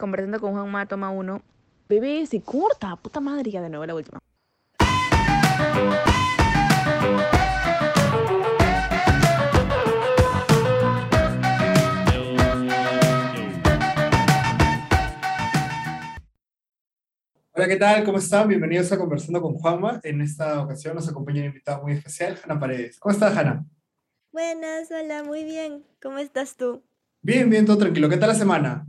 conversando con Juanma, toma uno. Bebé, se corta, puta madre, ya de nuevo la última. Hola, ¿qué tal? ¿Cómo están? Bienvenidos a Conversando con Juanma. En esta ocasión nos acompaña una invitada muy especial, Hanna Paredes. ¿Cómo estás, Hanna? Buenas, hola, muy bien. ¿Cómo estás tú? Bien, bien, todo tranquilo. ¿Qué tal la semana?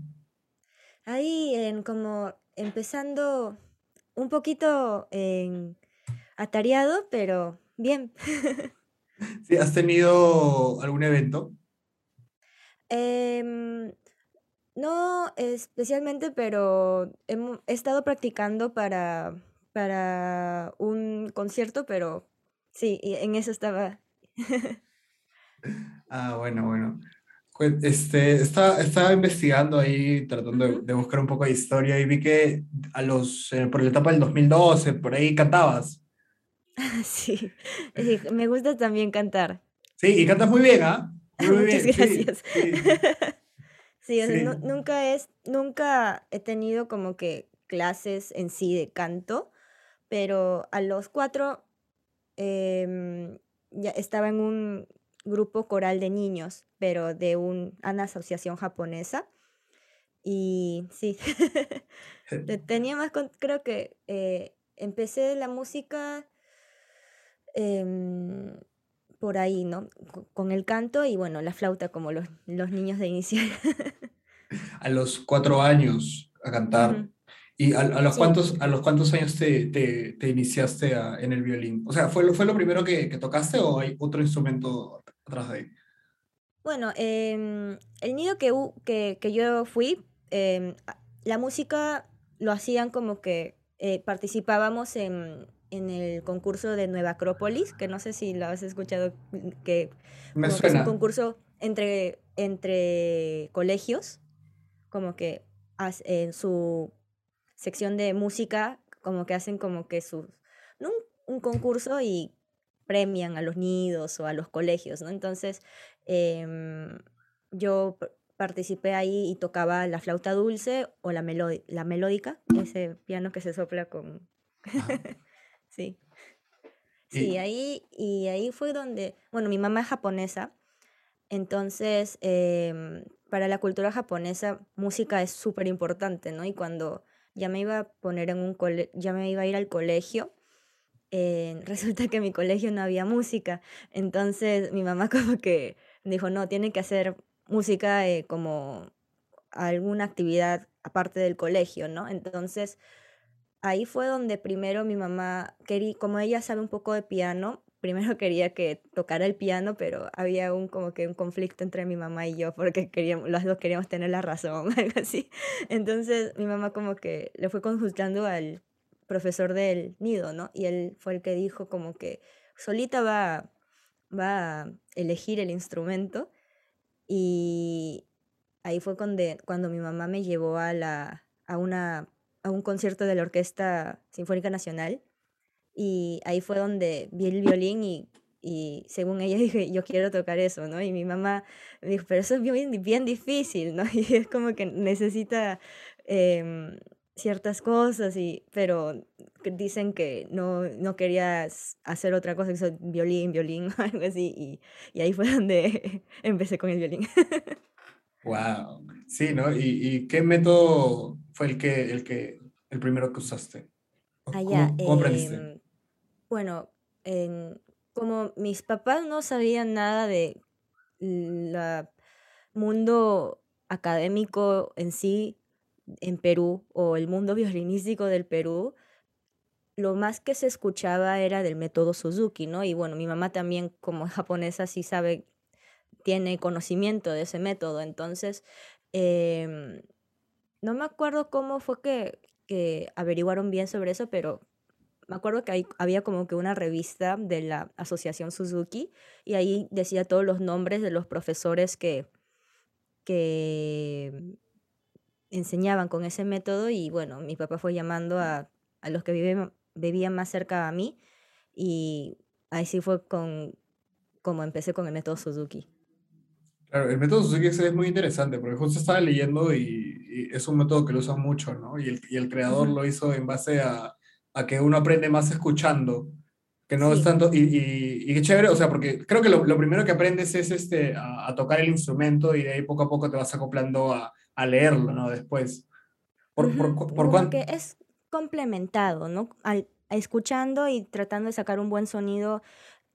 Ahí, en como empezando un poquito en atareado, pero bien. Sí, ¿Has tenido algún evento? Em, no especialmente, pero hemo- he estado practicando para, para un concierto, pero sí, en eso estaba. Ah, bueno, bueno. Pues, Este, estaba, estaba investigando ahí, tratando de, buscar un poco de historia y vi que a los, eh, por la etapa del 2012, por ahí cantabas. Sí, sí, me gusta también cantar. Sí, y cantas muy bien, ¿ah? Muy, muy Muchas bien, gracias. sí, Sí, o sea, nunca es, nunca he tenido como que clases en sí de canto, pero a los cuatro em, ya estaba en un grupo coral de niños, pero de un, una asociación japonesa. Y sí, te- tenía más, con- creo que eh, empecé la música em, por ahí, ¿no? Co- Con el canto y bueno, la flauta como los, los niños de inicial. A los cuatro años a cantar. ¿Y a, a los Sí. cuántos, a los cuántos años te, te, te iniciaste a- en el violín? O sea, ¿fue, lo- fue lo primero que, que tocaste o hay otro instrumento atrás de ahí? Bueno, em, el nido que, que, que yo fui, em, la música lo hacían como que eh, participábamos en, en el concurso de Nueva Acrópolis, que no sé si lo has escuchado, que Me como que es un suena. concurso entre, entre colegios, como que en su sección de música, como que hacen como que su, no un, un concurso y premian a los nidos o a los colegios, ¿no? Entonces, em, yo participé ahí y tocaba la flauta dulce o la, la melódica, ese piano que se sopla con... Sí. Sí, ahí, y ahí fue donde, bueno, mi mamá es japonesa, entonces em, para la cultura japonesa música es súper importante, ¿no? Y cuando ya me iba a poner en un cole, ya me iba a ir al colegio, eh, resulta que en mi colegio no había música, entonces mi mamá como que dijo, no, tiene que hacer música eh, como alguna actividad aparte del colegio, ¿no? Entonces ahí fue donde primero mi mamá quería, como ella sabe un poco de piano, primero quería que tocara el piano, pero había un como que un conflicto entre mi mamá y yo porque queríamos, los dos queríamos tener la razón, algo así. Entonces mi mamá como que le fue consultando al profesor del nido, ¿no? Y él fue el que dijo como que solita va, va a elegir el instrumento y ahí fue cuando, cuando mi mamá me llevó a la, a una, a un concierto de la Orquesta Sinfónica Nacional y ahí fue donde vi el violín y, y según ella dije, yo quiero tocar eso, ¿no? Y mi mamá me dijo, pero eso es bien, bien difícil, ¿no? Y es como que necesita em, ciertas cosas, y, pero dicen que no, no querías hacer otra cosa que eso, violín, violín, o algo así, y, y ahí fue donde empecé con el violín. wow. Sí, ¿no? ¿Y, y qué método fue el que, el que, el primero que usaste? ¿O Allá, ¿Cómo, cómo aprendiste? em, bueno, en- como mis papás no sabían nada de mundo académico en sí en Perú o el mundo violinístico del Perú, lo más que se escuchaba era del método Suzuki, ¿no? Y bueno, mi mamá también como japonesa sí sabe, tiene conocimiento de ese método, entonces em, no me acuerdo cómo fue que averiguaron bien sobre eso, pero me acuerdo que hay- había como que una revista de la Asociación Suzuki y ahí decía todos los nombres de los profesores que, que enseñaban con ese método y bueno, mi papá fue llamando a, a los que viven, vivían más cerca a mí y ahí sí fue con como empecé con el método Suzuki. Claro, el método Suzuki es muy interesante porque justo estaba leyendo y, y es un método que lo usan mucho, ¿no? Y el, y el creador Ujú. lo hizo en base a, a que uno aprende más escuchando, que no es Sí. tanto, y, y, y qué chévere, o sea, porque creo que lo, lo primero que aprendes es este, a, a tocar el instrumento y de ahí poco a poco te vas acoplando a, a leerlo, ¿no? Después. ¿Por, por, Ujú, cu- por Como que cuán- es complementado, ¿no? Al, escuchando y tratando de sacar un buen sonido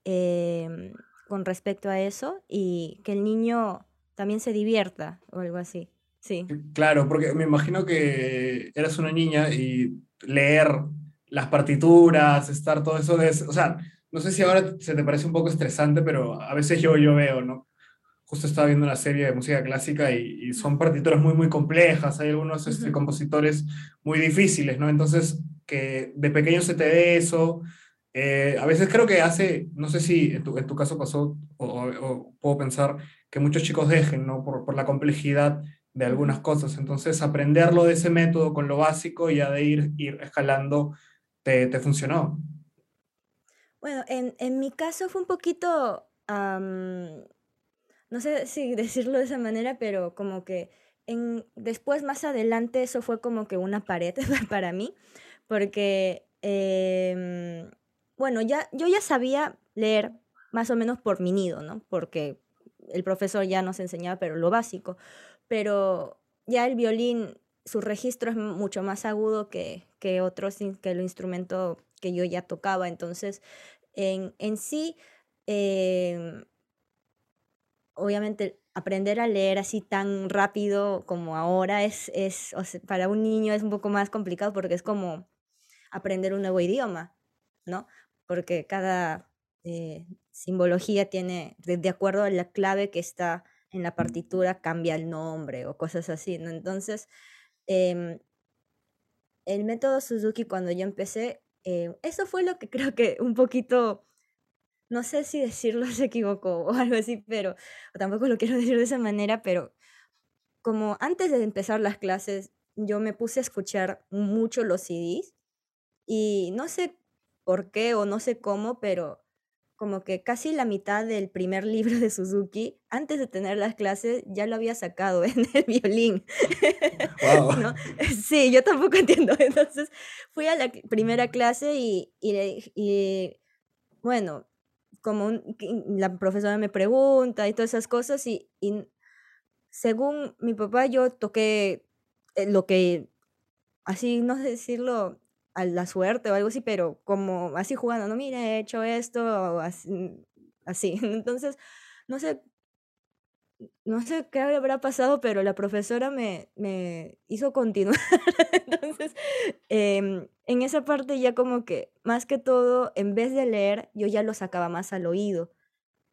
em, con respecto a eso y que el niño también se divierta o algo así. Sí. Claro, porque me imagino que eras una niña y leer las partituras, estar todo eso de... O sea, no sé si ahora se te parece un poco estresante, pero a veces yo, yo veo, ¿no? Justo estaba viendo una serie de música clásica y, y son partituras muy, muy complejas. Hay algunos este, Ujú. compositores muy difíciles, ¿no? Entonces, que de pequeño se te dé eso. eh, a veces creo que hace, no sé si en tu, en tu caso pasó, o, o- o puedo pensar que muchos chicos dejen, ¿no? Por, por la complejidad de algunas cosas. Entonces, aprenderlo de ese método con lo básico y ya de ir, ir escalando, te, te funcionó. Bueno, en, en mi caso fue un poquito, am, no sé si decirlo de esa manera, pero como que en, después, más adelante, eso fue como que una pared para mí, porque, em, bueno, ya, yo ya sabía leer más o menos por mi nido, ¿no? Porque el profesor ya nos enseñaba, pero lo básico, pero ya el violín, su registro es mucho más agudo que, que otros, que el instrumento que yo ya tocaba, entonces, en, en sí, em, obviamente aprender a leer así tan rápido como ahora es, es para un niño es un poco más complicado porque es como aprender un nuevo idioma, ¿no? Porque cada eh, simbología tiene, de, de acuerdo a la clave que está en la partitura, cambia el nombre o cosas así, ¿no? Entonces, em, el método Suzuki cuando yo empecé, eh, eso fue lo que creo que un poquito no sé si decirlo se equivocó o algo así, pero o tampoco lo quiero decir de esa manera, pero como antes de empezar las clases, yo me puse a escuchar mucho los CDs y no sé por qué o no sé cómo, pero como que casi la mitad del primer libro de Suzuki, antes de tener las clases, ya lo había sacado en el violín, Wow. ¿no? Sí, yo tampoco entiendo. Entonces fui a la primera clase y, y, le- y bueno, como un- la profesora me pregunta y todas esas cosas y, y según mi papá yo toqué eh, lo que, así, no sé decirlo a la suerte o algo así, pero como así jugando, no, mire, he hecho esto, o así. Entonces, no sé, no sé qué habrá pasado, pero la profesora me, me hizo continuar. Entonces, em, en esa parte ya como que, más que todo, en vez de leer, yo ya lo sacaba más al oído,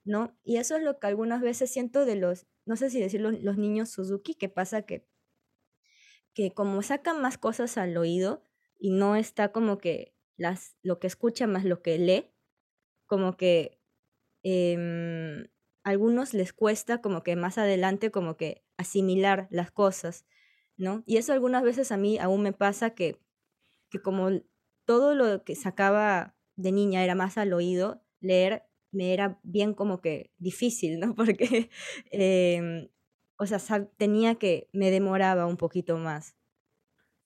¿no? Y eso es lo que algunas veces siento de los, no sé si decirlo, los niños Suzuki, que pasa que, que como sacan más cosas al oído y no está como que las, lo que escucha más lo que lee, como que a algunos les cuesta como que más adelante como que asimilar las cosas, ¿no? Y eso algunas veces a mí aún me pasa que, que como todo lo que sacaba de niña era más al oído, leer me era bien como que difícil, ¿no? Porque, em, o sea, tenía que, me demoraba un poquito más.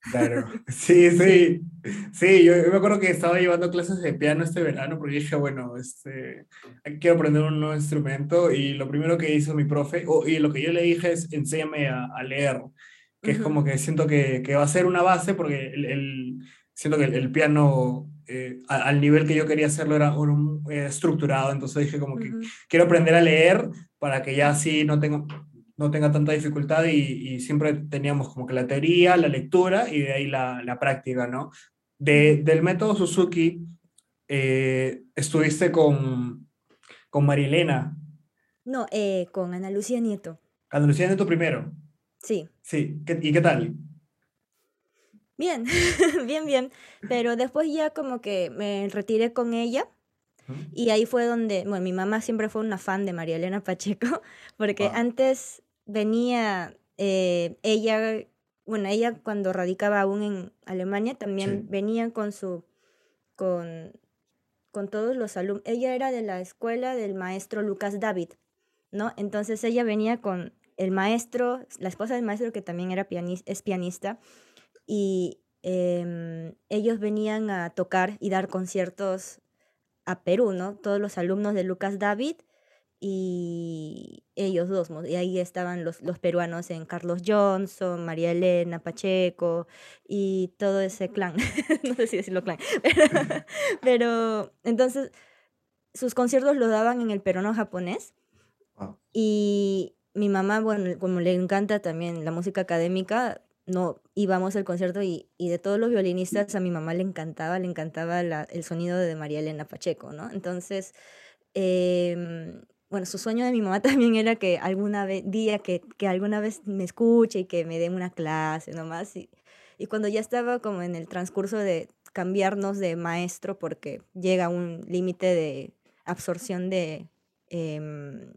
Claro, sí, Sí. sí, yo, yo me acuerdo que estaba llevando clases de piano este verano porque dije, bueno, este, quiero aprender un nuevo instrumento y lo primero que hizo mi profe, o- y lo que yo le dije es, enséñame a, a leer, que es Ujú, como que siento que, que va a ser una base porque el, el- siento que el, el piano eh, al nivel que yo quería hacerlo era un, eh, estructurado, entonces dije como que ujú, quiero aprender a leer para que ya así no tenga, no tenga tanta dificultad y, y siempre teníamos como que la teoría, la lectura y de ahí la, la práctica, ¿no? De, del método Suzuki, eh, estuviste con, con María Elena, No, eh, con Ana Lucía Nieto. Ana Lucía Neto primero, Sí. sí, ¿qué- ¿y qué tal? Bien, bien, bien. Pero después ya como que me retiré con ella y ahí fue donde, bueno, mi mamá siempre fue una fan de María Elena Pacheco, porque Wow, antes venía eh, ella, bueno, ella cuando radicaba aún en Alemania también sí, venía con su, con, con todos los alumnos. Ella era de la escuela del maestro Lucas David. ¿no? Entonces ella venía con el maestro, la esposa del maestro que también era es pianista, y em, ellos venían a tocar y dar conciertos a Perú, ¿no? Todos los alumnos de Lucas David y ellos dos, y ahí estaban los, los peruanos en Carlos Johnson, María Elena Pacheco y todo ese clan, no sé si decirlo clan, pero, entonces sus conciertos los daban en el peruano japonés y mi mamá, bueno, como le encanta también la música académica, no íbamos al concierto y, y, de todos los violinistas a mi mamá le encantaba, le encantaba la, el sonido de María Elena Pacheco, ¿no? Entonces, eh, bueno, su sueño de mi mamá también era que alguna vez, día que, que alguna vez me escuche y que me dé una clase nomás. Y, y cuando ya estaba como en el transcurso de cambiarnos de maestro porque llega un límite de absorción de, em,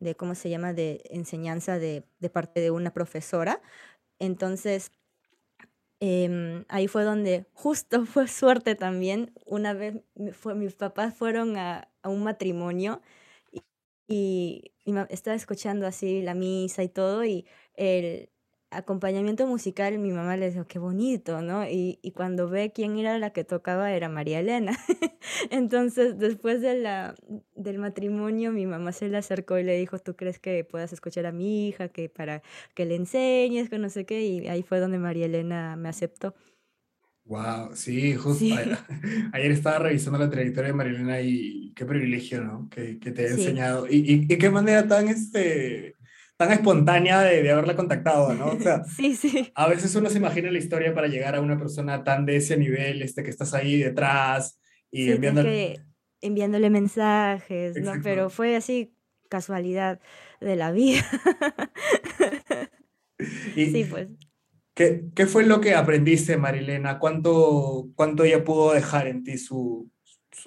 de, ¿cómo se llama?, de enseñanza de, de parte de una profesora. Entonces, em, ahí fue donde justo fue suerte también. Una vez fue, mis papás fueron a, a un matrimonio y, estaba escuchando así la misa y todo y el acompañamiento musical, mi mamá le dijo, qué bonito, ¿no? Y, y cuando ve quién era la que tocaba era María Elena. Entonces, después de la, del matrimonio, mi mamá se le acercó y le dijo, ¿tú crees que puedas escuchar a mi hija, que para que le enseñes, que no sé qué? Y ahí fue donde María Elena me aceptó. Wow, sí, justo Ayer, estaba revisando la trayectoria de Marilena y qué privilegio, ¿no? Que, que te he enseñado. Y, y, qué manera tan, este, tan espontánea de, de, haberla contactado, ¿no? O sea, sí, sí. a veces uno se imagina la historia para llegar a una persona tan de ese nivel, este, que estás ahí detrás y enviándole... enviándole mensajes, ¿no? Pero fue así, casualidad de la vida. sí, pues. ¿Qué, ¿Qué, fue lo que aprendiste, Marilena? ¿Cuánto, ¿Cuánto ella pudo dejar en ti su,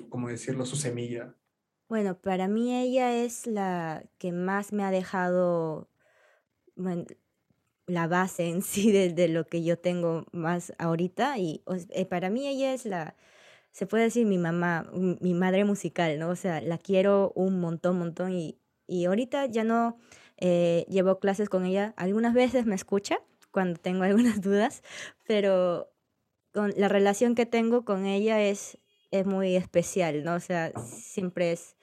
¿cómo decirlo, su semilla? Bueno, para mí ella es la que más me ha dejado la base en sí de, lo que yo tengo más ahorita. Y eh, para mí ella es la, se puede decir mi mamá, mi madre musical, ¿no? O sea, la quiero un montón, montón. Y, y ahorita ya no eh, llevo clases con ella. Algunas veces me escucha cuando tengo algunas dudas, pero con la relación que tengo con ella es, es muy especial, ¿no? O sea, siempre es,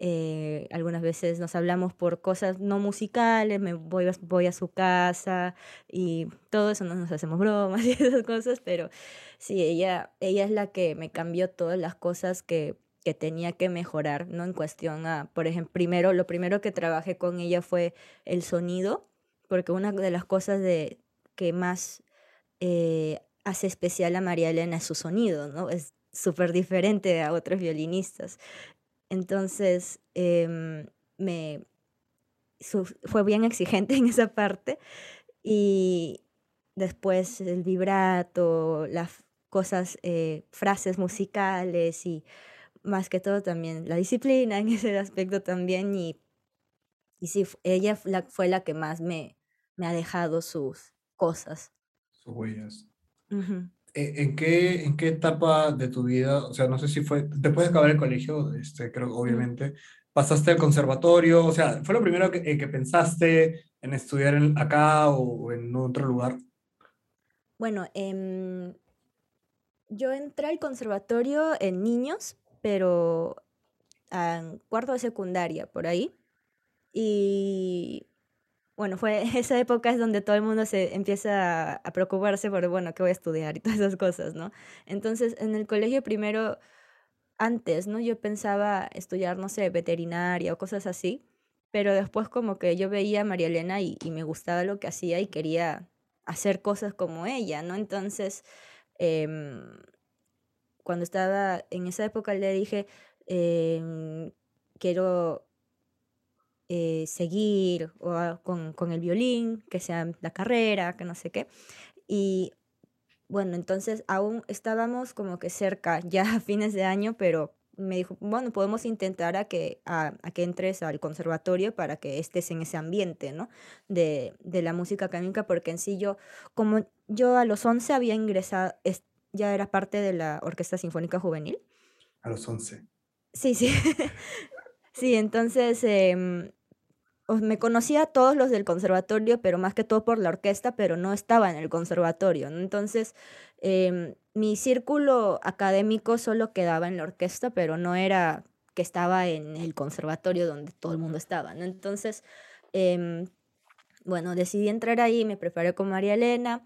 eh, algunas veces nos hablamos por cosas no musicales, me voy, voy a su casa y todo eso, no nos hacemos bromas y esas cosas, pero sí, ella, ella es la que me cambió todas las cosas que, que tenía que mejorar, ¿no? En cuestión a, por ejemplo, primero, lo primero que trabajé con ella fue el sonido, porque una de las cosas de, que más eh, hace especial a María Elena es su sonido, ¿no? Es súper diferente a otros violinistas. Entonces, em, me, fue bien exigente en esa parte y después el vibrato, las cosas, eh, frases musicales y más que todo también la disciplina en ese aspecto también y, y sí, ella fue la que más me, me ha dejado sus, cosas. Sus huellas. ¿E, ¿En qué, ¿En qué etapa de tu vida, o sea, no sé si fue, después de acabar el colegio, este, creo, obviamente, pasaste al conservatorio, o sea, ¿fue lo primero que, que pensaste en estudiar en, acá o, en otro lugar? Bueno, em, yo entré al conservatorio en niños, pero en cuarto de secundaria, por ahí. Y bueno, fue esa época es donde todo el mundo se empieza a, preocuparse por, bueno, ¿qué voy a estudiar? Y todas esas cosas, ¿no? Entonces, en el colegio primero, antes, ¿no? Yo pensaba estudiar, no sé, veterinaria o cosas así, pero después como que yo veía a María Elena y, me gustaba lo que hacía y quería hacer cosas como ella, ¿no? Entonces, em, cuando estaba en esa época le dije, em, quiero eh, seguir o con, con, el violín, que sea la carrera, que no sé qué. Y bueno, entonces aún estábamos como que cerca, ya a fines de año, pero me dijo, bueno, podemos intentar a que, a, a que entres al conservatorio para que estés en ese ambiente, ¿no? De, de, la música académica, porque en sí yo, como yo a los 11 había ingresado, es, ya era parte de la Orquesta Sinfónica Juvenil. A los 11. Sí, sí. sí, entonces, eh, me conocía a todos los del conservatorio, pero más que todo por la orquesta, pero no estaba en el conservatorio. Entonces, em, mi círculo académico solo quedaba en la orquesta, pero no era que estaba en el conservatorio donde todo el mundo estaba. Entonces, em, bueno, decidí entrar ahí, me preparé con María Elena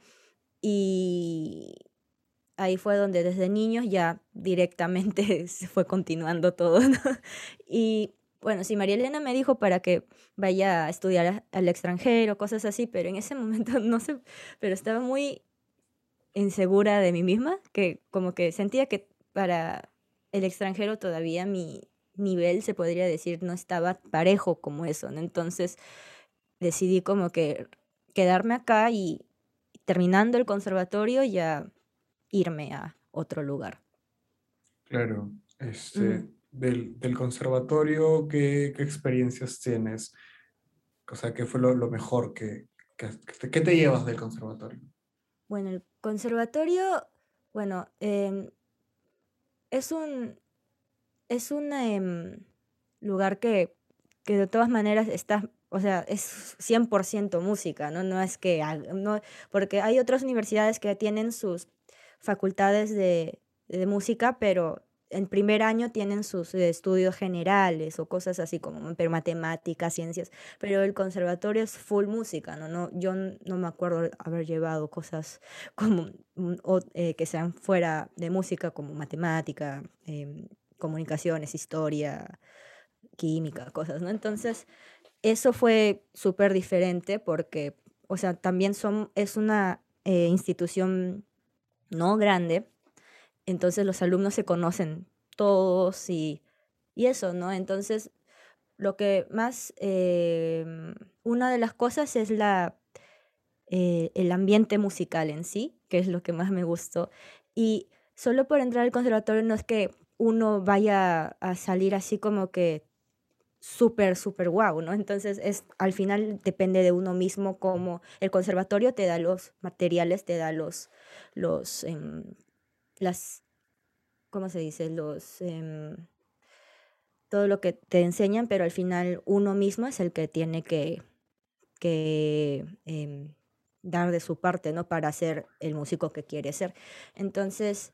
y ahí fue donde desde niños ya directamente se fue continuando todo. Y bueno, sí, María Elena me dijo para que vaya a estudiar al extranjero, cosas así, pero en ese momento no sé, pero estaba muy insegura de mí misma, que como que sentía que para el extranjero todavía mi nivel, se podría decir, no estaba parejo como eso, ¿no? Entonces decidí como que quedarme acá y terminando el conservatorio ya irme a otro lugar. Claro, este, del, del, conservatorio, ¿qué, ¿qué, experiencias tienes? O sea, ¿qué fue lo, lo mejor que, te llevas del conservatorio? Bueno, el conservatorio, bueno, eh, es un, es un eh, lugar que, que de todas maneras está o sea, es 100% música, ¿no? No es que, no, porque hay otras universidades que tienen sus facultades de, de música, pero en primer año tienen sus estudios generales o cosas así como matemáticas, ciencias, pero el conservatorio es full música, ¿no? no yo no me acuerdo haber llevado cosas como o, eh, que sean fuera de música como matemática, eh, comunicaciones, historia, química, cosas, ¿no? Entonces, eso fue súper diferente porque, o sea, también son, es una eh, institución no grande, entonces los alumnos se conocen todos y, y eso, ¿no? Entonces, lo que más, eh, una de las cosas es la, eh, el ambiente musical en sí, que es lo que más me gustó. Y solo por entrar al conservatorio no es que uno vaya a salir así como que súper, súper guau, ¿no? Entonces, es, al final depende de uno mismo como el conservatorio te da los materiales, te da los, los, eh, las, ¿cómo se dice? Los, eh, todo lo que te enseñan, pero al final uno mismo es el que tiene que, que eh, dar de su parte, ¿no? Para ser el músico que quiere ser. Entonces,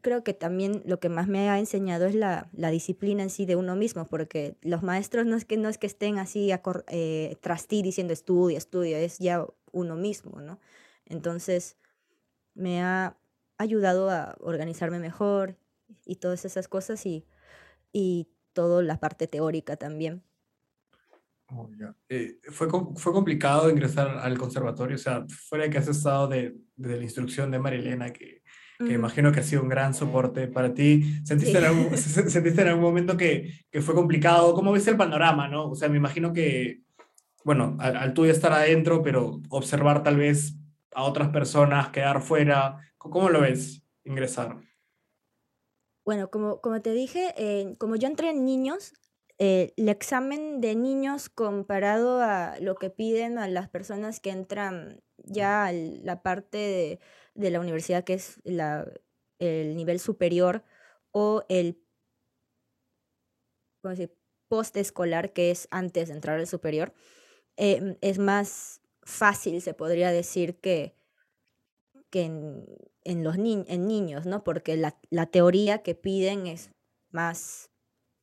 creo que también lo que más me ha enseñado es la, la, disciplina en sí de uno mismo, porque los maestros no es que, no es que estén así eh, tras ti diciendo estudia, estudia, es ya uno mismo, ¿no? Entonces me ha ayudado a organizarme mejor y todas esas cosas y, y toda la parte teórica también. Oh, yeah. eh, ¿fue, ¿Fue complicado ingresar al conservatorio? O sea, fuera de que has estado de, de la instrucción de Marilena, que que imagino que ha sido un gran soporte para ti. ¿Sentiste, sí. en, algún, ¿sentiste en algún momento que, que, fue complicado? ¿Cómo ves el panorama? ¿no? O sea, me imagino que, bueno, al, al tuyo estar adentro, pero observar tal vez a otras personas, quedar fuera, ¿cómo lo ves ingresar? Bueno, como, como te dije, eh, como yo entré en niños, eh, el examen de niños comparado a lo que piden a las personas que entran ya a la parte de la universidad, que es el nivel superior, o el postescolar, que es antes de entrar al superior, eh, es más fácil, se podría decir, que, que en, en los ni en niños, ¿no? Porque la, la, teoría que piden es más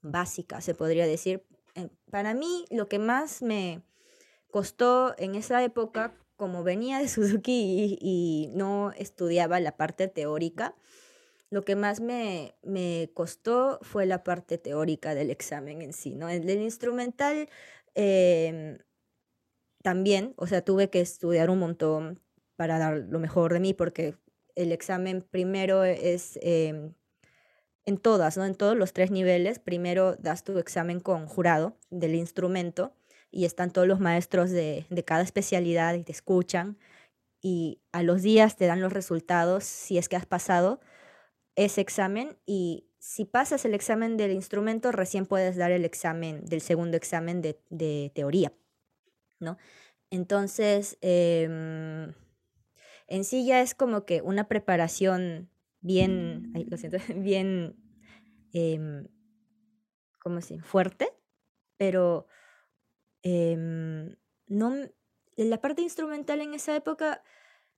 básica, se podría decir. Eh, para mí, lo que más me costó en esa época como venía de Suzuki y, no estudiaba la parte teórica, lo que más me, me, costó fue la parte teórica del examen en sí, ¿no? El del instrumental eh, también, o sea, tuve que estudiar un montón para dar lo mejor de mí, porque el examen primero es eh, en todas, ¿no? En todos los tres niveles, primero das tu examen con jurado del instrumento, y están todos los maestros de, de cada especialidad y te escuchan y a los días te dan los resultados si es que has pasado ese examen y si pasas el examen del instrumento recién puedes dar el examen del segundo examen de, de teoría, ¿no? Entonces, eh, en sí ya es como que una preparación bien, lo siento, bien, eh, ¿cómo se Fuerte, pero em, no, la parte instrumental en esa época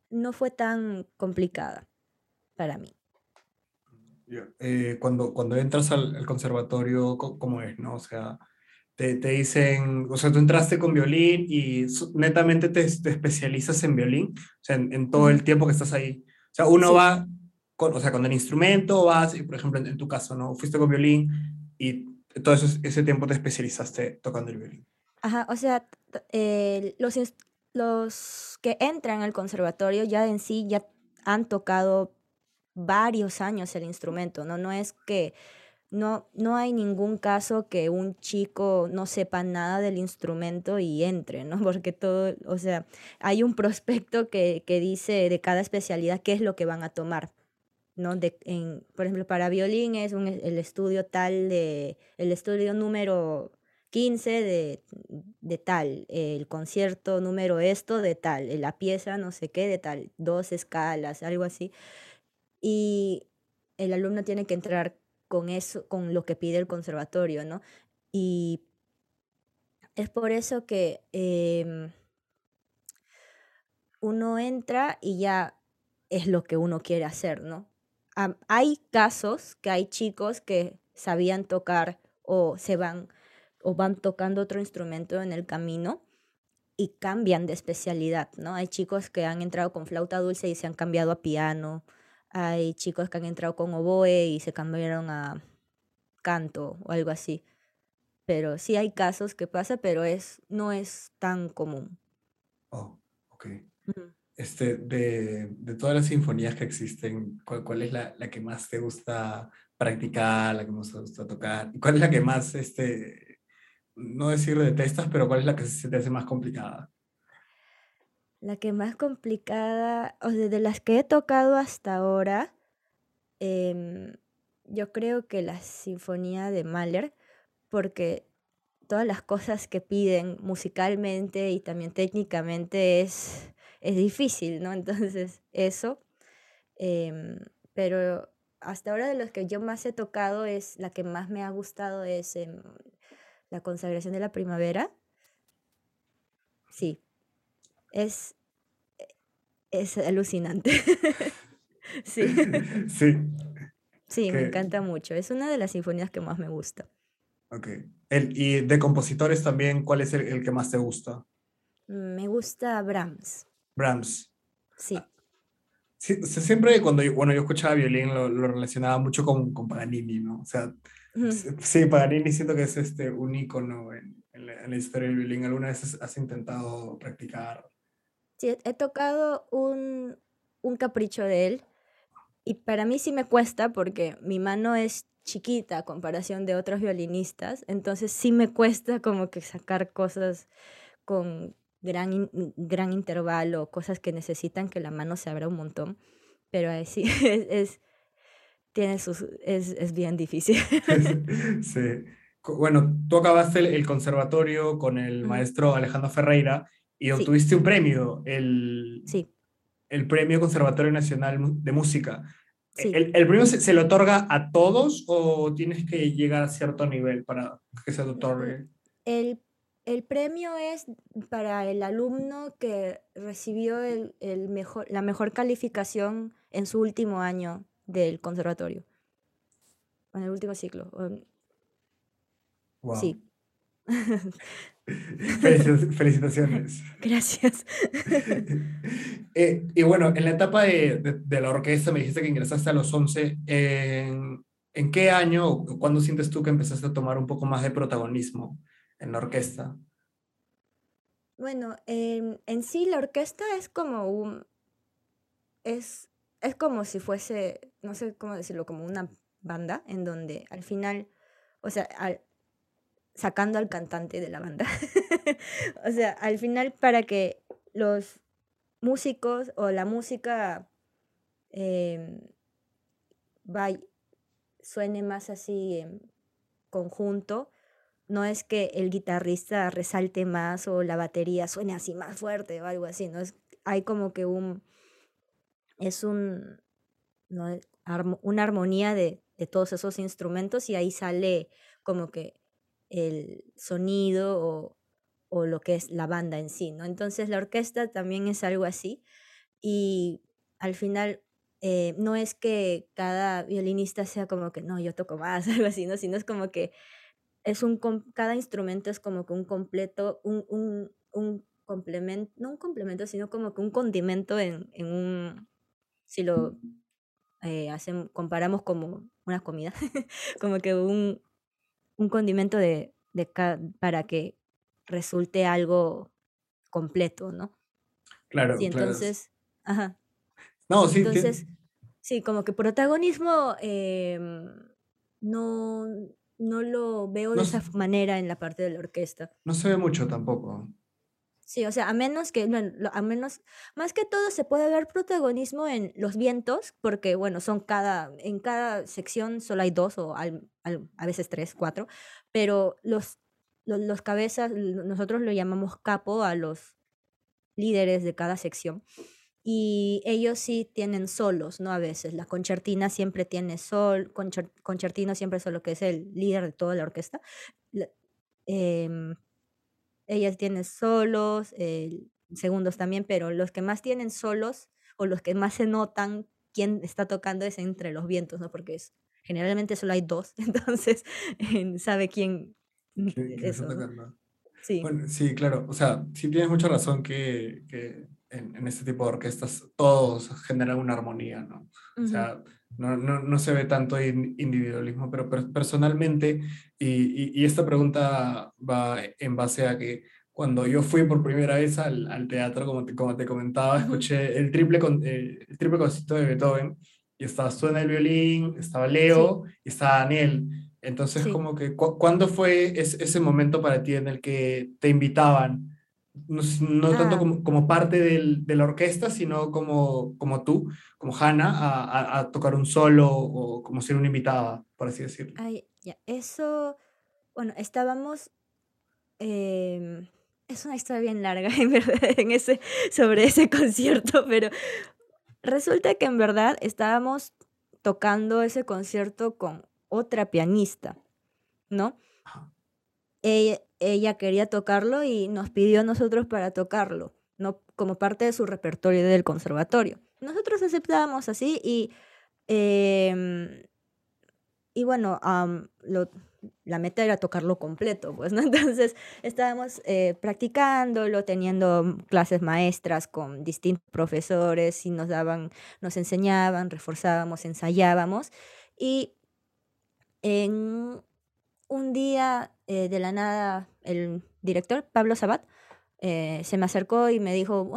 no fue tan complicada para mí. Eh, cuando, cuando entras al, conservatorio, ¿cómo es, no? O sea, te, te, dicen, o sea, tú entraste con violín y netamente te, te especializas en violín, o sea, en, todo el tiempo que estás ahí. O sea, uno va, con, o sea, con el instrumento vas, y por ejemplo, en, tu caso, ¿no? Fuiste con violín y todo eso, ese tiempo te especializaste tocando el violín. Ajá, o sea, eh, los, los que entran al conservatorio ya en sí ya han tocado varios años el instrumento, ¿no? No es que no, no hay ningún caso que un chico no sepa nada del instrumento y entre, ¿no? Porque todo, o sea, hay un prospecto que, que dice de cada especialidad qué es lo que van a tomar. ¿no? De, en, por ejemplo, para violín es un, el estudio tal de, el estudio número 15 de, de, tal, el concierto número esto de tal, la pieza no sé qué de tal, dos escalas, algo así. Y el alumno tiene que entrar con eso, con lo que pide el conservatorio, ¿no? Y es por eso que em, uno entra y ya es lo que uno quiere hacer, ¿no? hay casos que hay chicos que sabían tocar o se van o van tocando otro instrumento en el camino y cambian de especialidad, ¿no? Hay chicos que han entrado con flauta dulce y se han cambiado a piano, hay chicos que han entrado con oboe y se cambiaron a canto o algo así. Pero sí hay casos que pasa, pero es, no es tan común. Oh, ok. Este, de, de, todas las sinfonías que existen, ¿cuál, cuál es la, la, que más te gusta practicar, la que más te gusta tocar? ¿Cuál es la que más, este, no decir detestas, pero cuál es la que se te hace más complicada? La que más complicada, o sea, de las que he tocado hasta ahora, eh, yo creo que la sinfonía de Mahler, porque todas las cosas que piden musicalmente y también técnicamente es, es difícil, ¿no? Entonces, eso. Em, pero hasta ahora de los que yo más he tocado es la que más me ha gustado es em, la consagración de la primavera. Sí, es, es alucinante. sí. Sí. Sí, me encanta mucho. Es una de las sinfonías que más me gusta. Ok. El, y de compositores también, ¿cuál es el, que más te gusta? Me gusta Brahms. Brahms. Sí. sí siempre cuando yo, bueno, yo escuchaba violín lo, lo relacionaba mucho con, con, Paganini, ¿no? O sea, sí, Paganini siento que es este, un ícono en, en, la, en la historia del violín. ¿Alguna vez has intentado practicar Sí, he tocado un, un capricho de él y para mí sí me cuesta porque mi mano es chiquita a comparación de otros violinistas, entonces sí me cuesta como que sacar cosas con gran, gran intervalo, cosas que necesitan que la mano se abra un montón, pero sí, es, es tiene sus, es, es bien difícil. sí. Bueno, tú acabaste el conservatorio con el maestro Alejandro Ferreira y obtuviste un premio, el, sí. el Premio Conservatorio Nacional de Música. ¿El, ¿El, premio se, se, le otorga a todos o tienes que llegar a cierto nivel para que se otorgue? El, el premio es para el alumno que recibió el, el, mejor, la mejor calificación en su último año del conservatorio, en el último ciclo. Wow. Sí. Felicitaciones. Gracias. eh, y bueno, en la etapa de, de, de, la orquesta me dijiste que ingresaste a los 11. ¿En, ¿en qué año o cuándo sientes tú que empezaste a tomar un poco más de protagonismo en la orquesta? Bueno, eh, en sí la orquesta es como un... Es, es como si fuese, no sé cómo decirlo, como una banda en donde al final, o sea, al, sacando al cantante de la banda. o sea, al final para que los músicos o la música eh, vaya, suene más así en conjunto, no es que el guitarrista resalte más o la batería suene así más fuerte o algo así, no es hay como que un es un una armonía de, de todos esos instrumentos y ahí sale como que el sonido o, o lo que es la banda en sí, ¿no? Entonces la orquesta también es algo así y al final eh, no es que cada violinista sea como que no, yo toco más, algo así, ¿no? Sino es como que es un, cada instrumento es como que un completo, un, un, un complemento, no un complemento, sino como que un condimento en, en un, si lo eh, hacemos, comparamos como una comida, como que un, un condimento de, de para que resulte algo completo, ¿no? Claro, sí, entonces, ajá. No, sí. Entonces, sí, como que protagonismo em, no, no lo veo de esa manera en la parte de la orquesta. No se ve mucho tampoco. Sí, o sea, a menos que, a menos, más que todo se puede ver protagonismo en los vientos, porque bueno, son cada, en cada sección solo hay dos o a veces tres, cuatro, pero los, los, cabezas, nosotros lo llamamos capo a los líderes de cada sección. Y ellos sí tienen solos, ¿no? A veces. La concertina siempre tiene sol, concertino siempre es lo que es el líder de toda la orquesta. Eh, ellas tienen solos, eh, segundos también, pero los que más tienen solos o los que más se notan quién está tocando es entre los vientos, ¿no? Porque es, generalmente solo hay dos, entonces sabe quién, eso, Sí. sí, claro. O sea, sí tienes mucha razón que, que en, en, este tipo de orquestas todos generan una armonía, ¿no? O sea, no, no, no, se ve tanto individualismo, pero personalmente, y, y, esta pregunta va en base a que cuando yo fui por primera vez al, al teatro, como te, como te comentaba, escuché el triple, con, eh, el triple concierto de Beethoven, y estaba tú en el violín, estaba Leo y estaba Daniel. Entonces, como que, ¿cuándo fue ese momento para ti en el que te invitaban no, tanto ah. como, como parte del, de la orquesta, sino como, como tú, como Hannah, a, a, tocar un solo o como ser una invitada, por así decirlo. Ay, ya, eso, bueno, estábamos, em, es una historia bien larga, en verdad, en ese, sobre ese concierto, pero resulta que en verdad estábamos tocando ese concierto con otra pianista, ¿no? Ella, ella quería tocarlo y nos pidió a nosotros para tocarlo, ¿no? como parte de su repertorio del conservatorio. Nosotros aceptábamos así y, em, y bueno, la meta era tocarlo completo, pues, ¿no? Entonces estábamos eh, practicándolo, teniendo clases maestras con distintos profesores y nos daban, nos enseñaban, reforzábamos, ensayábamos y en un día eh, de la nada el director, Pablo Sabat, eh, se me acercó y me dijo,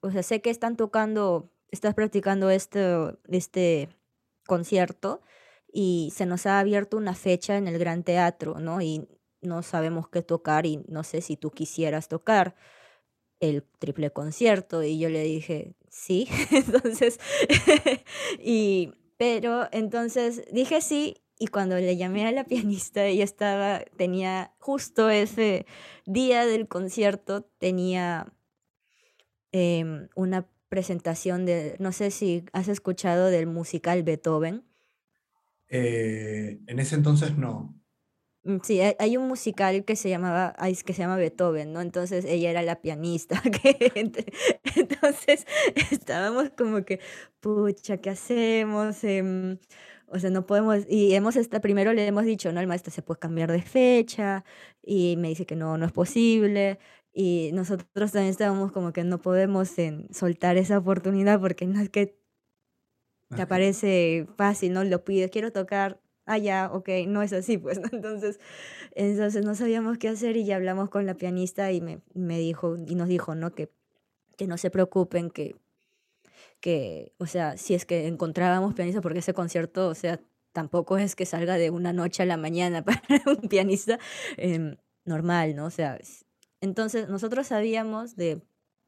o sea, sé que están tocando, estás practicando este, este concierto y se nos ha abierto una fecha en el Gran Teatro, ¿no? Y no sabemos qué tocar y no sé si tú quisieras tocar el triple concierto y yo le dije, sí, entonces, y, pero entonces dije sí y cuando le llamé a la pianista, ella estaba, tenía justo ese día del concierto, tenía em, una presentación de, no sé si has escuchado del musical Beethoven. Eh, en ese entonces no. Mm, sí, hay un musical que se llamaba, que se llama Beethoven, ¿no? Entonces ella era la pianista. entonces estábamos como que, pucha, ¿qué hacemos? Em, o sea, no podemos, y hemos, esta, primero le hemos dicho, ¿no? El maestro se puede cambiar de fecha, y me dice que no, no es posible, y nosotros también estábamos como que no podemos en, soltar esa oportunidad porque no es que te aparece fácil, ¿no? Lo pides, quiero tocar, ah, ya, ok, no es así, pues, ¿no? Entonces, entonces no sabíamos qué hacer y ya hablamos con la pianista y me, me dijo, y nos dijo, ¿no? Que, que no se preocupen, que que, o sea, si es que encontrábamos pianista, porque ese concierto, o sea, tampoco es que salga de una noche a la mañana para un pianista em, normal, ¿no? O sea, entonces nosotros sabíamos de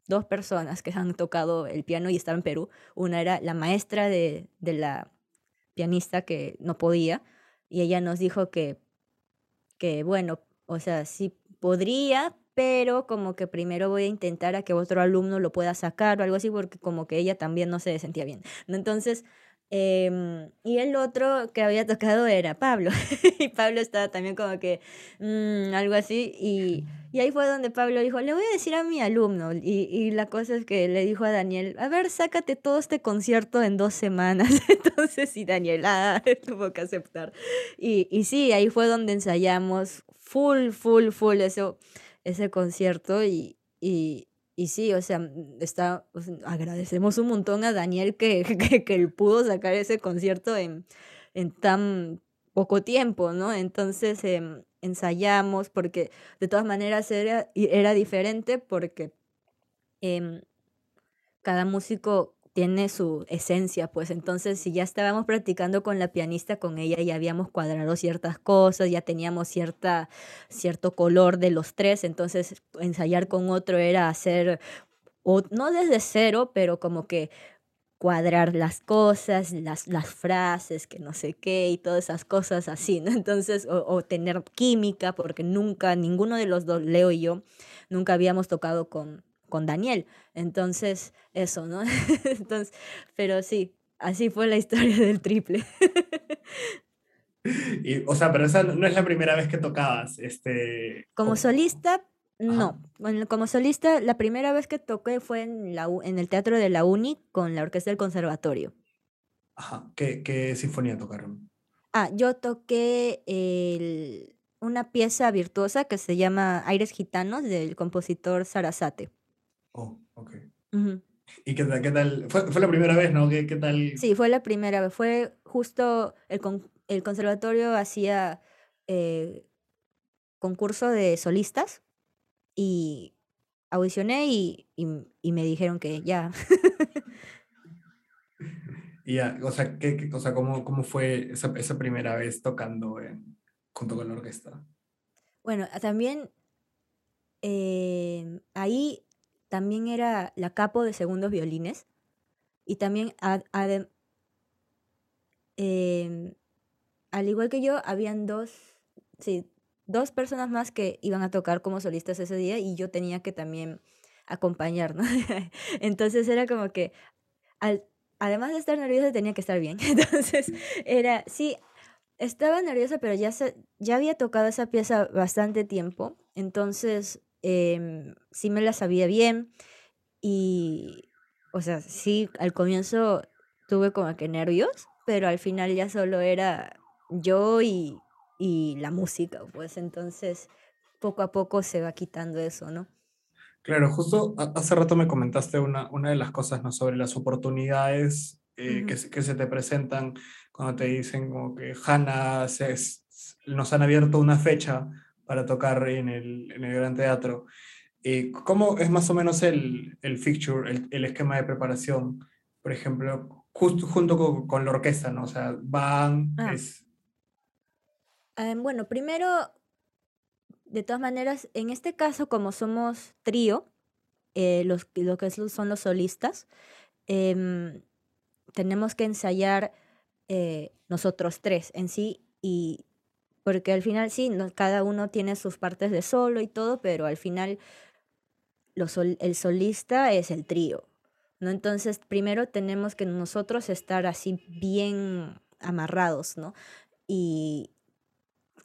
dos personas que han tocado el piano y estaban en Perú. Una era la maestra de, de la pianista que no podía y ella nos dijo que, que, bueno, o sea, sí podría, pero como que primero voy a intentar a que otro alumno lo pueda sacar o algo así, porque como que ella también no se sentía bien. Entonces, Em, y el otro que había tocado era Pablo. y Pablo estaba también como que mm, algo así. Y, y, ahí fue donde Pablo dijo, le voy a decir a mi alumno. Y, y, la cosa es que le dijo a Daniel, a ver, sácate todo este concierto en dos semanas. Entonces, sí, Daniel ah, tuvo que aceptar. Y, y sí, ahí fue donde ensayamos full, full, full eso, ese concierto. Y, y, y sí, o sea, mm, está, agradecemos un montón a Daniel que, que, él pudo sacar ese concierto en, en tan poco tiempo, ¿no? Entonces em, ensayamos porque de todas maneras era, era diferente porque em, cada músico tiene su esencia, pues entonces si ya estábamos practicando con la pianista, con ella ya habíamos cuadrado ciertas cosas, ya teníamos cierta, cierto color de los tres, entonces ensayar con otro era hacer, o, no desde cero, pero como que cuadrar las cosas, las, las frases, que no sé qué, y todas esas cosas así, ¿no? Entonces, o, o tener química, porque nunca, ninguno de los dos, Leo y yo, nunca habíamos tocado con, con Daniel. Entonces, eso, ¿no? Entonces, pero sí, así fue la historia del triple. y, o sea, pero esa no es la primera vez que tocabas. Este, como solista, no. Bueno, como solista, la primera vez que toqué fue en, la, en el Teatro de la Uni con la Orquesta del Conservatorio. Ajá. ¿Qué, qué sinfonía tocaron? Ah, yo toqué el, una pieza virtuosa que se llama Aires Gitanos del compositor Sarasate. Oh, ok. ¿Y qué tal? Qué tal? Fue, fue, la primera vez, ¿no? ¿Qué, ¿Qué, tal? Sí, fue la primera vez. Fue justo el, con, el conservatorio hacía eh, concurso de solistas y audicioné y, y, y me dijeron que ya. y ya, o sea, ¿qué, o sea ¿cómo, cómo fue esa, esa primera vez tocando en, junto con la orquesta? Bueno, también eh, ahí también era la capo de segundos violines y también em, al igual que yo habían dos, sí, dos personas más que iban a tocar como solistas ese día y yo tenía que también acompañar, ¿no? Entonces era como que al, además de estar nerviosa tenía que estar bien. Entonces era, sí, estaba nerviosa, pero ya, se, ya había tocado esa pieza bastante tiempo. Entonces eh, sí me la sabía bien y, o sea, sí, al comienzo tuve como que nervios, pero al final ya solo era yo y, y la música, pues entonces poco a poco se va quitando eso, ¿no? Claro, justo hace rato me comentaste una, una de las cosas ¿no? sobre las oportunidades eh, que, que, se te presentan cuando te dicen como que Hanna se, nos han abierto una fecha para tocar en el, en el Gran Teatro. Eh, ¿Cómo es más o menos el, el fixture, el, el, esquema de preparación? Por ejemplo, justo junto con, con la orquesta, ¿no? O sea, van... Ah. Es... Eh, bueno, primero, de todas maneras, en este caso, como somos trío, eh, los, lo que son los solistas, eh, tenemos que ensayar eh, nosotros tres en sí y porque al final sí, cada uno tiene sus partes de solo y todo, pero al final el solista es el trío, ¿no? Entonces, primero tenemos que nosotros estar así bien amarrados, ¿no? Y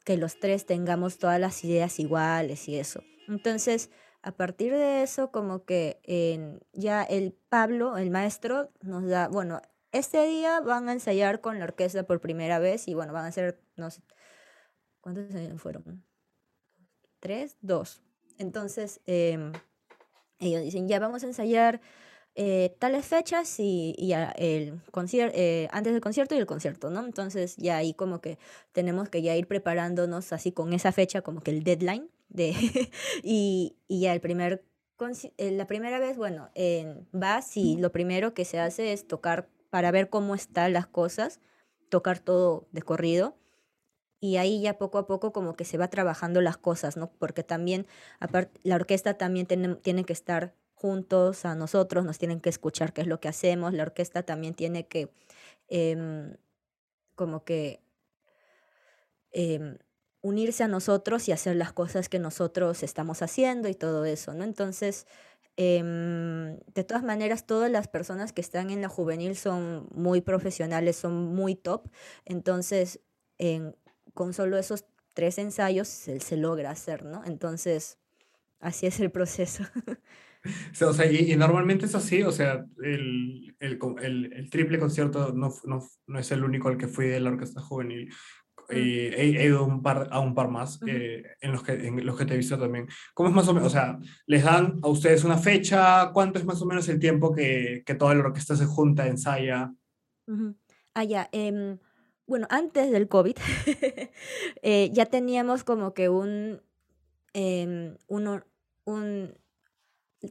que los tres tengamos todas las ideas iguales y eso. Entonces, a partir de eso, como que ya el Pablo, el maestro, nos da, bueno, este día van a ensayar con la orquesta por primera vez y bueno, van a ser, no sé, ¿Cuántos años fueron? ¿Tres? Dos. Entonces, eh, ellos dicen, ya vamos a ensayar eh, tales fechas y, y ya el eh, antes del concierto y el concierto, ¿no? Entonces, ya ahí como que tenemos que ya ir preparándonos así con esa fecha, como que el deadline, de y, y ya el primer eh, la primera vez, bueno, vas y lo primero que se hace es tocar para ver cómo están las cosas, tocar todo de corrido y ahí ya poco a poco como que se va trabajando las cosas, ¿no? Porque también, la orquesta también tiene, tiene que estar juntos a nosotros, nos tienen que escuchar qué es lo que hacemos, la orquesta también tiene que eh, como que eh, unirse a nosotros y hacer las cosas que nosotros estamos haciendo y todo eso, ¿no? Entonces, em, de todas maneras, todas las personas que están en la juvenil son muy profesionales, son muy top. Entonces, en, con solo esos tres ensayos se, se logra hacer, ¿no? Entonces, así es el proceso. O sea, y, y normalmente es así, o sea, el, el, co- el- el triple concierto no, no, no es el único al que fui de la orquesta juvenil. Eh, he, he ido un par, a un par más eh, en, los que, en los que te he visto también. ¿Cómo es más o menos? O sea, ¿les dan a ustedes una fecha? ¿Cuánto es más o menos el tiempo que, que toda la orquesta se junta, ensaya? Ujú. Ah, ya. em, bueno, antes del COVID eh, ya teníamos como que un, em, uno- un,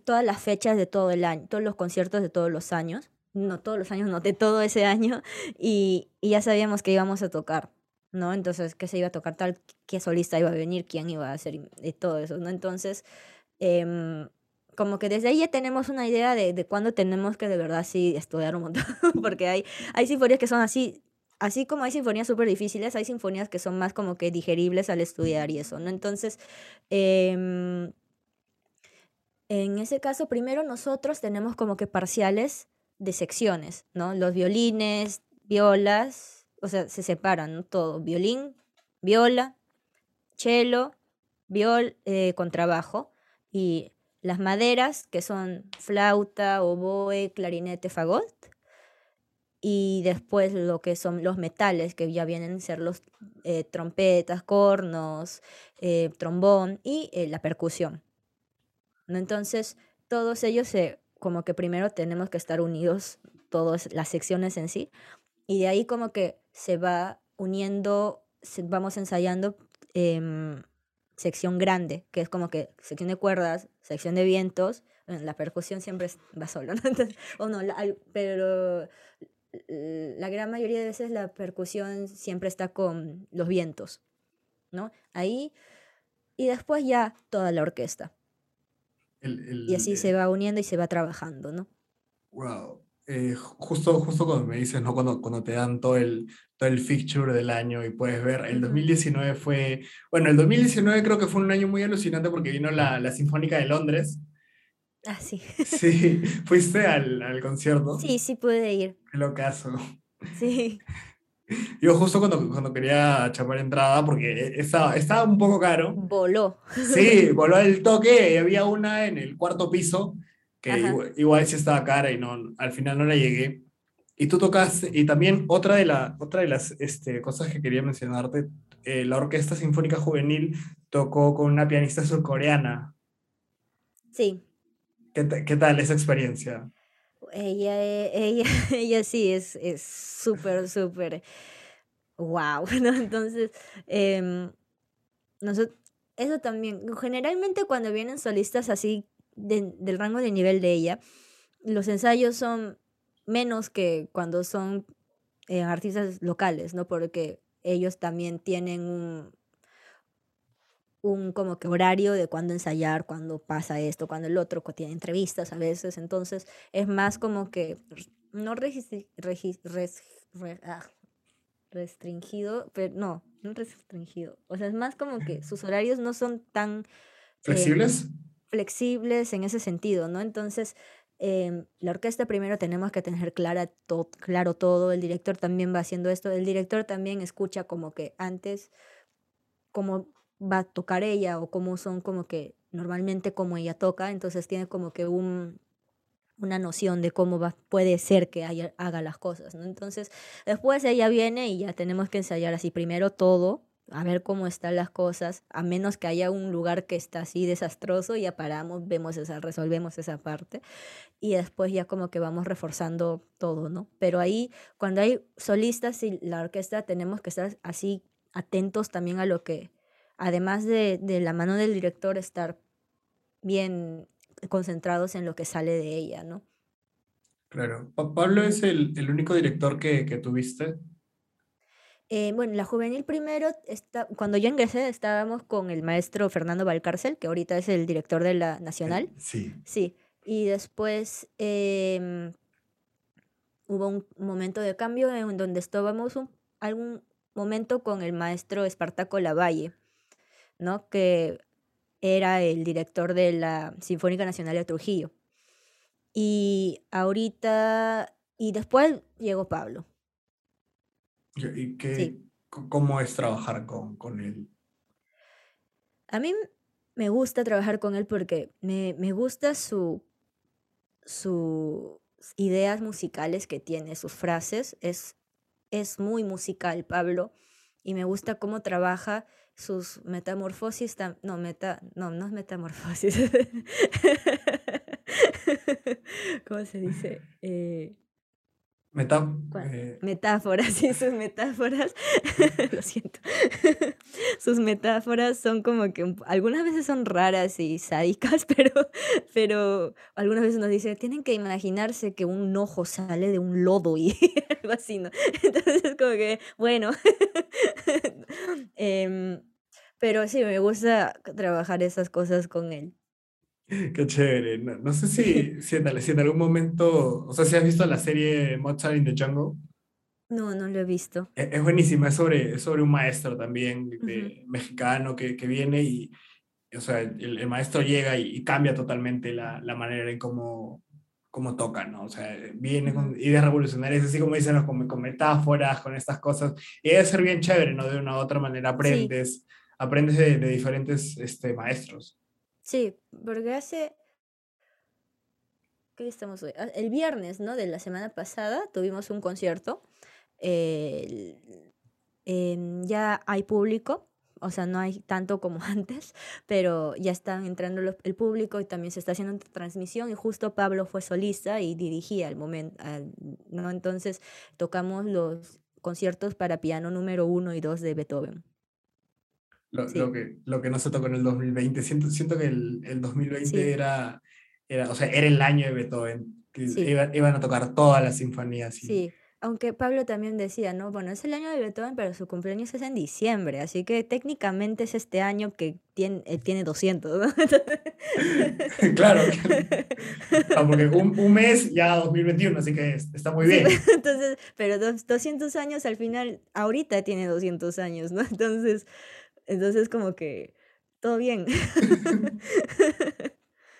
todas las fechas de todo el año, todos los conciertos de todos los años, no todos los años, no de todo ese año, y, ya sabíamos que íbamos a tocar, ¿no? Entonces, que se iba a tocar tal, qué solista iba a venir, quién iba a hacer y, todo eso, ¿no? Entonces, em, como que desde ahí ya tenemos una idea de, de cuándo tenemos que de verdad sí estudiar un montón, porque hay, hay sinfonías que son así, así como hay sinfonías súper difíciles, hay sinfonías que son más como que digeribles al estudiar y eso, ¿no? Entonces, em, en ese caso, primero nosotros tenemos como que parciales de secciones, ¿no? Los violines, violas, o sea, se separan, ¿no? Todo, violín, viola, cello, viol, eh, contrabajo y las maderas, que son flauta, oboe, clarinete, fagot, y después lo que son los metales, que ya vienen a ser los eh, trompetas, cornos, eh, trombón y eh, la percusión. Entonces, todos ellos como que primero tenemos que estar unidos, todas las secciones en sí, y de ahí como que se va uniendo, vamos ensayando em, sección grande, que es como que sección de cuerdas, sección de vientos, la percusión siempre va sola, ¿no? Entonces, o no, la- pero la gran mayoría de veces la percusión siempre está con los vientos, ¿no? Ahí, y después ya toda la orquesta. El, el- Y así eh, se va uniendo y se va trabajando, ¿no? Wow. Eh, ju- justo, justo cuando me dices, ¿no? Cuando, cuando te dan todo el, todo el fixture del año y puedes ver, el Ujú. 2019 fue, bueno, el 2019 creo que fue un año muy alucinante porque vino la, la Sinfónica de Londres. Ah, sí. Sí, fuiste al, al concierto. Sí, sí pude ir. Qué locazo. Sí. Yo justo cuando, cuando quería chapar entrada, porque estaba, estaba un poco caro, Voló. Sí, voló el toque y había una en el cuarto piso que igual, igual sí estaba cara y no, al final no la llegué. Y tú tocaste, y también otra de, la, otra de las este, cosas que quería mencionarte, eh, la Orquesta Sinfónica Juvenil tocó con una pianista surcoreana. Sí. ¿Qué, ta- qué tal esa experiencia? Ella, eh, ella, ella sí es es súper, súper wow, ¿no? Entonces, em, nosotros, eso también, generalmente cuando vienen solistas así de- del rango de nivel de ella, los ensayos son menos que cuando son eh, artistas locales, ¿no? Porque ellos también tienen un, un como que horario de cuándo ensayar, cuándo pasa esto, cuándo el otro, tiene entrevistas a veces, entonces es más como que no registri- regi- res- re- ah, restringido, pero no, no restringido, o sea, es más como que sus horarios no son tan ¿Flexibles? flexibles en ese sentido, ¿no? Entonces, em, la orquesta primero tenemos que tener clara to- claro todo, el director también va haciendo esto, el director también escucha como que antes cómo va a tocar ella o cómo son como que normalmente como ella toca, entonces tiene como que un, una noción de cómo va, puede ser que haya- haga las cosas. Entonces, después ella viene y ya tenemos que ensayar así primero todo, a ver cómo están las cosas, a menos que haya un lugar que está así desastroso, ya paramos, vemos esa, resolvemos esa parte y después ya como que vamos reforzando todo, ¿no? Pero ahí, cuando hay solistas y la orquesta, tenemos que estar así atentos también a lo que, además de, de la mano del director, estar bien concentrados en lo que sale de ella, ¿no? Claro. Pa- Pablo es el, el único director que, que tuviste. Eh, bueno, la juvenil primero, está, cuando yo ingresé estábamos con el maestro Fernando Valcárcel, que ahorita es el director de la Nacional. Sí. Sí, y después em, hubo un momento de cambio en donde estábamos un, algún momento con el maestro Espartaco Lavalle, ¿no? Que era el director de la Sinfónica Nacional de Trujillo. Y ahorita, y después llegó Pablo. ¿Y qué, cómo es trabajar con, con él? A mí me gusta trabajar con él porque me, me gusta su, sus ideas musicales que tiene, sus frases. Es, es muy musical, Pablo, y me gusta cómo trabaja sus metamorfosis. No, meta, no, no es metamorfosis. ¿Cómo se dice? Eh, eh, metáforas, sí, sus metáforas, lo siento, sus metáforas son como que algunas veces son raras y sádicas, pero, pero algunas veces nos dice, tienen que imaginarse que un ojo sale de un lodo y algo así, ¿no? Entonces como que, bueno, em, pero sí, me gusta trabajar esas cosas con él. Qué chévere. No, sé si, si, en, algún momento, o sea, si has visto la serie Mozart in the Jungle. No, no lo he visto. E, es, buenísima, es sobre, sobre un maestro también mexicano que, que, viene y, o sea, el, maestro llega y, cambia totalmente la, la, manera en cómo, cómo toca, ¿no? O sea, viene con ideas revolucionarias, así como dicen, con, con, metáforas, con estas cosas, y debe ser bien chévere, ¿no? De una u otra manera aprendes, aprendes de, de diferentes este, maestros. Sí, porque hace... ¿Qué estamos hoy? Ah, el viernes, ¿no? De la semana pasada tuvimos un concierto. Ya hay público, o sea, no hay tanto como antes, pero ya están entrando el público y también se está haciendo transmisión y justo Pablo fue solista y dirigía el momento, ¿no? Entonces tocamos los conciertos para piano número uno y dos de Beethoven. Lo, que, lo que no se tocó en el 2020. Siento, siento que el, el 2020 era, era, o sea, era el año de Beethoven, que iban, a tocar todas las sinfonías. Sí, aunque Pablo también decía, ¿no? Bueno, es el año de Beethoven, pero su cumpleaños es en diciembre, así que técnicamente es este año que tiene, tiene 200, ¿no? claro, ah, porque un, un, mes ya 2021, así que está muy bien. entonces, pero 200 años al final, ahorita tiene 200 años, ¿no? Entonces... Entonces como que todo bien.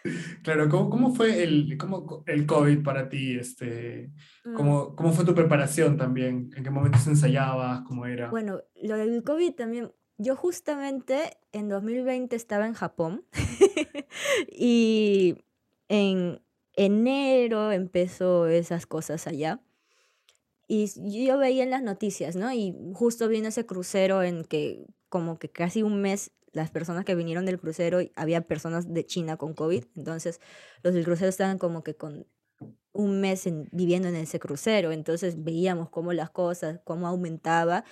Claro, ¿cómo, cómo fue el, cómo, el COVID para ti? Este, mm. ¿cómo, ¿Cómo fue tu preparación también? ¿En qué momentos ensayabas? ¿Cómo era? Bueno, lo del COVID también, yo justamente en 2020 estaba en Japón y en enero empezó esas cosas allá. Y yo veía en las noticias, ¿no? Y justo vino ese crucero en que como que casi un mes las personas que vinieron del crucero, había personas de China con COVID, entonces los del crucero estaban como que con un mes viviendo en ese crucero, entonces veíamos cómo las cosas, cómo aumentaba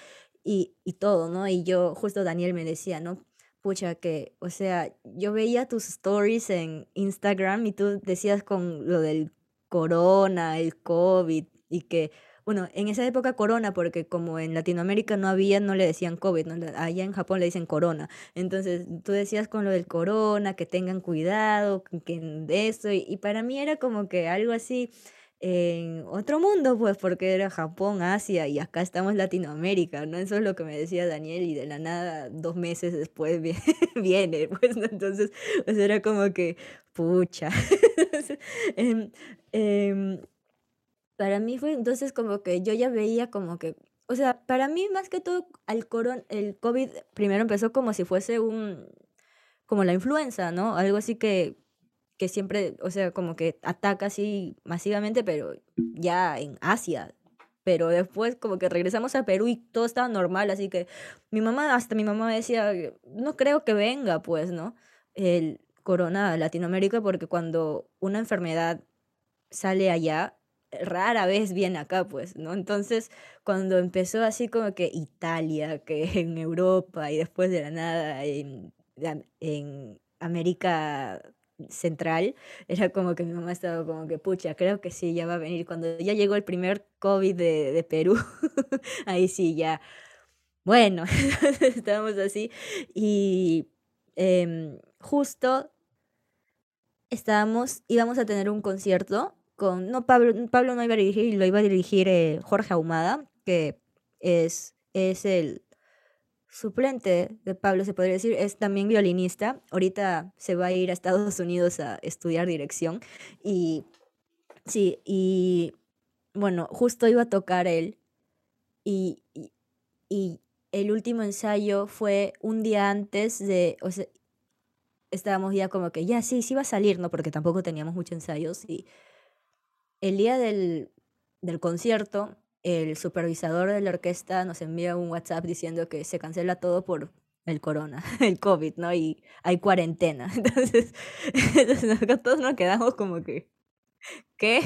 y, y todo, ¿no? Y yo, justo Daniel me decía, ¿no? Pucha, que, o sea, yo veía tus stories en Instagram y tú decías con lo del corona, el COVID y que bueno, en esa época corona, porque como en Latinoamérica no había, no le decían COVID, allá en Japón le dicen corona. Entonces tú decías con lo del corona, que tengan cuidado, que de eso, y, para mí era como que algo así en otro mundo, pues, porque era Japón, Asia y acá estamos Latinoamérica, ¿no? Eso es lo que me decía Daniel y de la nada, dos meses después viene, pues, Entonces, pues era como que, pucha. Em, em, para mí fue entonces como que yo ya veía como que, o sea, para mí más que todo el, coron el COVID primero empezó como si fuese un, como la influenza, ¿no? Algo así que, que siempre, o sea, como que ataca así masivamente, pero ya en Asia. Pero después como que regresamos a Perú y todo estaba normal, así que mi mamá, hasta mi mamá decía, no creo que venga, pues, ¿no? El corona a Latinoamérica, porque cuando una enfermedad sale allá, rara vez viene acá, pues, ¿no? Entonces, cuando empezó así como que Italia, que en Europa y después de la nada en, América Central, era como que mi mamá estaba como que, pucha, creo que sí, ya va a venir. Cuando ya llegó el primer COVID de, de Perú, ahí sí, ya, bueno, estábamos así. Y em, justo estábamos, íbamos a tener un concierto no, Pablo, Pablo no iba a dirigir, lo iba a dirigir eh, Jorge Ahumada, que es, es el suplente de Pablo, se podría decir, es también violinista. Ahorita se va a ir a Estados Unidos a estudiar dirección. Y sí, y bueno, justo iba a tocar él. Y, y, y el último ensayo fue un día antes de, o sea, estábamos ya como que, ya sí, sí va a salir, ¿no? Porque tampoco teníamos muchos ensayos. Y el día del, del concierto, el supervisor de la orquesta nos envía un WhatsApp diciendo que se cancela todo por el corona, el COVID, ¿no? Y hay cuarentena. Entonces, entonces todos nos quedamos como que, ¿qué?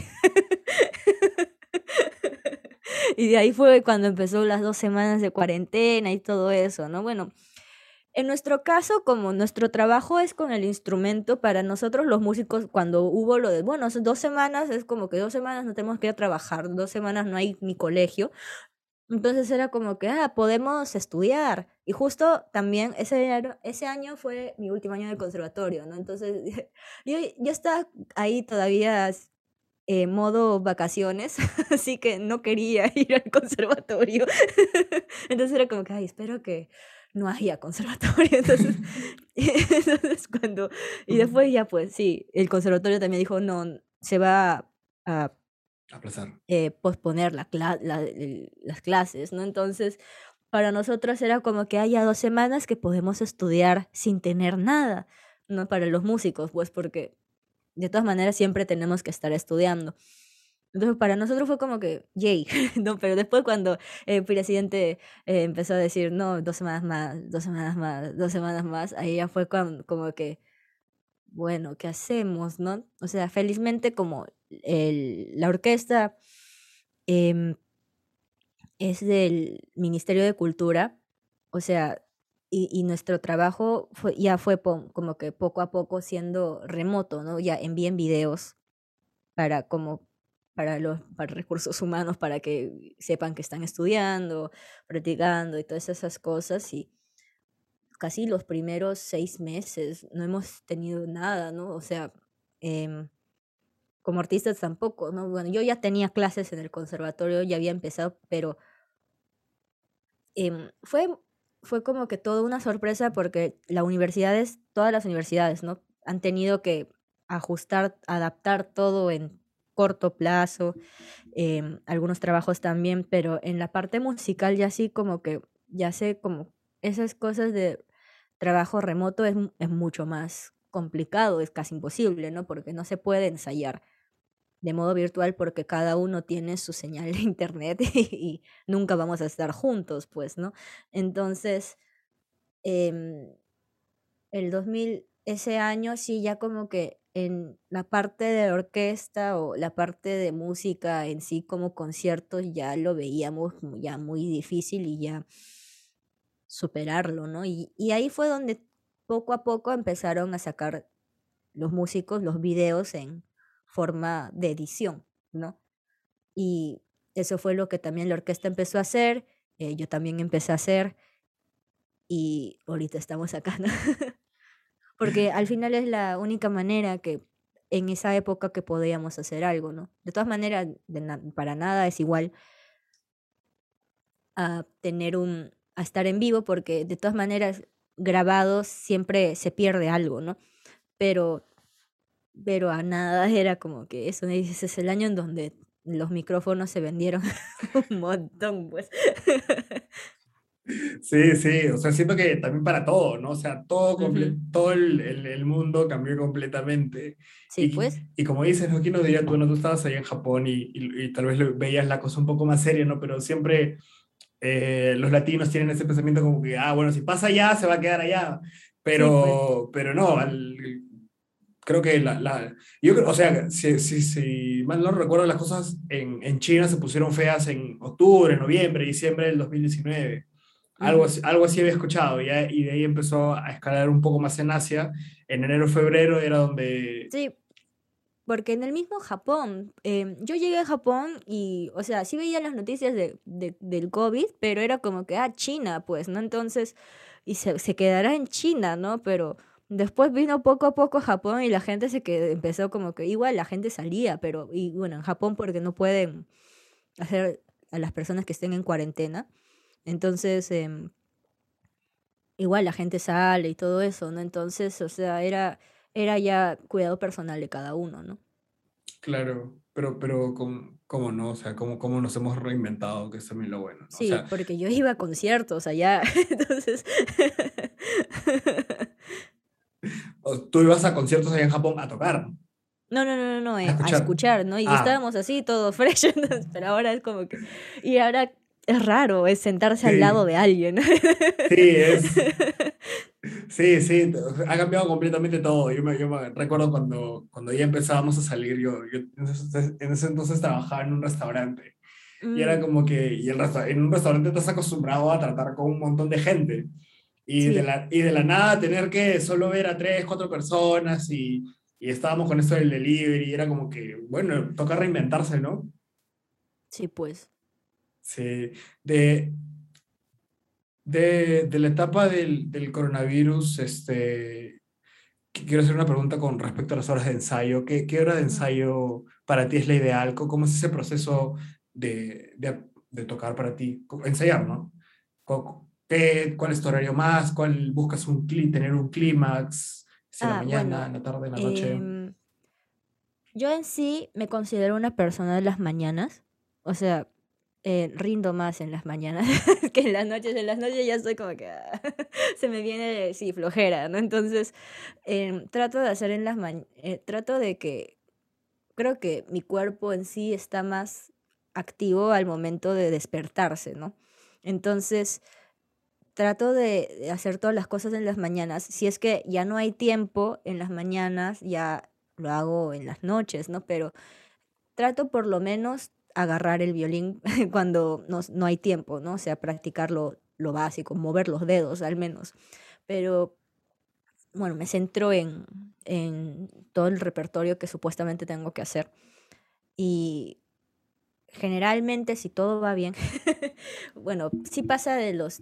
y de ahí fue cuando empezó las dos semanas de cuarentena y todo eso, ¿no? Bueno, en nuestro caso, como nuestro trabajo es con el instrumento, para nosotros los músicos, cuando hubo lo de, bueno, dos semanas, es como que dos semanas no tenemos que ir a trabajar, dos semanas no hay ni colegio. Entonces era como que, ah, podemos estudiar. Y justo también ese, ese año fue mi último año de conservatorio, ¿no? Entonces yo, yo estaba ahí todavía en modo vacaciones, así que no quería ir al conservatorio. Entonces era como que, ay, espero que no había conservatorio. Entonces, entonces cuando... Y después ya pues sí, el conservatorio también dijo, no, se va a... Aplazar. Eh, posponer la, las clases, ¿no? Entonces, para nosotros era como que haya dos semanas que podemos estudiar sin tener nada, ¿no? Para los músicos, pues porque de todas maneras siempre tenemos que estar estudiando. Entonces, para nosotros fue como que, yay, ¿no? Pero después cuando el presidente eh, empezó a decir, no, dos semanas más, dos semanas más, dos semanas más, ahí ya fue como que, bueno, ¿qué hacemos, no? O sea, felizmente como el, la orquesta em, es del Ministerio de Cultura, o sea, y, y nuestro trabajo ya fue como que poco a poco siendo remoto, ¿no? Ya envíen videos para como para los para recursos humanos para que sepan que están estudiando, practicando y todas esas cosas. Y casi los primeros seis meses no hemos tenido nada, ¿no? O sea, em, como artistas tampoco, ¿no? Bueno, yo ya tenía clases en el conservatorio, ya había empezado, pero em, fue, fue como que toda una sorpresa porque las universidades, todas las universidades, ¿no? Han tenido que ajustar, adaptar todo en corto plazo, em, algunos trabajos también, pero en la parte musical ya sí como que, ya sé como esas cosas de trabajo remoto es, es mucho más complicado, es casi imposible, ¿no? Porque no se puede ensayar de modo virtual porque cada uno tiene su señal de internet y, nunca vamos a estar juntos, pues, ¿no? Entonces, em, el 2000, ese año sí ya como que en la parte de orquesta o la parte de música en sí como conciertos ya lo veíamos ya muy difícil y ya superarlo, ¿no? Y, y ahí fue donde poco a poco empezaron a sacar los músicos los videos en forma de edición, ¿no? Y eso fue lo que también la orquesta empezó a hacer, eh, yo también empecé a hacer y ahorita estamos acá. porque al final es la única manera que en esa época que podíamos hacer algo, ¿no? De todas maneras, para nada es igual a tener un, a estar en vivo, porque de todas maneras grabados siempre se pierde algo, ¿no? Pero, pero a nada era como que eso, ese es el año en donde los micrófonos se vendieron un montón, pues. Sí, sí, o sea, siento que también para todo, ¿no? O sea, todo, todo el, el, mundo cambió completamente. Sí, y, pues. Y como dices, ¿no? ¿Quién nos diría tú, no? Tú estabas ahí en Japón y, y, tal vez veías la cosa un poco más seria, ¿no? Pero siempre eh, los latinos tienen ese pensamiento como que, ah, bueno, si pasa allá, se va a quedar allá. Pero, pues. pero no, creo que la, la, yo creo, o sea, si, si, si, mal no recuerdo, las cosas en, en China se pusieron feas en octubre, noviembre, diciembre del 2019. Algo, algo así había escuchado y de ahí empezó a escalar un poco más en Asia. En enero, febrero era donde... Sí, porque en el mismo Japón, em, yo llegué a Japón y, o sea, sí veía las noticias de, del COVID, pero era como que, ah, China, pues, ¿no? Entonces, y se, se quedará en China, ¿no? Pero después vino poco a poco a Japón y la gente se quedó, empezó como que, igual la gente salía, pero, y bueno, en Japón porque no pueden hacer a las personas que estén en cuarentena. Entonces, em, igual la gente sale y todo eso, ¿no? Entonces, o sea, era, era ya cuidado personal de cada uno, ¿no? Claro, pero, pero ¿cómo, cómo no? O sea, ¿cómo, cómo nos hemos reinventado? Que es también lo bueno, ¿no? O Sí, sea, porque yo iba a conciertos allá, entonces... tú ibas a conciertos allá en Japón a tocar, No, no, no, no, no, a eh, a escuchar. escuchar, ¿no? Y Ah, estábamos así, todo fresh, pero ahora es como que... Y ahora es raro, es sentarse al lado sí, de alguien. sí, es, sí, sí, ha cambiado completamente todo. Yo me, yo me recuerdo cuando, cuando ya empezábamos a salir, yo, yo en ese, en ese entonces trabajaba en un restaurante y era Mm, como que, y el en un restaurante estás acostumbrado a tratar con un montón de gente. Y de sí, la, y de la nada tener que solo ver a tres, cuatro personas y, y estábamos con esto del delivery y era como que, bueno, toca reinventarse, ¿no? sí, pues. Sí, de, de, de la etapa del, del coronavirus, este, qu- quiero hacer una pregunta con respecto a las horas de ensayo. ¿Qué, qué hora de ensayo para ti es la ideal? ¿Cómo es ese proceso de, de, de tocar para ti? Ensayar, ¿no? ¿Qué, cuál es tu horario más? ¿Cuál buscas un cli- tener un clímax? ¿Es en la Ah, mañana, bueno, en la tarde, en la noche? em, yo en sí me considero una persona de las mañanas, o sea, eh, rindo más en las mañanas que en las noches. En las noches ya estoy como que ah, se me viene, sí, flojera, ¿no? Entonces, em, trato de hacer en las mañanas, trato de que, creo que mi cuerpo en sí está más activo al momento de despertarse, ¿no? Entonces, trato de hacer todas las cosas en las mañanas. Si es que ya no hay tiempo en las mañanas, ya lo hago en las noches, ¿no? Pero trato por lo menos agarrar el violín cuando no, no hay tiempo, ¿no? O sea, practicar lo, lo básico, mover los dedos al menos. Pero bueno, me centro en, en todo el repertorio que supuestamente tengo que hacer. Y generalmente, si todo va bien, bueno, sí pasa de los...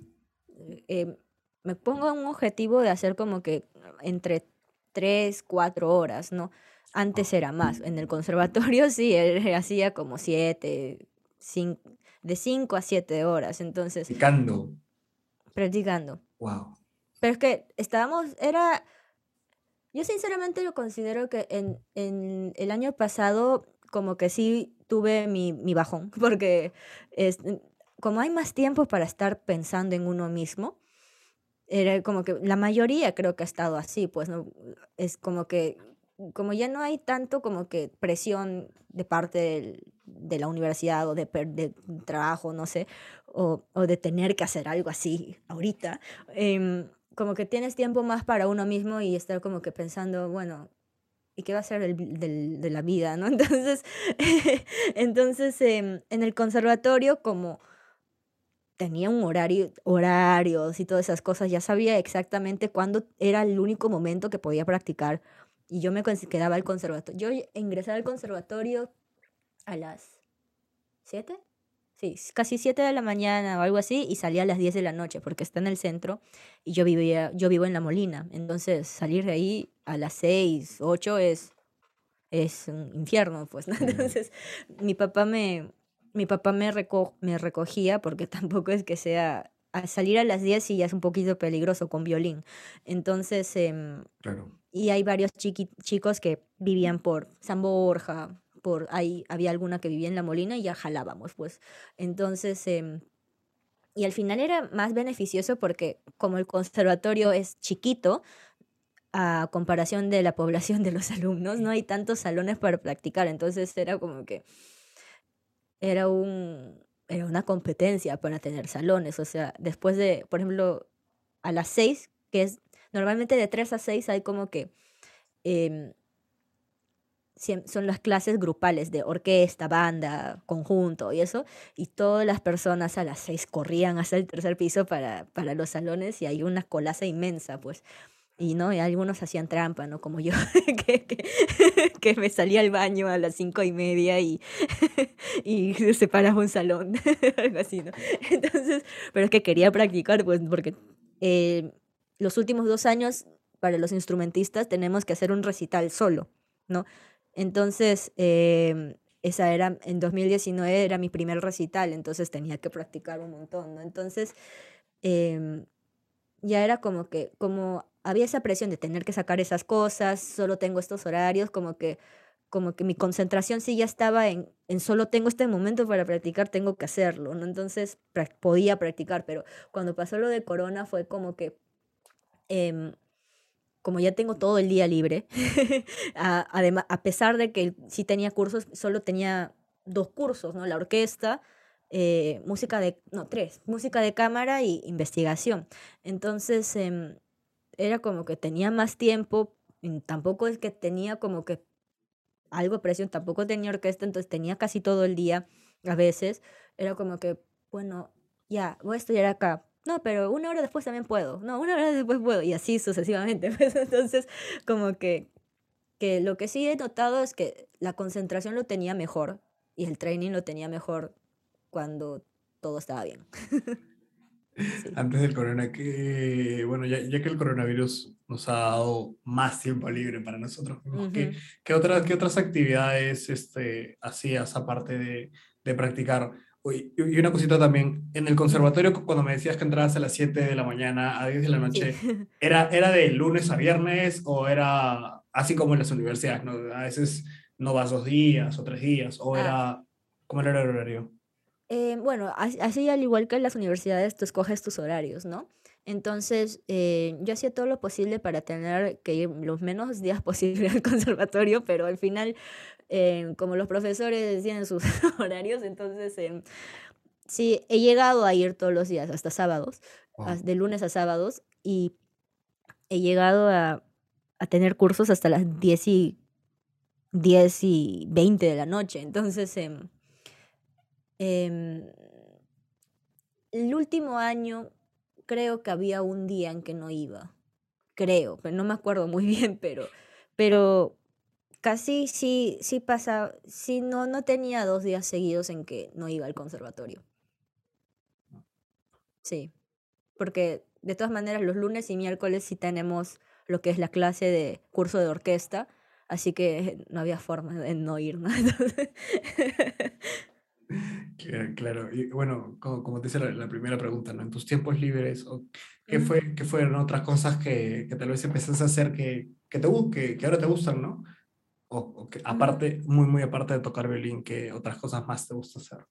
eh, me pongo un objetivo de hacer como que entre 3, 4 horas, ¿no? Antes era más. En el conservatorio sí, eh, hacía como 7, de 5 a 7 horas. Entonces, Picando. practicando. Wow. Pero es que estábamos, era, yo sinceramente lo considero que en, en el año pasado como que sí tuve mi, mi bajón, porque es, como hay más tiempo para estar pensando en uno mismo, era como que la mayoría creo que ha estado así, pues no es como que como ya no hay tanto como que presión de parte del- de la universidad o de, de trabajo, no sé, o, o de tener que hacer algo así ahorita, em, como que tienes tiempo más para uno mismo y estar como que pensando, bueno, ¿y qué va a ser del del- de la vida, no? Entonces, entonces em, en el conservatorio como tenía un horario, horarios y todas esas cosas, ya sabía exactamente cuándo era el único momento que podía practicar y yo me quedaba al conservatorio. Yo ingresé al conservatorio a las 7, sí, casi 7 de la mañana o algo así y salía a las 10 de la noche porque está en el centro y yo vivía, yo vivo en La Molina, entonces salir de ahí a las 6, 8 es es un infierno, pues, ¿no? Entonces, mi papá me, mi papá me, reco- me recogía porque tampoco es que sea, a salir a las 10 sí ya es un poquito peligroso con violín. Entonces, em, Claro. y hay varios chiqui- chicos que vivían por San Borja, por ahí había alguna que vivía en La Molina y ya jalábamos, pues. Entonces, em, y al final era más beneficioso porque como el conservatorio es chiquito, a comparación de la población de los alumnos, no hay tantos salones para practicar, entonces era como que era un era una competencia para tener salones, o sea, después de, por ejemplo, a las seis, que es normalmente de 3 a 6 hay como que em, son las clases grupales de orquesta, banda, conjunto y eso, y todas las personas a las 6 corrían hasta el tercer piso para, para los salones y hay una colaza inmensa, pues. Y no, y algunos hacían trampa, ¿no? Como yo, que, que, que me salía al baño a las cinco y media y, y separaba un salón, algo así, ¿no? Entonces, pero es que quería practicar, pues, porque eh, los últimos dos años, para los instrumentistas, tenemos que hacer un recital solo, ¿no? Entonces, em, esa era, en 2019 era mi primer recital, entonces tenía que practicar un montón, ¿no? Entonces, em, ya era como que, como había esa presión de tener que sacar esas cosas, solo tengo estos horarios, como que, como que mi concentración sí ya estaba en, en solo tengo este momento para practicar, tengo que hacerlo, ¿no? Entonces podía practicar, pero cuando pasó lo de corona fue como que, em, como ya tengo todo el día libre, además, a pesar de que sí tenía cursos, solo tenía dos cursos, ¿no? La orquesta, eh, música de, no, tres, música de cámara y investigación. Entonces, em, era como que tenía más tiempo, tampoco es que tenía como que algo presión, tampoco tenía orquesta, entonces tenía casi todo el día a veces. Era como que, bueno, ya, voy a estudiar acá. No, pero una hora después también puedo. No, una hora después puedo. Y así sucesivamente. Pues, entonces, como que, que lo que sí he notado es que la concentración lo tenía mejor y el training lo tenía mejor cuando todo estaba bien. Antes del corona, que, bueno, ya, ya, que el coronavirus nos ha dado más tiempo libre para nosotros, ¿qué, qué, otras, ¿qué otras actividades este, hacías aparte de, de practicar? Y una cosita también, en el conservatorio, cuando me decías que entrabas a las 7 de la mañana a 10 de la noche, ¿era, ¿era de lunes a viernes o era así como en las universidades? ¿no? A veces no vas dos días o tres días, o ah. era, ¿cómo era el horario? Eh, bueno, así al igual que en las universidades, tú escoges tus horarios, ¿no? Entonces, eh, yo hacía todo lo posible para tener que ir los menos días posible al conservatorio, pero al final, eh, como los profesores tienen sus horarios, entonces sí, he llegado a ir todos los días, hasta sábados, de lunes a sábados, y he llegado a, a tener cursos hasta las 10 y, 10 y 20 de la noche. Entonces, Em, el último año creo que había un día en que no iba. Creo, pero no me acuerdo muy bien, pero, pero casi sí, sí pasaba, sí, no, no tenía dos días seguidos en que no iba al conservatorio. Sí, porque de todas maneras los lunes y miércoles sí tenemos lo que es la clase de curso de orquesta, así que no había forma de no ir. ¿no? Claro, y bueno, como, como te dice la, primera pregunta, ¿no? En tus tiempos libres, ¿qué, fue, qué fueron otras cosas que, que tal vez empezaste a hacer que, que, te, que, que ahora te gustan, ¿no? O, que aparte, muy, muy aparte de tocar violín, ¿qué otras cosas más te gusta hacer?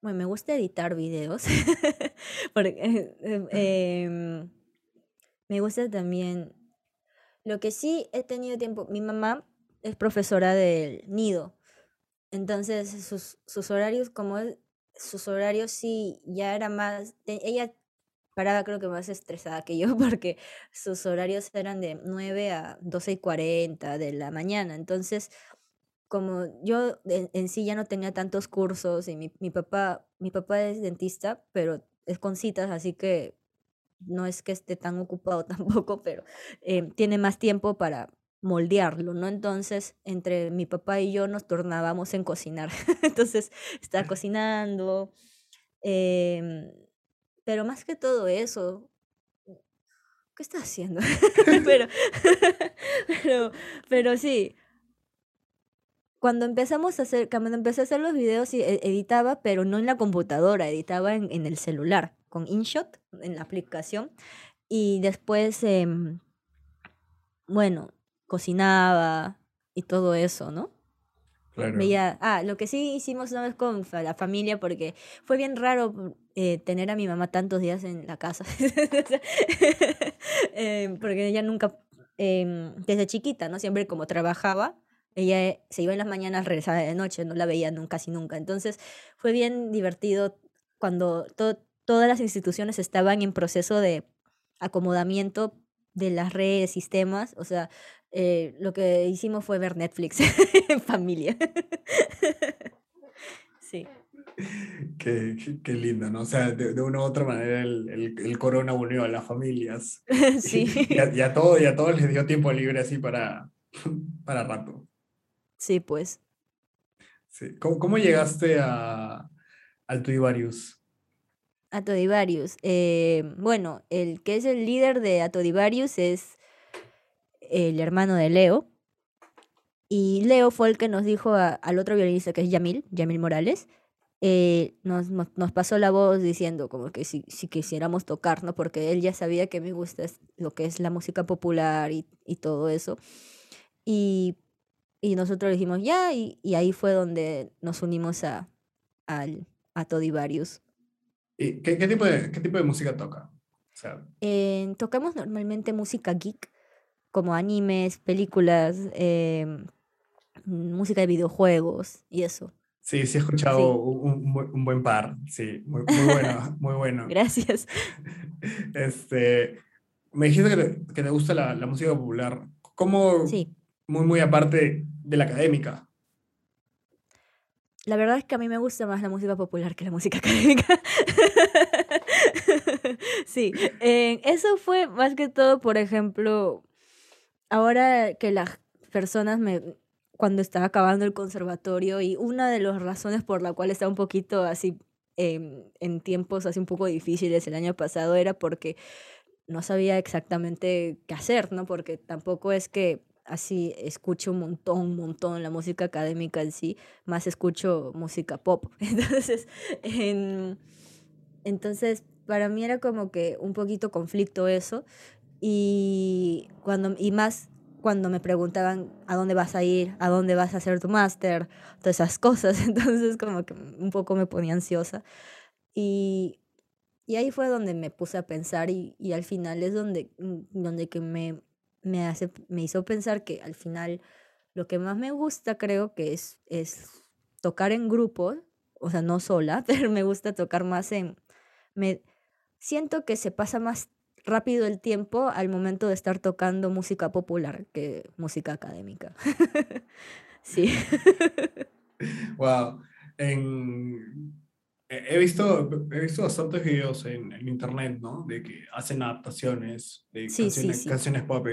Bueno, me gusta editar videos. Porque, eh, em, me gusta también. Lo que sí he tenido tiempo, mi mamá es profesora del nido. Entonces, sus, sus horarios, como sus horarios sí ya era más, ella paraba creo que más estresada que yo porque sus horarios eran de 9 a 12 y 40 de la mañana. Entonces, como yo en, sí ya no tenía tantos cursos y mi, mi, papá, mi papá es dentista, pero es con citas, así que no es que esté tan ocupado tampoco, pero eh, tiene más tiempo para, moldearlo, ¿no? Entonces, entre mi papá y yo nos tornábamos en cocinar. Entonces, estaba cocinando. Em, pero más que todo eso, ¿qué está haciendo? pero, pero, pero sí, cuando empezamos a hacer, cuando empecé a hacer los videos, e, editaba, pero no en la computadora, editaba en, en el celular, con InShot, en la aplicación. Y después, em, bueno, cocinaba y todo eso, ¿no? Claro. Veía, ah, lo que sí hicimos una vez con la familia, porque fue bien raro eh, tener a mi mamá tantos días en la casa, eh, porque ella nunca, em, desde chiquita, ¿no? Siempre como trabajaba, ella se iba en las mañanas, regresaba de noche, no la veía nunca, casi nunca. Entonces fue bien divertido cuando todas las instituciones estaban en proceso de acomodamiento de las redes, sistemas, o sea, eh, lo que hicimos fue ver Netflix en familia. sí. Qué, qué, lindo, ¿no? O sea, de, una u otra manera el, el, corona unió a las familias. sí. Y, a, y, a todo, y a todos les dio tiempo libre así para, para rato. Sí, pues. Sí. ¿Cómo, cómo llegaste a, al Tuivarius? Atodivarius. Eh, bueno, el que es el líder de Atodivarius es el hermano de Leo. Y Leo fue el que nos dijo al otro violinista que es Yamil, Yamil Morales, eh, nos, nos, pasó la voz diciendo como que si, si quisiéramos tocar, ¿no? Porque él ya sabía que me gusta lo que es la música popular y, y todo eso. Y, y nosotros dijimos ya, y, y ahí fue donde nos unimos a, al, a Todivarius. ¿Y qué, qué tipo de, qué tipo de música toca? O sea, Eh, tocamos normalmente música geek, como animes, películas, em, música de videojuegos y eso. sí, sí he escuchado Sí, un, buen un buen par, sí, muy, muy bueno, muy bueno. gracias. Este, me dijiste que te, que te gusta la, la música popular. ¿Cómo, Sí, muy, muy aparte de la académica? la verdad es que a mí me gusta más la música popular que la música académica. Sí, eh, eso fue más que todo, por ejemplo, ahora que las personas me, cuando estaba acabando el conservatorio y una de las razones por la cual estaba un poquito así em, en tiempos así un poco difíciles el año pasado era porque no sabía exactamente qué hacer, ¿no? Porque tampoco es que así escucho un montón, un montón la música académica en sí, más escucho música pop. Entonces, en- entonces para mí era como que un poquito conflicto eso y cuando y más cuando me preguntaban a dónde vas a ir, a dónde vas a hacer tu máster, todas esas cosas, entonces como que un poco me ponía ansiosa. Y y ahí fue donde me puse a pensar y, y al final es donde, mm, donde que me, me, hace, me hizo pensar que al final lo que más me gusta creo que es, es tocar en grupo, o sea, no sola, pero me gusta tocar más en... Me, siento que se pasa más rápido el tiempo al momento de estar tocando música popular que música académica. Sí. Wow. En, he visto, he visto bastantes videos en, en internet, ¿no? De que hacen adaptaciones de Sí, sí, canciones, sí. canciones pop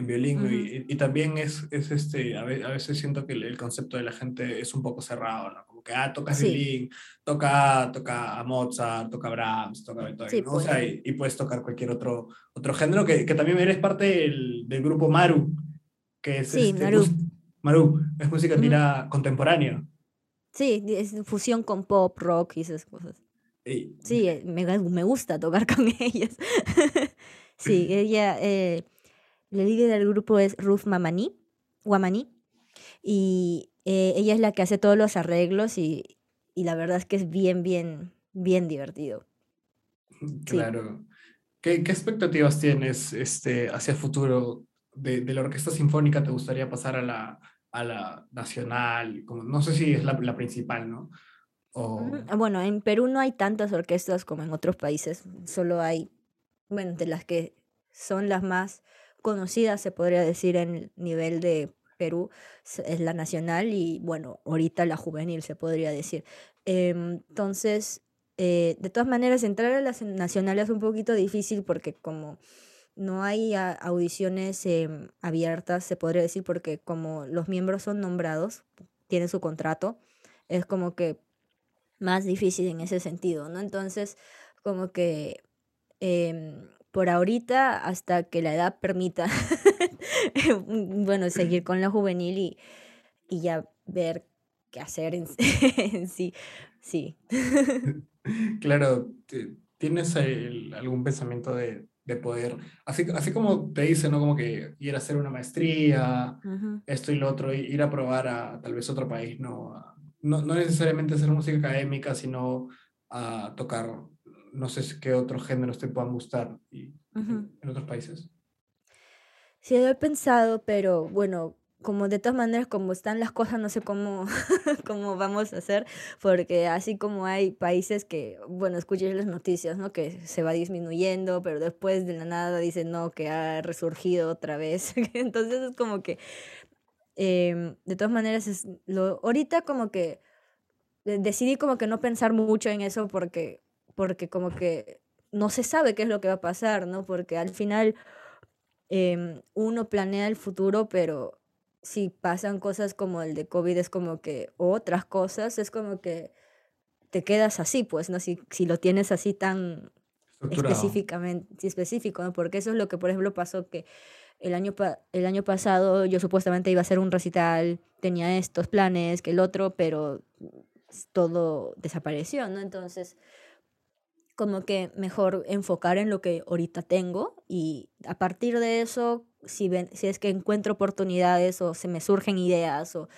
en, en violín Ujú. y, y también es, es este, a ve- a veces siento que el, el concepto de la gente es un poco cerrado, ¿no? Como que, ah, tocas Sí. violín, toca, toca a Mozart, toca a Brahms, toca a Beethoven, Sí, ¿no? O pues. sea, y, y puedes tocar cualquier otro, otro género, que, que también eres parte del, del grupo Maru, que es Sí, este, Maru. Maru, es música Ujú. tira contemporánea. Sí, es fusión con pop, rock y esas cosas. Sí, eh, me, me gusta tocar con ellas. Sí, ella, eh, la líder del grupo es Ruth Mamani, Wamani, y eh, ella es la que hace todos los arreglos y, y la verdad es que es bien, bien, bien divertido. Sí. Claro. ¿Qué, qué expectativas tienes este, hacia el futuro de, de la orquesta sinfónica? ¿Te gustaría pasar a la, a la nacional? Como, no sé si es la, la principal, ¿no? O, Ujú. Ah, Bueno, en Perú no hay tantas orquestas como en otros países, solo hay, bueno, de las que son las más conocidas, se podría decir, en el nivel de Perú, es la nacional y, bueno, ahorita la juvenil, se podría decir. Em, entonces, eh, de todas maneras, entrar a las nacionales es un poquito difícil porque como no hay audiciones em, abiertas, se podría decir, porque como los miembros son nombrados, tienen su contrato, es como que más difícil en ese sentido, ¿no? Entonces, como que em, por ahorita, hasta que la edad permita, bueno, seguir con la juvenil y, y ya ver qué hacer en, en sí, sí. claro, ¿tienes el- algún pensamiento de, de poder, así, así como te dicen, ¿no? Como que ir a hacer una maestría, esto y lo otro, ir a probar a tal vez otro país, ¿no? No, no necesariamente hacer música académica, sino a tocar, no sé qué otros géneros te puedan gustar y, en, en otros países. Sí, lo he pensado, pero bueno, como de todas maneras, como están las cosas, no sé cómo, cómo vamos a hacer, porque así como hay países que, bueno, escuché las noticias, ¿no? Que se va disminuyendo, pero después de la nada dicen, no, que ha resurgido otra vez. Entonces es como que, em, de todas maneras, es lo, ahorita como que de- decidí como que no pensar mucho en eso porque, porque como que no se sabe qué es lo que va a pasar, ¿no? Porque al final em, uno planea el futuro, pero si pasan cosas como el de COVID, es como que, otras cosas, es como que te quedas así, pues, ¿no? Si, si lo tienes así tan específicamente, específico, ¿no? Porque eso es lo que, por ejemplo, pasó que el año, el año pasado yo supuestamente iba a hacer un recital, tenía estos planes, que el otro, pero todo desapareció, ¿no? Entonces, como que mejor enfocar en lo que ahorita tengo y a partir de eso, si, ven, si es que encuentro oportunidades o se me surgen ideas o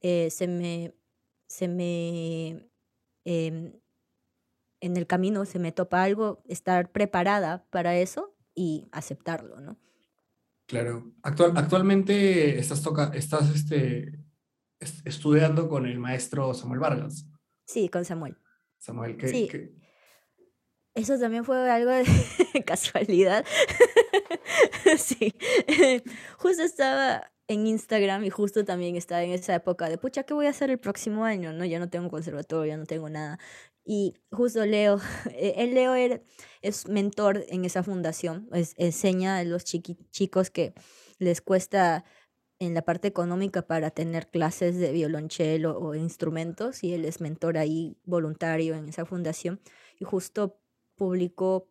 eh, se me, se me em, en el camino se me topa algo, estar preparada para eso y aceptarlo, ¿no? Claro. Actual, actualmente estás, toca, estás este, estudiando con el maestro Samuel Vargas. Sí, con Samuel. Samuel, ¿qué, Sí, qué- eso también fue algo de casualidad. Sí, justo estaba en Instagram y justo también estaba en esa época de, pucha, ¿qué voy a hacer el próximo año? No, ya no tengo conservatorio, ya no tengo nada. Y justo Leo, eh, el Leo es mentor en esa fundación, enseña a los chiqui- chicos que les cuesta en la parte económica para tener clases de violonchelo o instrumentos y él es mentor ahí voluntario en esa fundación y justo publicó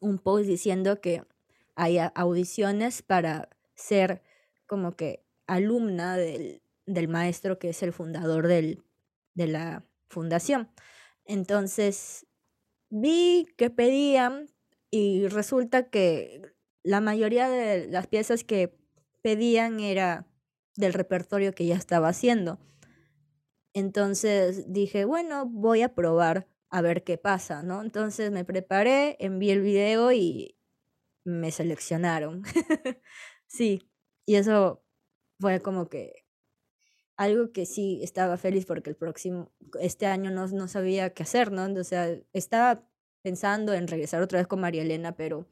un post diciendo que hay audiciones para ser como que alumna del, del maestro que es el fundador del, de la fundación. Entonces vi que pedían y resulta que la mayoría de las piezas que pedían era del repertorio que ya estaba haciendo. Entonces dije, bueno, voy a probar a ver qué pasa, ¿no? Entonces me preparé, envié el video y me seleccionaron. Sí, y eso fue como que algo que sí estaba feliz porque el próximo, este año no, no sabía qué hacer, ¿no? O sea, estaba pensando en regresar otra vez con María Elena, pero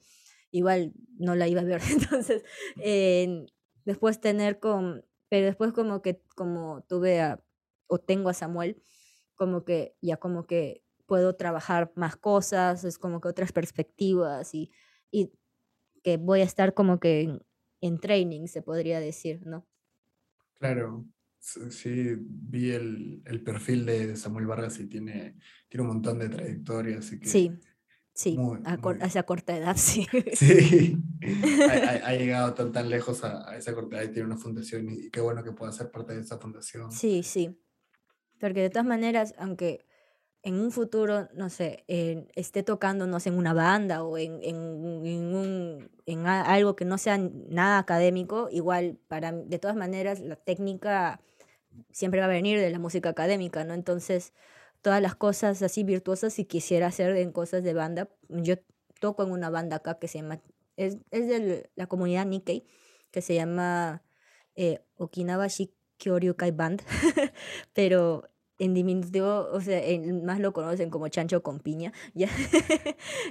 igual no la iba a ver. Entonces, eh, después tener con, pero después como que, como tuve a, o tengo a Samuel, como que ya como que puedo trabajar más cosas, es como que otras perspectivas y, y que voy a estar como que en, en training, se podría decir, ¿no? Claro, sí, vi el, el perfil de Samuel Vargas y tiene, tiene un montón de trayectoria, así que Sí, sí, muy, a, muy, a esa corta edad, sí. sí, ha, ha- ha llegado tan, tan lejos a, a esa corta edad y tiene una fundación y, y qué bueno que pueda ser parte de esa fundación. Sí, sí. Porque de todas maneras, aunque en un futuro, no sé, esté tocando, no sé, en una banda o en, en, en un, en algo que no sea nada académico, igual, para, de todas maneras, la técnica siempre va a venir de la música académica, ¿no? Entonces, todas las cosas así virtuosas, si quisiera hacer en cosas de banda, yo toco en una banda acá que se llama, es, es de la comunidad Nikkei, que se llama eh, Okinawa Band, pero en diminutivo, o sea, en- más lo conocen como chancho con piña, ¿ya?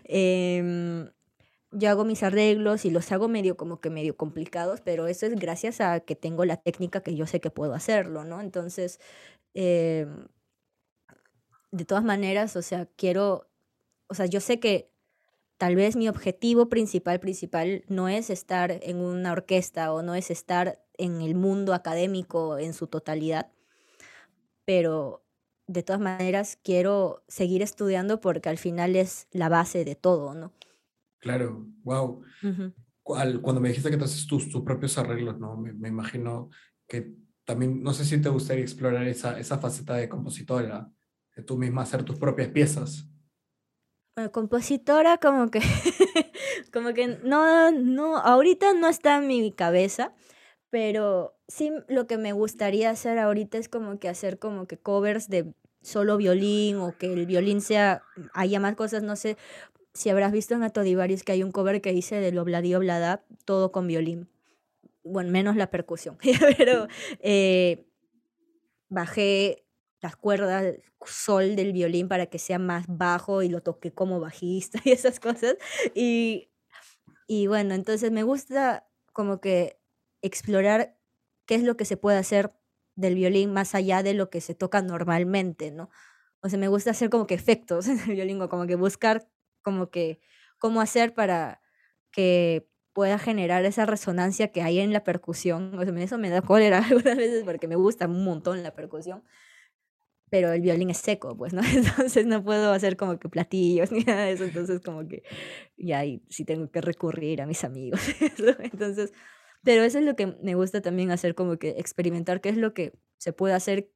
Em, yo hago mis arreglos y los hago medio como que medio complicados, pero eso es gracias a que tengo la técnica que yo sé que puedo hacerlo, ¿no? Entonces, em, de todas maneras, o sea, quiero, o sea, yo sé que tal vez mi objetivo principal, principal, no es estar en una orquesta o no es estar en el mundo académico en su totalidad, pero de todas maneras quiero seguir estudiando porque al final es la base de todo, ¿no? Claro, wow. Ujú. Cuando me dijiste que te haces tus, tus propios arreglos, ¿no? Me, me imagino que también, no sé si te gustaría explorar esa, esa faceta de compositora, de tú misma hacer tus propias piezas. Bueno, compositora como que como que no no ahorita no está en mi cabeza, pero sí lo que me gustaría hacer ahorita es como que hacer como que covers de solo violín o que el violín sea haya más cosas, no sé si habrás visto en Atodivarius que hay un cover que dice del Obladi Oblada todo con violín. Bueno, menos la percusión, pero eh, bajé las cuerdas, sol del violín para que sea más bajo y lo toqué como bajista y esas cosas. Y, y bueno, entonces me gusta como que explorar qué es lo que se puede hacer del violín más allá de lo que se toca normalmente, ¿no? O sea, me gusta hacer como que efectos en el violín o como que buscar como que cómo hacer para que pueda generar esa resonancia que hay en la percusión. O sea, eso me da cólera algunas veces porque me gusta un montón la percusión pero el violín es seco, pues, ¿no? Entonces no puedo hacer como que platillos ni nada de eso, entonces como que ya ahí sí tengo que recurrir a mis amigos. Entonces, pero eso es lo que me gusta también hacer, como que experimentar qué es lo que se puede hacer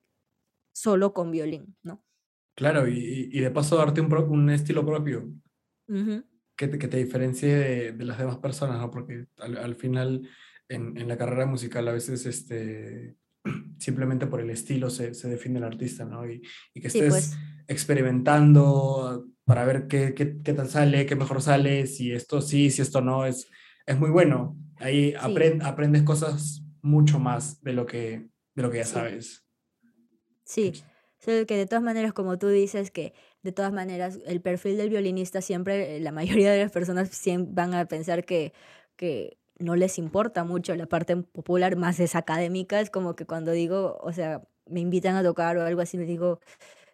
solo con violín, ¿no? Claro, y, y de paso darte un, pro- un estilo propio Ujú. que te, que te diferencie de, de las demás personas, ¿no? Porque al, al final en, en la carrera musical a veces este, simplemente por el estilo se, se define el artista, ¿no? Y, y que Sí, estés pues. experimentando para ver qué, qué, qué tal sale, qué mejor sale, si esto sí, si esto no, es, es muy bueno. Ahí Sí. apren- aprendes cosas mucho más de lo que, de lo que ya Sí. sabes. Sí, solo que de todas maneras, como tú dices, que de todas maneras el perfil del violinista siempre, eh, la mayoría de las personas van a pensar que, que no les importa mucho la parte popular, más es académica, es como que cuando digo, o sea, me invitan a tocar o algo así, les digo,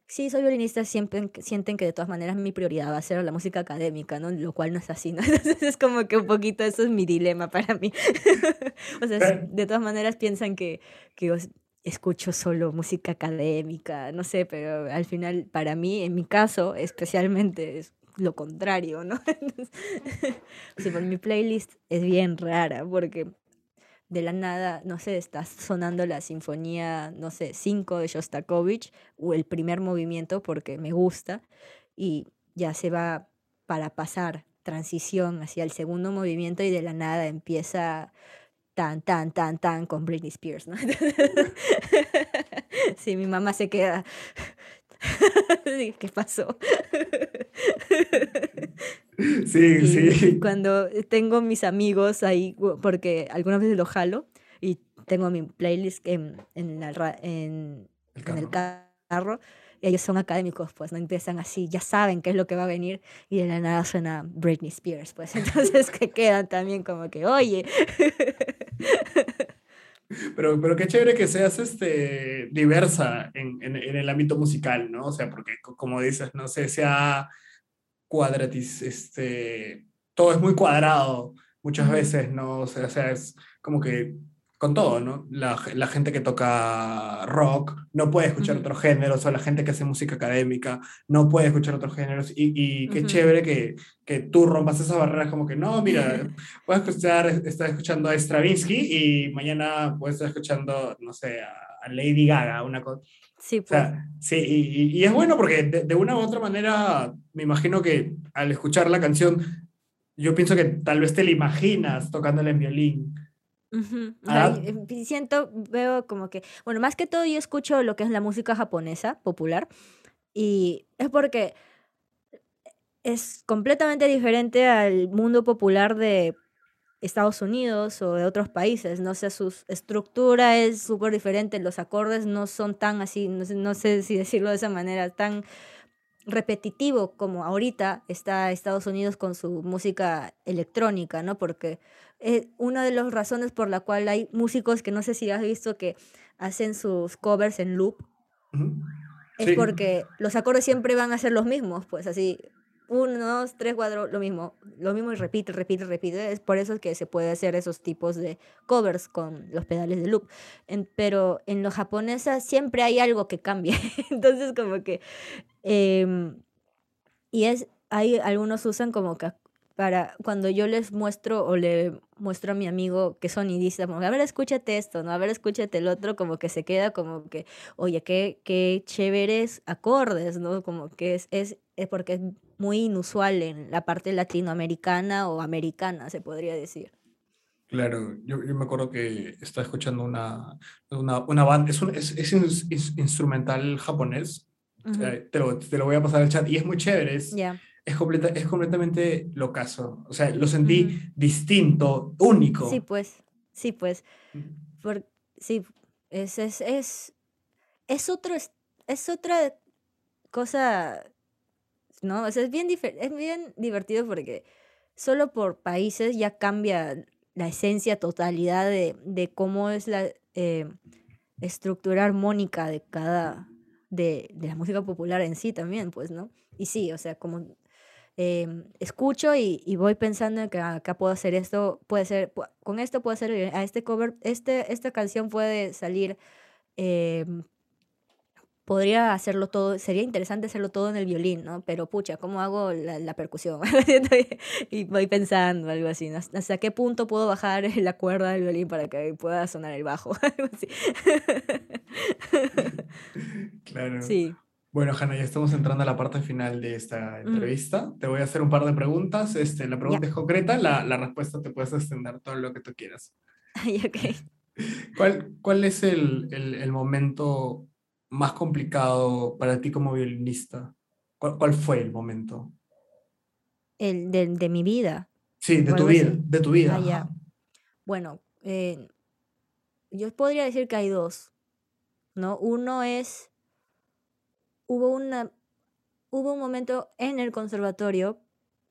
sí, soy violinista, siempre sienten que de todas maneras mi prioridad va a ser la música académica, ¿no? Lo cual no es así, ¿no? Entonces es como que un poquito eso es mi dilema para mí. O sea, de todas maneras piensan que, que os- escucho solo música académica, no sé, pero al final para mí, en mi caso, especialmente es lo contrario, ¿no? Entonces, sea, por mi playlist es bien rara porque de la nada, no sé, está sonando la sinfonía, no sé, 5 de Shostakovich o el primer movimiento porque me gusta y ya se va para pasar transición hacia el segundo movimiento y de la nada empieza tan, tan, tan, tan con Britney Spears, ¿no? sí, mi mamá se queda. ¿Qué pasó? Sí, Y sí. cuando tengo mis amigos ahí, porque algunas veces lo jalo y tengo mi playlist en, en, la ra- en, El en el carro. y ellos son académicos, pues no empiezan así, ya saben qué es lo que va a venir y de la nada suena Britney Spears, pues entonces que quedan también como que, oye, Pero, pero qué chévere que seas este, diversa en, en, en el ámbito musical, ¿no? O sea, porque co- como dices, no sé, sea cuadratis, este, todo es muy cuadrado muchas veces, ¿no? O sea, o sea, es como que con todo, ¿no? La, la gente que toca rock no puede escuchar Ujú. otros géneros, o la gente que hace música académica no puede escuchar otros géneros, y, y qué Ujú. chévere que, que tú rompas esas barreras como que, no, mira, puedes escuchar, estar escuchando a Stravinsky y mañana puedes estar escuchando, no sé, a, a Lady Gaga, una cosa. Sí, O pues, sea, sí, y, es bueno porque de, de una u otra manera, me imagino que al escuchar la canción, yo pienso que tal vez te la imaginas tocándola en violín. Ah. y siento, veo como que, bueno, más que todo yo escucho lo que es la música japonesa popular y es porque es completamente diferente al mundo popular de Estados Unidos o de otros países, no sé, su estructura es súper diferente, los acordes no son tan así, no sé, no sé si decirlo de esa manera, tan repetitivo como ahorita está Estados Unidos con su música electrónica, ¿no? Porque eh, una de las razones por la cual hay músicos que no sé si has visto que hacen sus covers en loop Ujú. es Sí. porque los acordes siempre van a ser los mismos, pues así, uno, dos, tres, cuatro, lo mismo, lo mismo y repite, repite, repite. Es por eso que se puede hacer esos tipos de covers con los pedales de loop. Pero en lo japonesa siempre hay algo que cambia. Entonces como que... em, y es, hay algunos usan como que para cuando yo les muestro o le muestro a mi amigo que sonidista, como, a ver, escúchate esto, ¿no? A ver, escúchate el otro, como que se queda como que, oye, qué, qué chéveres acordes, ¿no? Como que es, es, es porque es muy inusual en la parte latinoamericana o americana, se podría decir. Claro, yo, yo me acuerdo que estaba escuchando una, una, una banda, es, un, es, es ins- instrumental japonés, Ujú. eh, te, lo, te lo voy a pasar al chat, y es muy chévere, es, Ya. Es, completa, es completamente locazo, o sea, lo sentí distinto, único. Sí, pues, sí, pues. Por, sí, es, es, es, es otro, es, es otra cosa, ¿no? O sea, es bien, es bien divertido porque solo por países ya cambia la esencia, totalidad de, de cómo es la eh, estructura armónica de cada, de, de la música popular en sí también, pues, ¿no? Y sí, o sea, como em, escucho y, y voy pensando en que ah, acá puedo hacer esto, puede ser, con esto puedo hacer, eh, a este cover, este, esta canción puede salir em, podría hacerlo todo, sería interesante hacerlo todo en el violín, ¿no? Pero pucha, ¿cómo hago la, la percusión? y voy pensando algo así, ¿no? ¿Hasta qué punto puedo bajar la cuerda del violín para que pueda sonar el bajo? algo así. Claro. Sí. Bueno, Hanna, ya estamos entrando a la parte final de esta entrevista. Te voy a hacer un par de preguntas. Este, la pregunta Ya. es concreta, la, la respuesta te puedes extender todo lo que tú quieras. Ay, ok. ¿Cuál, cuál es el, el, el momento más complicado para ti como violinista? ¿Cuál, cuál fue el momento? El de, de mi vida. Sí, de tu vida, de tu vida. Ah, ajá. Bueno, eh, yo podría decir que hay dos, ¿no? Uno es, hubo una, hubo un momento en el conservatorio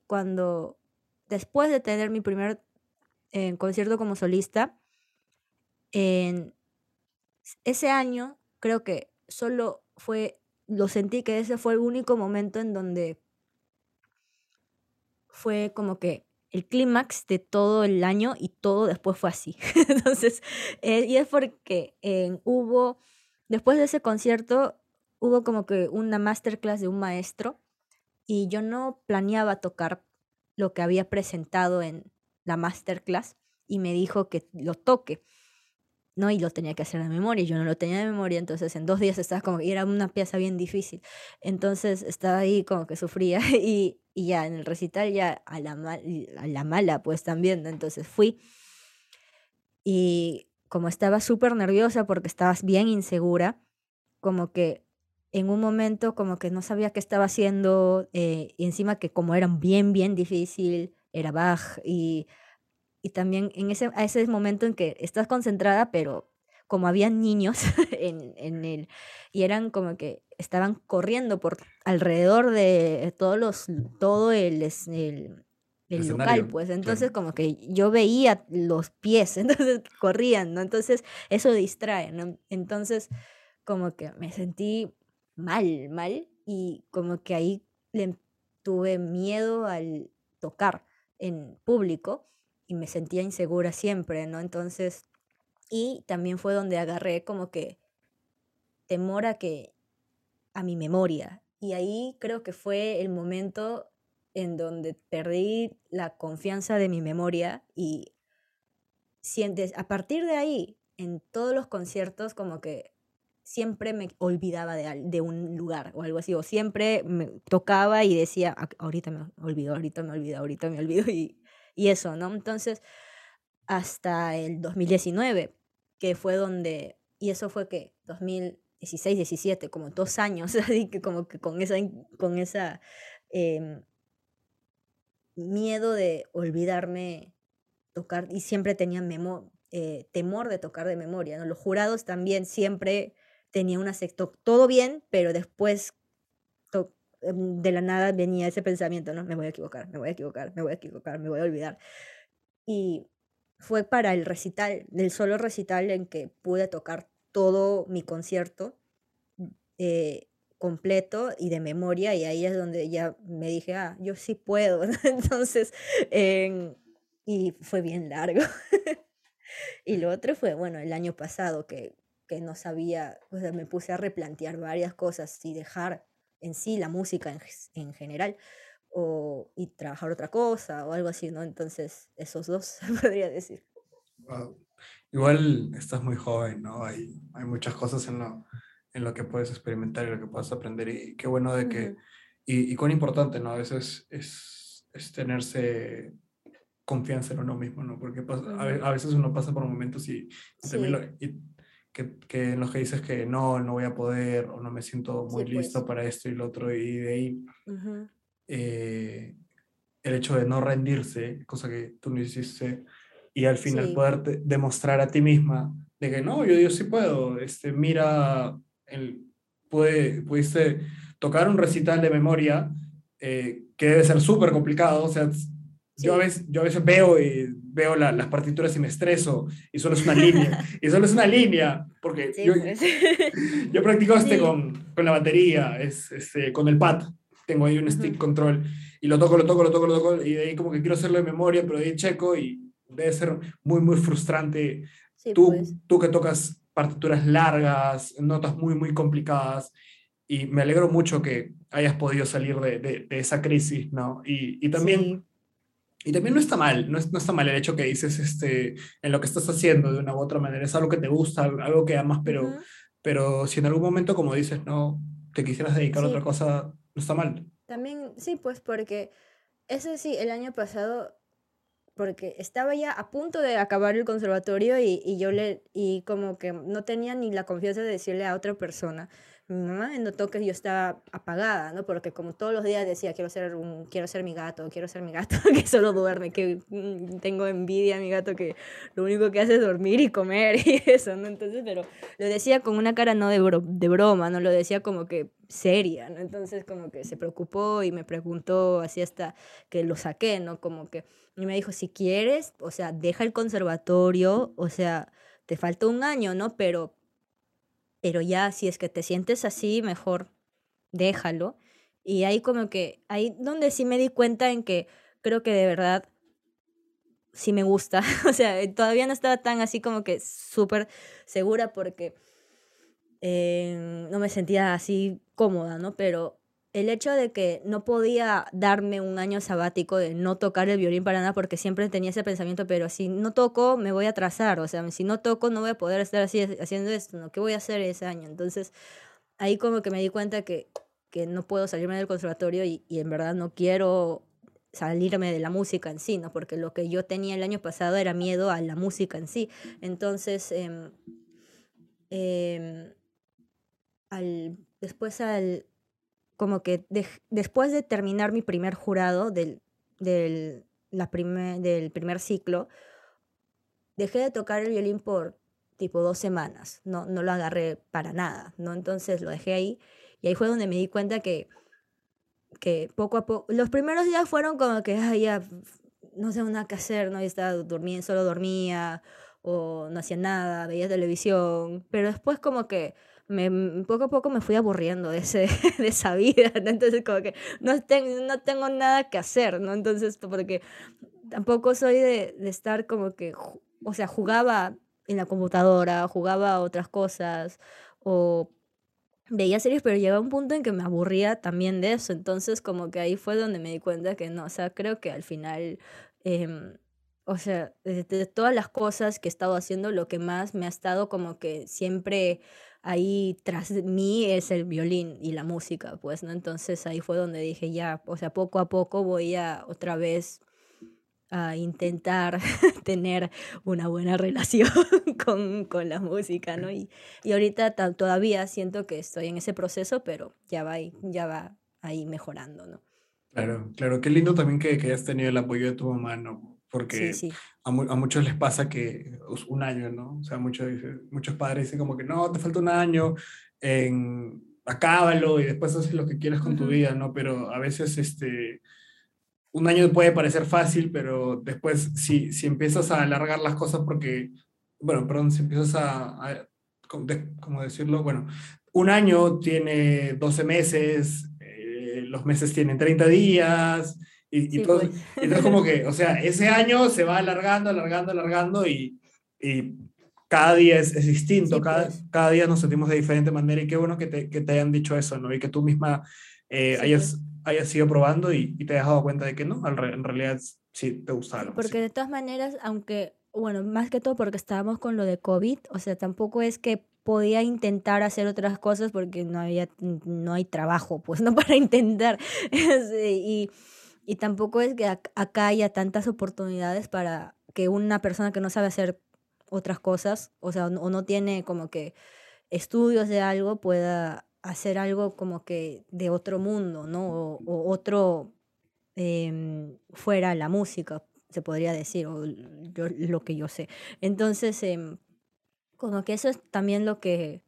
cuando, después de tener mi primer eh, concierto como solista, en ese año creo que solo fue, lo sentí que ese fue el único momento en donde fue como que el clímax de todo el año y todo después fue así. Entonces, eh, y es porque eh, hubo, después de ese concierto, hubo como que una masterclass de un maestro y yo no planeaba tocar lo que había presentado en la masterclass y me dijo que lo toque. ¿no? Y lo tenía que hacer de memoria, yo no lo tenía de memoria, entonces en dos días estaba como, y era una pieza bien difícil, entonces estaba ahí como que sufría, y, y ya en el recital ya a la, mal- a la mala pues también, ¿no? entonces fui, y como estaba súper nerviosa porque estabas bien insegura, como que en un momento como que no sabía qué estaba haciendo, eh, y encima que como era bien, bien difícil, era Bach, y y también en ese, a ese momento en que estás concentrada, pero como habían niños en, en el, y eran como que estaban corriendo por alrededor de todos los, todo el, el, el local, pues claro. entonces como que yo veía los pies, entonces corrían, ¿no? Entonces eso distrae, ¿no? Entonces como que me sentí mal, mal, y como que ahí le tuve miedo al tocar en público y me sentía insegura siempre, ¿no? Entonces, y también fue donde agarré como que temor a que a mi memoria. Y ahí creo que fue el momento en donde perdí la confianza de mi memoria y sientes, a partir de ahí, en todos los conciertos, como que siempre me olvidaba de, de un lugar o algo así, o siempre me tocaba y decía, "Ah, ahorita me olvido, ahorita me olvido, ahorita me olvido, y, y eso, ¿no? Entonces, hasta el 2019, que fue donde, y eso fue que 2016, 17, como dos años, así que como que con esa, con esa em, miedo de olvidarme tocar, y siempre tenía memo- eh, temor de tocar de memoria, ¿no? Los jurados también siempre tenían una secto, todo bien, pero después em, de la nada venía ese pensamiento, ¿no? Me voy a equivocar, me voy a equivocar, me voy a equivocar, me voy a olvidar. Y fue para el recital, del solo recital en que pude tocar todo mi concierto eh, completo y de memoria, y ahí es donde ya me dije, ah, yo sí puedo. Entonces, en- y fue bien largo. y lo otro fue, bueno, el año pasado que, que no sabía, o sea, me puse a replantear varias cosas y dejar en sí la música en, en general o, y trabajar otra cosa o algo así, ¿no? Entonces, esos dos podría decir. Wow. Igual estás muy joven, ¿no? Hay, hay muchas cosas en lo, en lo que puedes experimentar y lo que puedes aprender. Y qué bueno de que, Ujú. y, y cuán importante, ¿no? A veces es, es tenerse confianza en uno mismo, ¿no? Porque pas- a, a veces uno pasa por momentos y, y también Sí. lo- y que, que en los que dices que no, no voy a poder o no me siento muy Sí, pues. listo para esto y lo otro, y de ahí Ujú. eh, el hecho de no rendirse, cosa que tú no hiciste, y al final Sí. poder te- demostrar a ti misma de que no, yo, yo sí puedo, este, mira, el, puede, pudiste tocar un recital de memoria eh, que debe ser súper complicado, o sea, yo, a Sí. veces, yo a veces veo, y, veo la- las partituras y me estreso, y solo es una línea, y solo es una línea, porque Sí, yo, pues. yo practico este Sí. con, con la batería, es, este, con el pad. Tengo ahí un stick Ujú. control y lo toco, lo toco, lo toco, lo toco. Y de ahí como que quiero hacerlo de memoria, pero de ahí checo y debe ser muy, muy frustrante. Sí, Tú, pues. tú que tocas partituras largas, notas muy, muy complicadas. Y me alegro mucho que hayas podido salir de, de, esa crisis, ¿no? Y, y también... Y también no está mal, no, no, está mal el hecho que dices este, en lo que estás haciendo de una u otra manera. Es algo que te gusta, algo que amas, pero, pero si en algún momento, como dices, no te quisieras dedicar a otra cosa, no está mal. También, sí, pues porque eso sí, el año pasado porque estaba ya a punto de acabar el conservatorio y, y, yo le, y como que no tenía ni la confianza de decirle a otra persona. Mi mamá notó que yo estaba apagada, ¿no? Porque como todos los días decía, quiero ser, un, quiero ser mi gato, quiero ser mi gato, que solo duerme, que mm, tengo envidia a mi gato que lo único que hace es dormir y comer y eso, ¿no? Entonces, pero lo decía con una cara no de, de broma, ¿no? Lo decía como que seria, ¿no? Entonces como que se preocupó y me preguntó así hasta que lo saqué, ¿no? Como que y me dijo, si quieres, o sea, deja el conservatorio, o sea, te falta un año, ¿no? Pero, pero ya, si es que te sientes así, mejor déjalo. Y ahí como que, ahí donde sí me di cuenta en que creo que de verdad sí me gusta. o sea, todavía no estaba tan así como que súper segura porque eh, no me sentía así cómoda, ¿no? Pero el hecho de que no podía darme un año sabático de no tocar el violín para nada porque siempre tenía ese pensamiento, pero si no toco me voy a atrasar, o sea, si no toco no voy a poder estar así haciendo esto, ¿no? ¿Qué voy a hacer ese año? Entonces, ahí como que me di cuenta que, que no puedo salirme del conservatorio y, y, en verdad no quiero salirme de la música en sí, ¿no? Porque lo que yo tenía el año pasado era miedo a la música en sí. Entonces, eh, eh, al, después al como que después de terminar mi primer jurado del, del, la del primer ciclo, dejé de tocar el violín por tipo dos semanas, no, no lo agarré para nada, ¿no? Entonces lo dejé ahí y ahí fue donde me di cuenta que, que poco a poco, los primeros días fueron como que, ay, ya, no sé nada que hacer, ¿no? Estaba durmiendo, solo dormía o no hacía nada, veía televisión, pero después como que me, mm, poco a poco me fui aburriendo de, ese, de esa vida, Entonces como que no, no tengo nada que hacer, ¿no? Entonces, porque tampoco soy de, de estar como que, o sea, jugaba en la computadora, jugaba a otras cosas, o veía series, pero llegaba un punto en que me aburría también de eso. Entonces, como que ahí fue donde me di cuenta que no, o sea, creo que al final, eh, o sea, de, de, todas las cosas que he estado haciendo, lo que más me ha estado como que siempre ahí tras mí es el violín y la música, pues, ¿no? Entonces ahí fue donde dije, ya, o sea, poco a poco voy a otra vez a intentar tener una buena relación con, con, la música, ¿no? Y, y ahorita todavía siento que estoy en ese proceso, pero ya va, ya va ahí mejorando, ¿no? Claro, claro, qué lindo también que, que hayas tenido el apoyo de tu mamá, ¿no? Porque A, a, muchos les pasa que un año, ¿no? O sea, muchos, muchos padres dicen como que no, te falta un año, en, acábalo y después haces lo que quieras con tu vida, ¿no? Pero a veces este, un año puede parecer fácil, pero después si, si empiezas a alargar las cosas porque, bueno, perdón, si empiezas a, a ¿cómo decirlo? Bueno, un año tiene 12 meses, eh, los meses tienen 30 días, y, todo, pues. entonces como que, o sea, ese año se va alargando, alargando, alargando y, y cada día es, es distinto, cada, pues. cada día nos sentimos de diferente manera y qué bueno que te, que te hayan dicho eso, ¿no? Y que tú misma eh, hayas, pues. hayas ido probando y, y, te hayas dado cuenta de que no, en realidad sí te gustaba. Porque de todas maneras, aunque, bueno, más que todo porque estábamos con lo de COVID, o sea, tampoco es que podía intentar hacer otras cosas porque no había, no hay trabajo, pues, ¿no? Para intentar. y y tampoco es que acá haya tantas oportunidades para que una persona que no sabe hacer otras cosas, o sea, o no tiene como que estudios de algo, pueda hacer algo como que de otro mundo, ¿no? O, otro em, fuera la música, se podría decir, o lo que yo sé. Entonces, em, como que eso es también lo que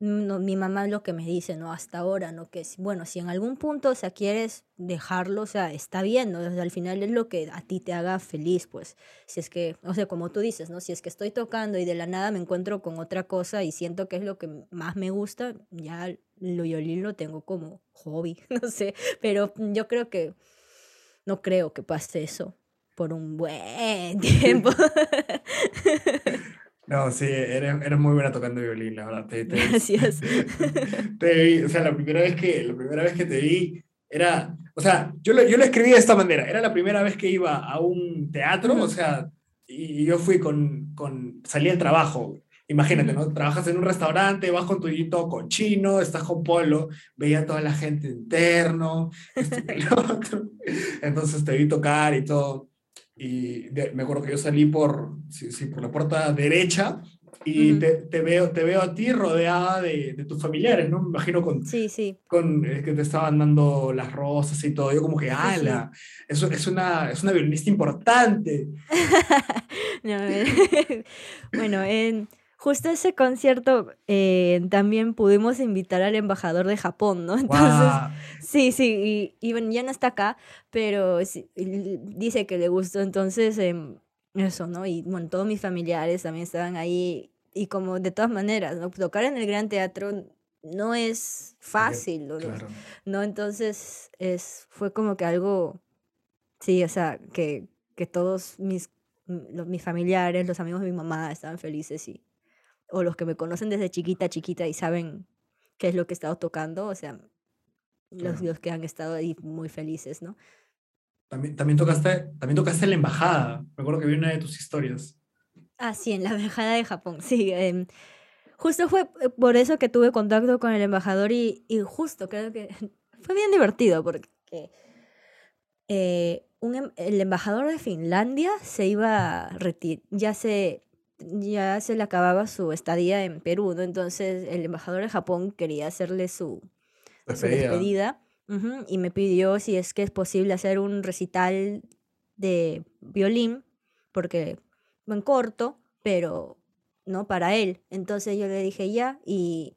no, mi mamá lo que me dice, ¿no? Hasta ahora, ¿no? Que, bueno, si en algún punto, o sea, quieres dejarlo, o sea, está bien, ¿no? al final es lo que a ti te haga feliz, pues. Si es que, o sea, como tú dices, ¿no? Si es que estoy tocando y de la nada me encuentro con otra cosa y siento que es lo que más me gusta, ya lo violín lo tengo como hobby, no sé. Pero yo creo que, no creo que pase eso por un buen tiempo. No, sí, eres, eres muy buena tocando violín, la verdad. Te, te- Gracias. te vi, o sea, la primera vez que, la primera vez que te vi era, o sea, yo lo, yo lo escribí de esta manera, era la primera vez que iba a un teatro, o sea, y yo fui con, con, salí del trabajo, imagínate. ¿no? Trabajas en un restaurante, vas con tu todo cochino, estás con polo, veía a toda la gente interno, esto y lo otro. entonces te vi tocar y todo, y de- me acuerdo que yo salí por, sí, sí, por la puerta derecha, y Ujú. te, te veo, te veo a ti rodeada de, de tus familiares, ¿no? Me imagino con, Sí, sí. con eh, que te estaban dando las rosas y todo. Yo como que, Sí, sí. ala, eso es una, es una violinista importante. No, eh, bueno, en justo ese concierto eh, también pudimos invitar al embajador de Japón, ¿no? Entonces, sí, sí, y, y bueno, ya no está acá, pero sí, dice que le gustó, entonces, em, eso, ¿no? Y bueno, todos mis familiares también estaban ahí, y como de todas maneras, ¿no? Tocar en el Gran Teatro no es fácil, ¿no? Claro. ¿no? Entonces es, fue como que algo, sí, o sea, que, que todos mis, los, mis familiares, los amigos de mi mamá estaban felices y, o los que me conocen desde chiquita, chiquita y saben qué es lo que he estado tocando, o sea, los, los que han estado ahí muy felices, ¿no? También, también, tocaste, también tocaste en la embajada. Me acuerdo que vi una de tus historias. Ah, sí, en la embajada de Japón, sí. em, justo fue eh, por eso que tuve contacto con el embajador y, y justo creo que fue bien divertido porque eh, un em- el embajador de Finlandia se iba a retirar, ya se, ya se le acababa su estadía en Perú, ¿no? Entonces el embajador de Japón quería hacerle su, su Despedida. y me pidió si es que es posible hacer un recital de violín, porque en corto, pero no para él. Entonces yo le dije ya y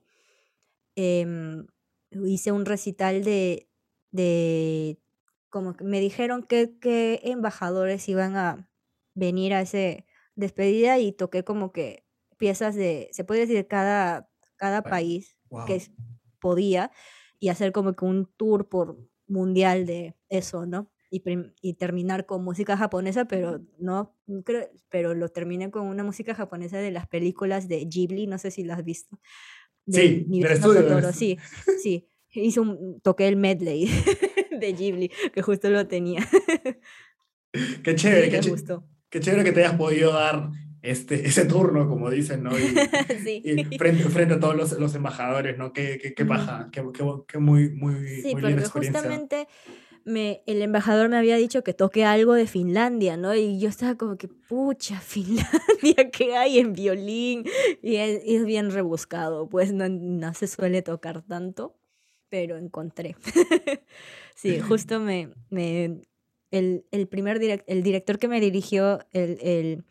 em, hice un recital de, de como que me dijeron que, que embajadores iban a venir a ese despedida y toqué como que piezas de, se puede decir, cada, cada Pa- país Wow. que podía y hacer como que un tour por mundial de eso, ¿no? Y, y terminar con música japonesa, pero no creo, pero lo terminé con una música japonesa de las películas de Ghibli, no sé si las has visto. De Sí, del estudio, Totoro, sí, sí. Hice un, toqué el medley de Ghibli, que justo lo tenía. Qué chévere, qué, les ché- gustó. Qué chévere que te hayas podido dar este, ese turno, como dicen, ¿no? Y, Sí. y frente, frente a todos los, los embajadores, ¿no? Qué, qué, qué paja, qué, qué, muy, muy, Sí, muy experiencia. justamente me, el embajador me había dicho que toque algo de Finlandia, ¿no? Y yo estaba como que, pucha, Finlandia, ¿qué hay en violín? Y es, y es bien rebuscado, pues no, no se suele tocar tanto, pero encontré. Sí, justo me, me el, el primer direc- el director que me dirigió el, el-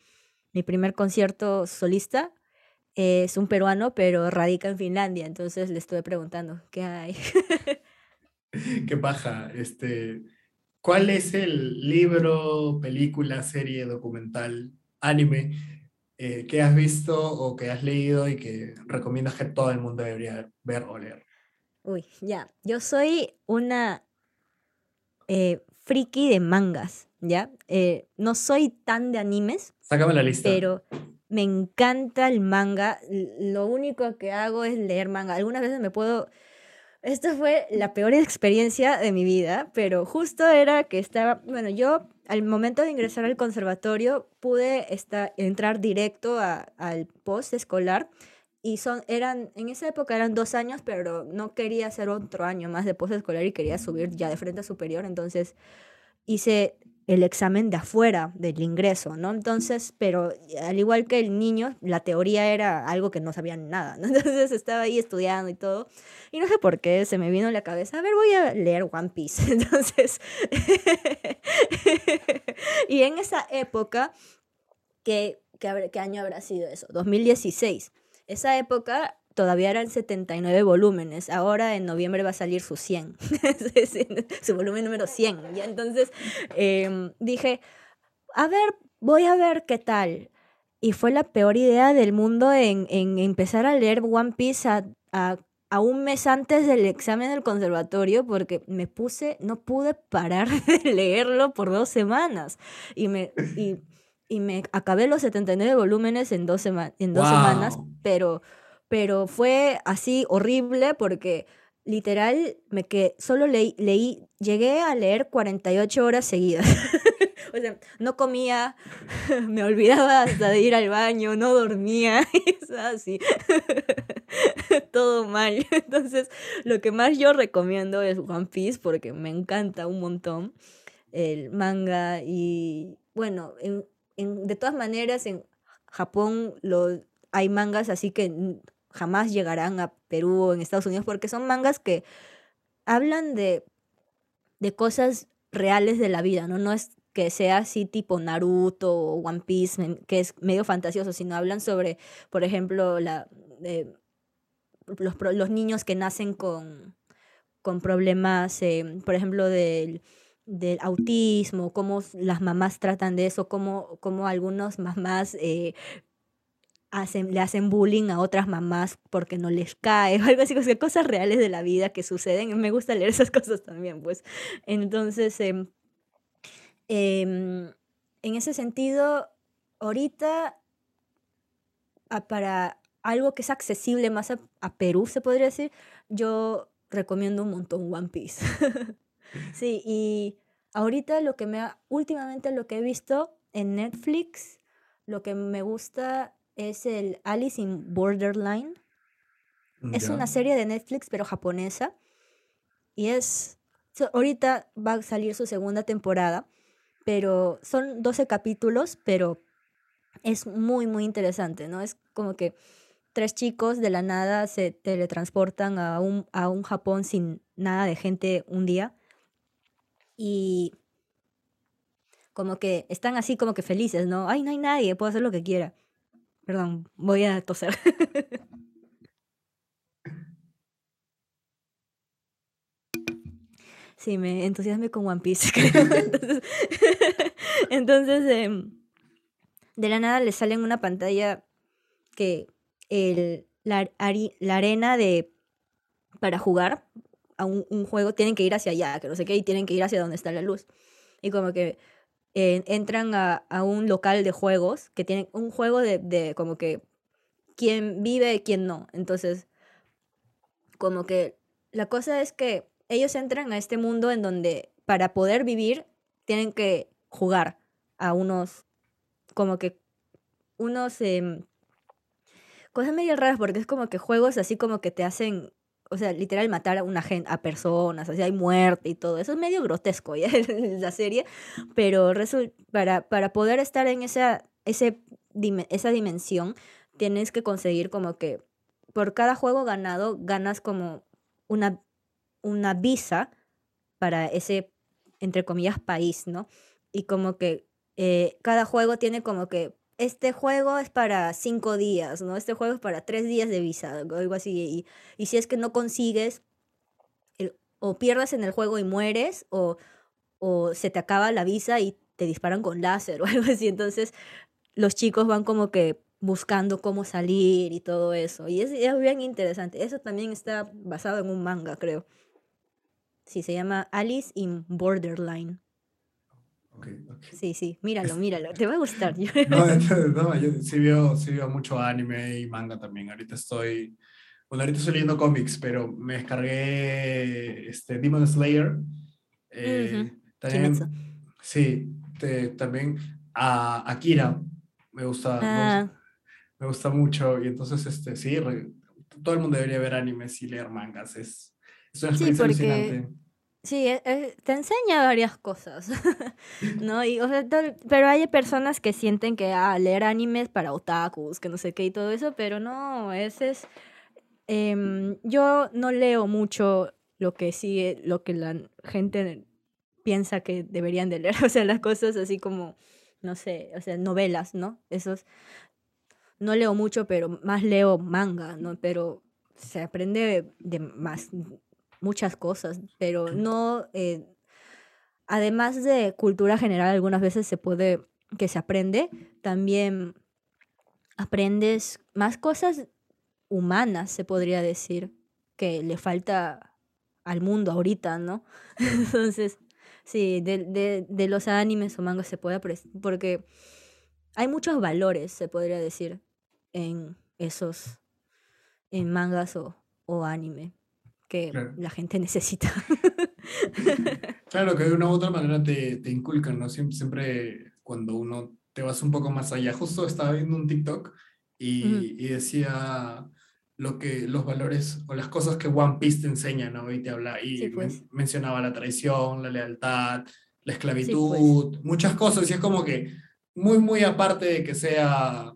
mi primer concierto solista es un peruano, pero radica en Finlandia, entonces le estuve preguntando, ¿qué hay? Qué paja. Este, ¿cuál es el libro, película, serie, documental, anime eh, que has visto o que has leído y que recomiendas que todo el mundo debería ver o leer? Uy, ya. Yo soy una eh, friki de mangas, ¿ya? Eh, no soy tan de animes, Sácame la lista. pero me encanta el manga. Lo único que hago es leer manga. Algunas veces me puedo... Esta fue la peor experiencia de mi vida, pero justo era que estaba, bueno, yo al momento de ingresar al conservatorio pude entrar directo a- al post escolar y son, eran, en esa época eran dos años, pero no quería hacer otro año más de escolar y quería subir ya de frente a superior, entonces hice el examen de afuera del ingreso, ¿no? Entonces, pero al igual que el niño, la teoría era algo que no sabían nada, ¿no? Entonces estaba ahí estudiando y todo, y no sé por qué se me vino a la cabeza, a ver, voy a leer One Piece. Entonces, y en esa época, ¿qué, qué año habrá sido eso? 2016. Esa época todavía eran 79 volúmenes. Ahora en noviembre va a salir su 100. su volumen número 100. Ya entonces em, dije, a ver, voy a ver qué tal. Y fue la peor idea del mundo en, empezar a leer One Piece a, a- un mes antes del examen del conservatorio porque me puse, no pude parar de leerlo por dos semanas. Y me... Y, y me acabé los 79 volúmenes en dos, sema- en dos semanas, pero, pero fue así horrible porque literal me que solo leí, leí, llegué a leer 48 horas seguidas. O sea, no comía, me olvidaba hasta de ir al baño, no dormía, estaba así. Todo mal. Entonces, lo que más yo recomiendo es One Piece porque me encanta un montón el manga y bueno, en- de todas maneras en Japón lo, hay mangas así que jamás llegarán a Perú o en Estados Unidos porque son mangas que hablan de, de cosas reales de la vida, ¿no? No es que sea así tipo Naruto o One Piece, que es medio fantasioso, sino hablan sobre, por ejemplo, la, eh, los, los niños que nacen con, con problemas, eh, por ejemplo, del, del autismo, cómo las mamás tratan de eso, cómo, cómo algunas mamás eh, hacen, le hacen bullying a otras mamás porque no les cae, algo así, cosas reales de la vida que suceden. Me gusta leer esas cosas también, pues. Entonces, em, em, en ese sentido, ahorita, para algo que es accesible más a, a Perú, se podría decir, yo recomiendo un montón One Piece. Sí, y ahorita lo que me ha, últimamente lo que he visto en Netflix, lo que me gusta es el Alice in Borderline. Es una serie de Netflix, pero japonesa. Y es, ahorita va a salir su segunda temporada, pero son 12 capítulos, pero es muy, muy interesante, ¿no? Es como que tres chicos de la nada se teletransportan a un, a un Japón sin nada de gente un día y como que están así como que felices, ¿no? Ay, no hay nadie, puedo hacer lo que quiera. Perdón, voy a toser. Sí, me entusiasmé con One Piece, creo. Entonces, em, de la nada le sale en una pantalla que el, la, la arena de para jugar a un, juego tienen que ir hacia allá, que no sé qué, y tienen que ir hacia donde está la luz. Y como que eh, entran a, a un local de juegos que tienen un juego de, de como que quién vive y quién no. Entonces, como que la cosa es que ellos entran a este mundo en donde para poder vivir tienen que jugar a unos, como que unos em, cosas medio raras porque es como que juegos así como que te hacen, o sea, literal matar a una gente, a personas, así hay muerte y todo. Eso es medio grotesco ya la serie, pero para, para poder estar en esa, esa dimensión tienes que conseguir como que por cada juego ganado ganas como una, una visa para ese, entre comillas, país, ¿no? Y como que eh, cada juego tiene como que este juego es para cinco días, ¿no? Este juego es para tres días de visa, algo así. Y, y si es que no consigues, o pierdas en el juego y mueres, o, o se te acaba la visa y te disparan con láser o algo así. Entonces los chicos van como que buscando cómo salir y todo eso. Y es, es bien interesante. Eso también está basado en un manga, creo. Sí, se llama Alice in Borderline. Sí, sí, míralo, míralo. Te va a gustar. No, no, yo sí veo, sí veo mucho anime y manga también. Ahorita estoy, bueno, ahorita estoy leyendo cómics, pero me descargué este, Demon Slayer. eh, Ujú, también, Kimetsu. sí, te- también a Akira me gusta, me gusta, Ah, me gusta mucho y entonces, este, sí, re- todo el mundo debería ver animes y leer mangas. Es, es una Sí, experiencia porque- alucinante. Sí, e- e- te enseña varias cosas, ¿no? Y, o sea, pero hay personas que sienten que ah, leer animes para otakus, que no sé qué y todo eso, pero no, ese es... em, yo no leo mucho lo que sí, lo que la gente piensa que deberían de leer, o sea, las cosas así como, no sé, o sea, novelas, ¿no? Esos, no leo mucho, pero más leo manga, ¿no? Pero se aprende de más, muchas cosas, pero no, eh, además de cultura general, algunas veces se puede, que se aprende, también aprendes más cosas humanas, se podría decir, que le falta al mundo ahorita, ¿no? Entonces, sí, de, de, de los animes o mangas se puede apreciar, porque hay muchos valores, se podría decir, en esos, en mangas o, o anime que Claro. la gente necesita. Claro, que de una u otra manera te, te inculcan, ¿no? Siempre, siempre cuando uno te vas un poco más allá. Justo estaba viendo un TikTok y, y decía lo que, los valores o las cosas que One Piece te enseña, ¿no? Y te habla, y Sí, men- pues. mencionaba la traición, la lealtad, la Sí, pues. esclavitud, muchas cosas. Y es como que muy, muy aparte de que sea,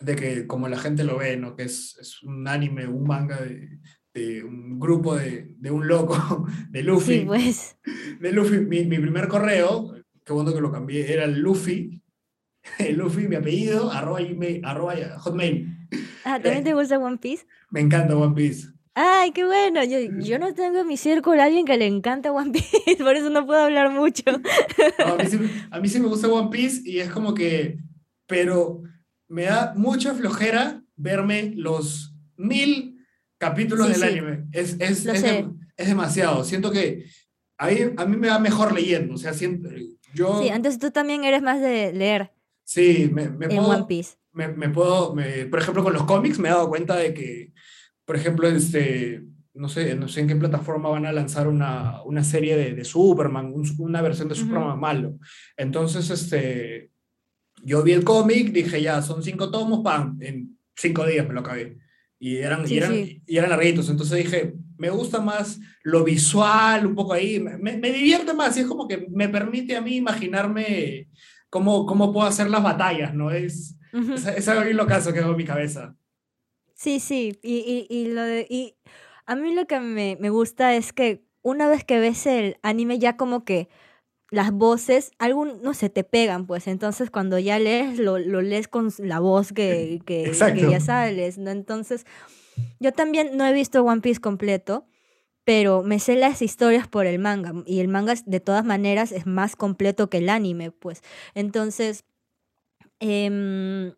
de que como la gente lo ve, ¿no? Que es, es un anime, un manga de, de un grupo de, de un loco, de Luffy Sí, pues. de Luffy, mi, mi primer correo, qué bueno que lo cambié, era Luffy, Luffy, mi apellido, arroba, arroba hotmail. Ah, ¿también te gusta One Piece? Me encanta One Piece. Ay, qué bueno. Yo, yo no tengo en mi círculo a alguien que le encanta One Piece, por eso no puedo hablar mucho. No, a, mí sí, a mí sí me gusta One Piece y es como que, pero me da mucha flojera verme los mil capítulos Sí, del sí. anime. Es, es, es, es demasiado. Siento que a mí, a mí me va mejor leyendo. O sea, siento, yo Sí, entonces tú también eres más de leer sí, me, me en puedo, One Piece. me, me puedo, me- por ejemplo, con los cómics me he dado cuenta de que, por ejemplo, este, no sé, no sé en qué plataforma van a lanzar una, una serie de, de Superman, un- una versión de. Superman malo. Entonces, este, yo vi el cómic, dije ya, son cinco tomos, pam, en cinco días me lo acabé. Y eran, Sí, y eran, sí. y eran larguitos, entonces dije, me gusta más lo visual, un poco ahí, me, me- divierte más y es como que me permite a mí imaginarme cómo, cómo puedo hacer las batallas, ¿no? Es, Ujú. es, es algo bien locazo que hago en mi cabeza. Sí, sí, y, y, y lo de, y a mí lo que me, me gusta es que una vez que ves el anime ya como que las voces, algún, no sé, te pegan, pues entonces cuando ya lees, lo, lo lees con la voz que, que, ya sales, ¿no? Entonces, yo también no he visto One Piece completo, pero me sé las historias por el manga, y el manga de todas maneras es más completo que el anime, pues. Entonces, em,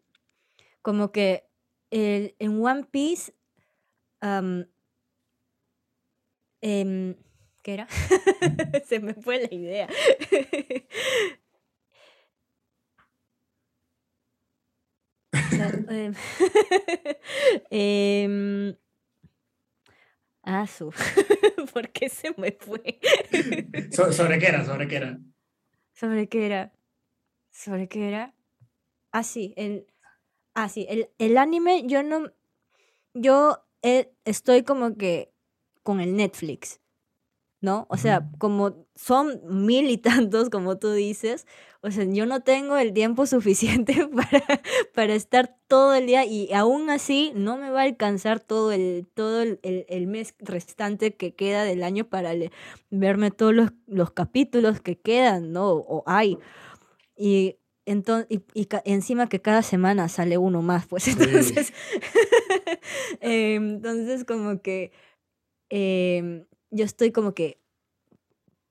como que el- en One Piece, em, ¿qué era? Se me fue la idea. Em, ah, su. ¿Por qué se me fue? So- ¿Sobre qué era? ¿Sobre qué era? ¿Sobre qué era? ¿Sobre qué era? Ah, sí, el, ah, sí, el, el anime, yo no, yo eh, estoy como que con el Netflix, ¿no? O sea, como son mil y tantos, como tú dices, o sea, yo no tengo el tiempo suficiente para, para estar todo el día y aún así no me va a alcanzar todo el, todo el, el- el mes restante que queda del año para le- verme todos los, los capítulos que quedan, ¿no? O hay. Y, entonces, y, encima que cada semana sale uno más, pues Sí. entonces, em, entonces como que em, yo estoy como que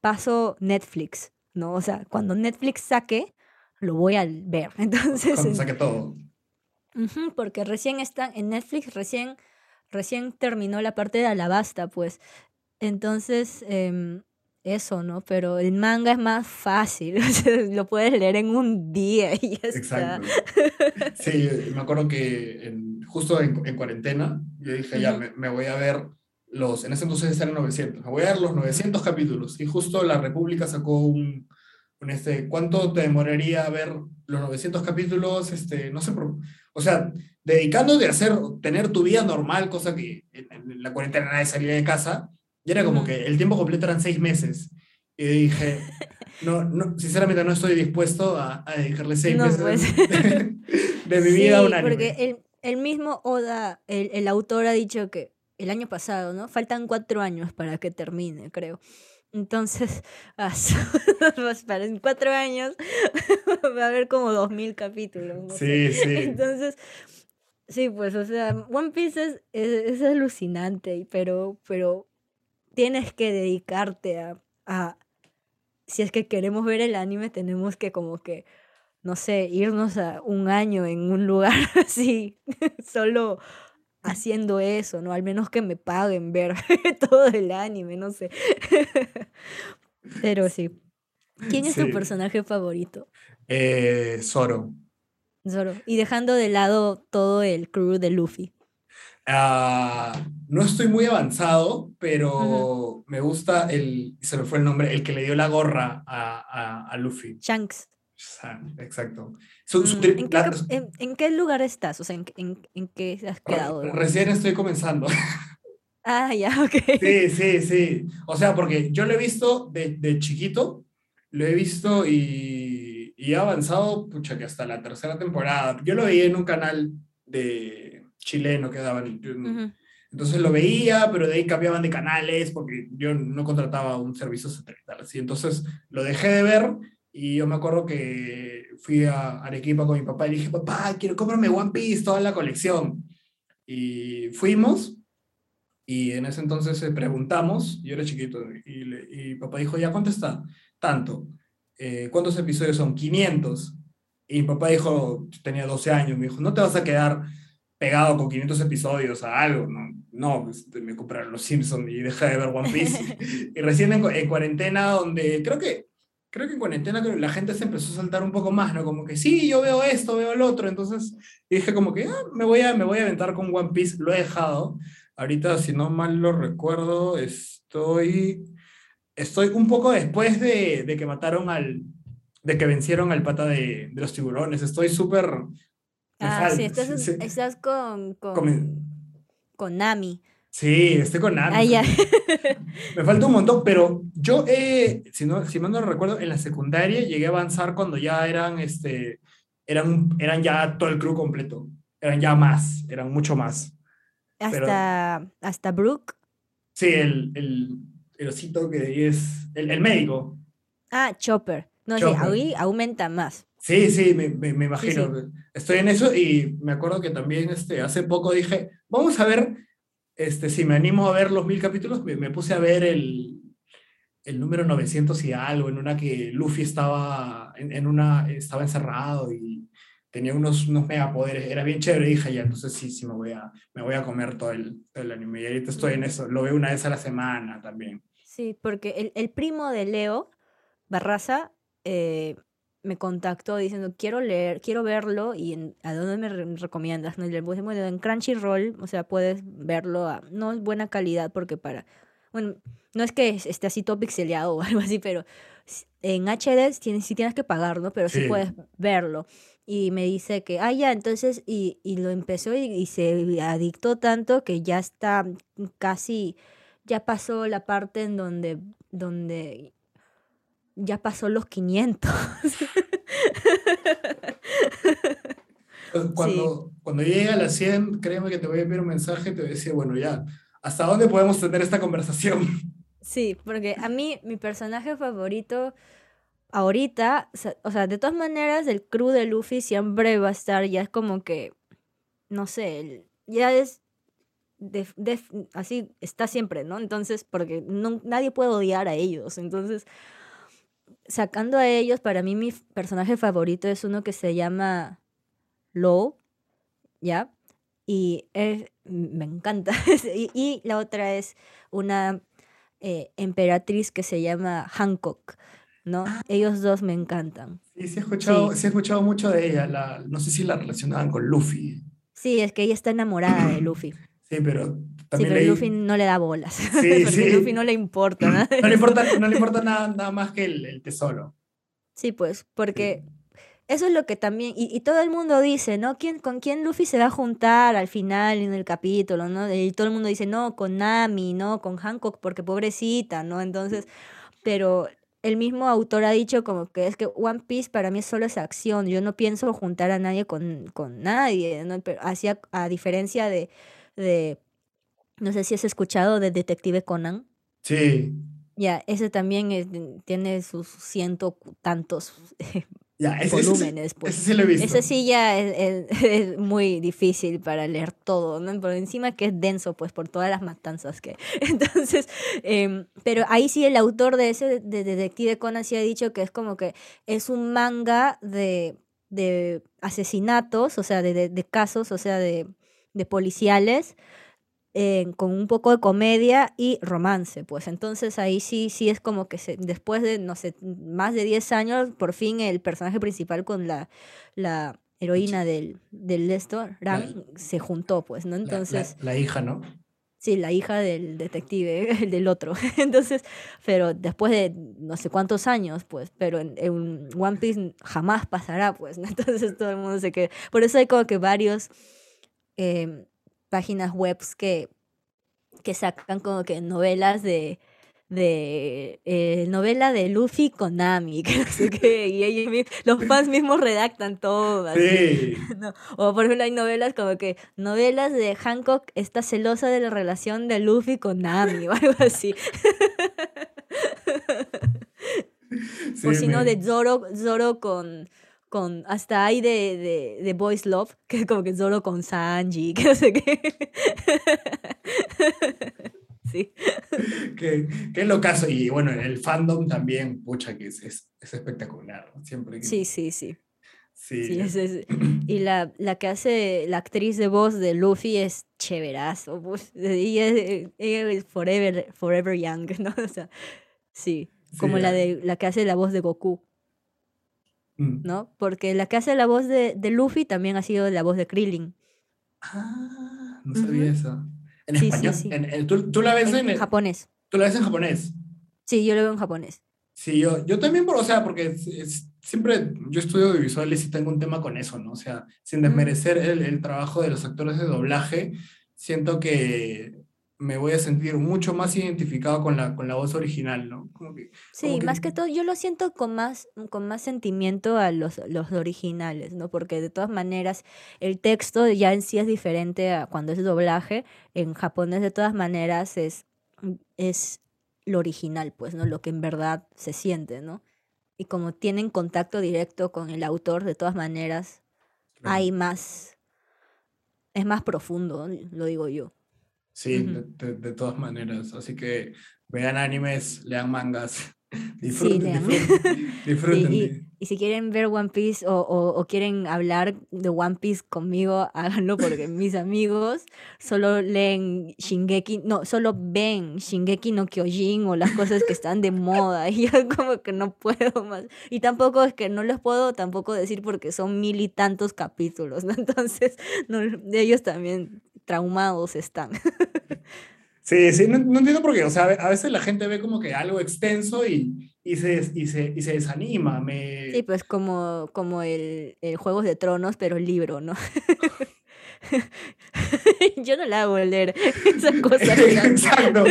paso Netflix, ¿no? O sea, cuando Netflix saque, lo voy a ver. Entonces, Cuando saque todo. Porque recién están en Netflix, recién, recién terminó la parte de Alabasta, pues. Entonces, em, eso, ¿no? Pero el manga es más fácil, lo puedes leer en un día y ya está. Exacto. Sí, me acuerdo que en- justo en, en cuarentena, yo dije, ya, me voy a ver los, en ese entonces eran 900, me voy a ver los 900 capítulos. Y justo la República sacó un, un este, ¿cuánto te demoraría ver los 900 capítulos? Este, no sé, o sea, dedicándote a hacer, tener tu vida normal, cosa que en, en la cuarentena nadie salía de casa, y era como que el tiempo completo eran seis meses. Y dije, no, no, sinceramente no estoy dispuesto a, a dedicarle seis No, meses pues. de, de mi vida a Sí, un anime. porque el, el mismo Oda, el, el autor ha dicho que el año pasado, ¿no? Faltan cuatro años para que termine, creo. Entonces, ah, pues, para en cuatro años va a haber como dos mil capítulos, no. Sí, sí. Entonces, sí, pues, o sea, One Piece es, es, es alucinante, pero, pero tienes que dedicarte a, a, si es que queremos ver el anime, tenemos que como que, no sé, irnos a un año en un lugar así, solo haciendo eso, ¿no? Al menos que me paguen ver todo el anime, no sé. Pero sí. ¿Quién es tu personaje favorito? Eh, Zoro. Zoro. Y dejando de lado todo el crew de Luffy. Ah, no estoy muy avanzado, pero me gusta el, se me fue el nombre, el que le dio la gorra a, a, a Luffy. Shanks. Exacto. Su- su Mm, ¿En qué, en- en qué lugar estás? O sea, ¿en, en, en qué has quedado? re- recién estoy comenzando. Ah, ya, ok. Sí, sí, sí. O sea, porque yo lo he visto de, de chiquito, lo he visto y, y he avanzado, pucha, que hasta la tercera temporada. Yo lo veía en un canal de chileno que daban. yo no- Ujú. Entonces lo veía, pero de ahí cambiaban de canales porque yo no contrataba un servicio satelital. Así. Entonces lo dejé de ver y yo me acuerdo que fui a Arequipa con mi papá y le dije, papá, quiero comprarme One Piece, toda la colección. Y fuimos y en ese entonces eh, preguntamos, yo era chiquito, y, le- y papá dijo, ¿ya cuánto está? Tanto. "Eh, ¿Cuántos episodios son? 500. Y mi papá dijo, tenía 12 años, me dijo, no te vas a quedar pegado con 500 episodios a algo, no, no pues, me compraron Los Simpsons y deja de ver One Piece. y recién en, en cuarentena, donde creo que, creo que en cuarentena la gente se empezó a saltar un poco más, ¿no? Como que sí, yo veo esto, veo el otro, entonces dije como que ah, me, voy a, me voy a aventar con One Piece, lo he dejado. Ahorita, si no mal lo recuerdo, estoy, estoy un poco después de, de que mataron al, de que vencieron al pata de, de los tiburones, estoy súper... Ah, sí, estás, sí, estás con, con, Con- con Nami. Sí, estoy con Nami. Ah, ya. Me falta un montón, pero yo, eh, si, no, si mal no recuerdo, en la secundaria llegué a avanzar cuando ya eran, este, eran, eran ya todo el crew completo. Eran ya más, eran mucho más. Pero- Hasta, hasta Brooke. Sí, el, el, el osito que es el, el médico. Ah, Chopper. No, Chopper. sí, ahí aumenta más. Sí, sí, me, me, me imagino. sí. Estoy en eso y me acuerdo que también este, hace poco dije, vamos a ver este, si me animo a ver los mil capítulos. Me, me puse a ver el, el número 900 y algo, en una que Luffy estaba, en, en una, estaba encerrado y tenía unos, unos megapoderes. Era bien chévere. Dije, ya, entonces sí, sí, me voy a, me voy a comer todo el, todo el anime. Y ahorita estoy en eso. Lo veo una vez a la semana también. Sí, porque el, el primo de Leo, Barraza, eh, me contactó diciendo, quiero leer, quiero verlo y en- ¿a dónde me re- recomiendas? ¿no? Y le puse, bueno, en Crunchyroll, o sea, puedes verlo, a- no es buena calidad porque para, bueno, no es que es- esté así todo pixeleado o algo así, pero en HD tienes, sí tienes que pagar, ¿no? Pero sí, Sí. puedes verlo. Y me dice que, ah, ya, entonces, y, y lo empezó y, y se adictó tanto que ya está casi, ya pasó la parte en donde, donde ya pasó los 500. Entonces, Cuando, cuando llegue a las 100, créeme que te voy a enviar un mensaje, te voy a decir, bueno, ya, ¿hasta dónde podemos tener esta conversación? Sí, porque a mí mi personaje favorito ahorita, o sea- de todas maneras el crew de Luffy siempre va a estar, ya es como que, no sé, ya es, de, de- así está siempre, ¿no? Entonces, porque no- nadie puede odiar a ellos, entonces, sacando a ellos, para mí mi personaje favorito es uno que se llama Low, ¿ya? Y es- me encanta. y, y la otra es una eh, emperatriz que se llama Hancock, ¿no? Ellos dos me encantan. Sí, sí he escuchado, Sí. sí he escuchado mucho de ella, la, no sé si la relacionaban con Luffy, Sí, es que ella está enamorada de Luffy. sí, pero Sí, pero leí- Luffy no le da bolas. Sí, Porque sí. Luffy no le importa nada. no le importa, no le importa nada, nada más que el, el tesoro. Sí, pues, porque eso es lo que también, y, y todo el mundo dice, ¿no? ¿Quién, ¿Con quién Luffy se va a juntar al final en el capítulo, ¿no? Y todo el mundo dice, no, con Nami, ¿no? Con Hancock, porque pobrecita, ¿no? Entonces, pero el mismo autor ha dicho como que es que One Piece para mí solo es acción, yo no pienso juntar a nadie con, con nadie, ¿no? Pero así a, a diferencia de, de, no sé si has escuchado de Detective Conan. Sí, Ya, ese también es- tiene sus ciento tantos ya, ese, volúmenes, pues. ese sí lo he visto. Ese sí ya es, es- es muy difícil para leer todo, ¿no? Por encima que es denso, pues, por todas las matanzas que... Entonces, em, pero ahí sí el autor de ese, de Detective Conan, sí ha dicho que es como que es un manga de, de asesinatos, o sea, de, de- de casos, o sea, de, de policiales, eh, con un poco de comedia y romance, pues entonces ahí sí, sí es como que se, después de, no sé, más de 10 años, por fin el personaje principal con la, la, heroína del, del esto, La, Ran, se juntó, pues, ¿no? la, Entonces, la hija, ¿no? sí, la hija del detective, el del otro. Entonces, pero después de no sé cuántos años, pues, pero en, en One Piece jamás pasará, pues, ¿no? Entonces todo el mundo se queda. Por eso hay como que varios em, páginas webs que, que sacan como que novelas de de eh, novela de Luffy con Nami, que no sé qué, y ellos los fans mismos redactan todo así. Sí, ¿no? O por ejemplo hay novelas como que novelas de Hancock está celosa de la relación de Luffy con Nami o algo así. sí, O si no, de Zoro, Zoro con, con, hasta hay de, de, de Boys Love, que es como que Zoro con Sanji, que no sé qué. Sí, qué, qué locazo. Y bueno, el fandom también, pucha, que es, es, es espectacular. Siempre que... sí, sí, sí. Sí, Sí, es, es- Y la, la que hace la actriz de voz de Luffy es chéverazo. pues, Ella es, ella es forever, forever young, ¿no? O sea, sí. Como sí, la de la que hace la voz de Goku, mm. ¿no? Porque la que hace la voz de, de Luffy también ha sido la voz de Krillin. Ah, no sabía eso. En Sí, español, sí. en, en- ¿tú, tú la ves En, japonés. tú la ves en japonés. Sí, yo lo veo en japonés. Sí, yo, yo también, o sea, porque es- es- siempre yo estudio audiovisuales y tengo un tema con eso, ¿no? O sea, sin desmerecer el, el trabajo de los actores de doblaje, siento que me voy a sentir mucho más identificado con la, con la voz original, ¿no? Como que, como Sí, que, más que todo, yo lo siento con más, con más sentimiento a los, los originales, ¿no? Porque de todas maneras el texto ya en sí es diferente a cuando es doblaje. En japonés de todas maneras es, es lo original, pues, ¿no? Lo que en verdad se siente, ¿no? Y como tienen contacto directo con el autor, de todas maneras claro. hay más, es más profundo, lo digo yo. Sí, de, de- de todas maneras. Así que vean animes, lean mangas, Sí, disfruten, lean. disfruten, Sí, disfruten. y, y si quieren ver One Piece o, o- o quieren hablar de One Piece conmigo, háganlo porque mis amigos solo leen Shingeki, no, solo ven Shingeki no Kyojin o las cosas que están de moda y yo como que no puedo más. Y tampoco es que no les puedo tampoco decir porque son mil y tantos capítulos, ¿no? Entonces, no, ellos también traumados están. Sí, sí, no, no entiendo por qué. O sea, a veces la gente ve como que algo extenso y, y, se, y, se, y se desanima. Sí, Me... pues como, como el, el Juegos de Tronos, pero el libro, ¿no? Yo no la hago leer esa cosa. Exacto.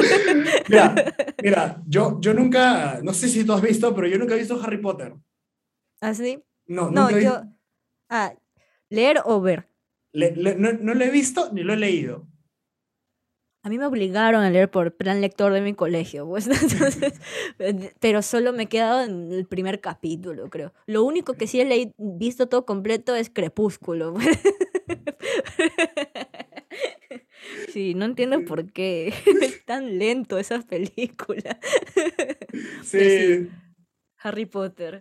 Mira, mira, yo, yo nunca, no sé si tú has visto, pero yo nunca he visto Harry Potter. ¿Así? No, No, nunca he yo. Ah, leer o ver. Le- le- no, no lo he visto ni lo he leído. A mí me obligaron a leer por plan lector de mi colegio, pues. Entonces, pero solo me he quedado en el primer capítulo, creo. Lo único que sí he leí- visto todo completo es Crepúsculo. pues. Sí, no entiendo por qué es tan lento esa película. Sí, sí. Harry Potter.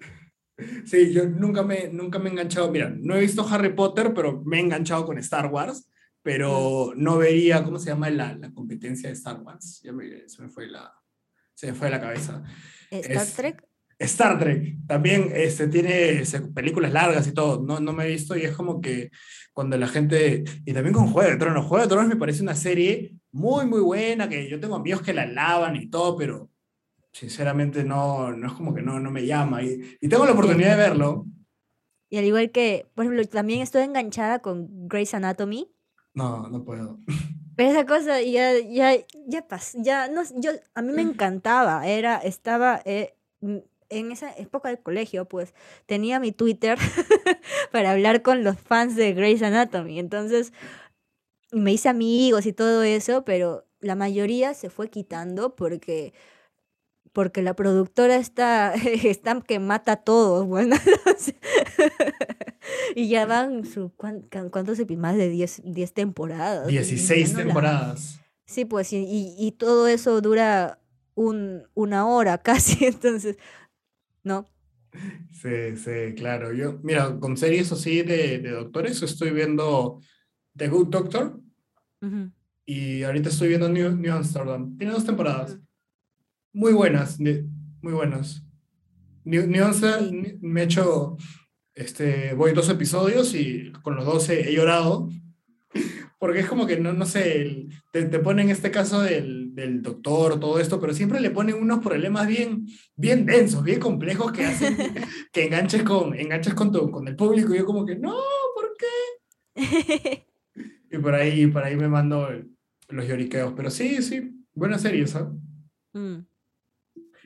Sí, yo nunca me, nunca me he enganchado. Mira, no he visto Harry Potter, pero me he enganchado con Star Wars. Pero no vería, ¿cómo se llama la, la competencia de Star Wars? Ya me, se me fue la, se me fue de la cabeza. Star Es- Trek. Star Trek también este, tiene este, películas largas y todo, no, no me he visto y es como que cuando la gente, y también con Juego de Tronos, Juego de Tronos me parece una serie muy, muy buena, que yo tengo amigos que la alaban y todo, pero sinceramente no, no es como que no, no me llama y, y tengo la oportunidad de verlo. Y al igual que, por ejemplo, también estoy enganchada con Grey's Anatomy. No, no puedo. Pero esa cosa ya, ya, ya pasó, ya, no, yo, a mí me encantaba, era, estaba, eh, mm, en esa época del colegio, pues, tenía mi Twitter para hablar con los fans de Grey's Anatomy, entonces, me hice amigos y todo eso, pero la mayoría se fue quitando porque, porque la productora está, está que mata a todos, bueno, y ya van, su, ¿cuán- can- ¿cuántos episodios? Más de 10 10 temporadas. y ya 16 no la- temporadas. Sí, pues, y, y- todo eso dura un, una hora casi, entonces, ¿no? Sí, sí, claro. Yo, mira, con series así de, de doctores, estoy viendo The Good Doctor y ahorita estoy viendo New, New Amsterdam. Tiene dos temporadas. Ujú. Muy buenas, muy buenas. New, New Amsterdam Sí. me ha hecho, Este, voy dos episodios y con los dos he, he llorado. Porque es como que, no, no sé, el- te, te ponen este caso del, del doctor, todo esto, pero siempre le ponen unos problemas bien, bien densos, bien complejos que hacen que enganches con, enganches con, tu, con el público. Y yo como que, no, ¿por qué? Y por ahí, por ahí me mando el- los lloriqueos. Pero sí, sí, buena serie, ¿sabes? Mm.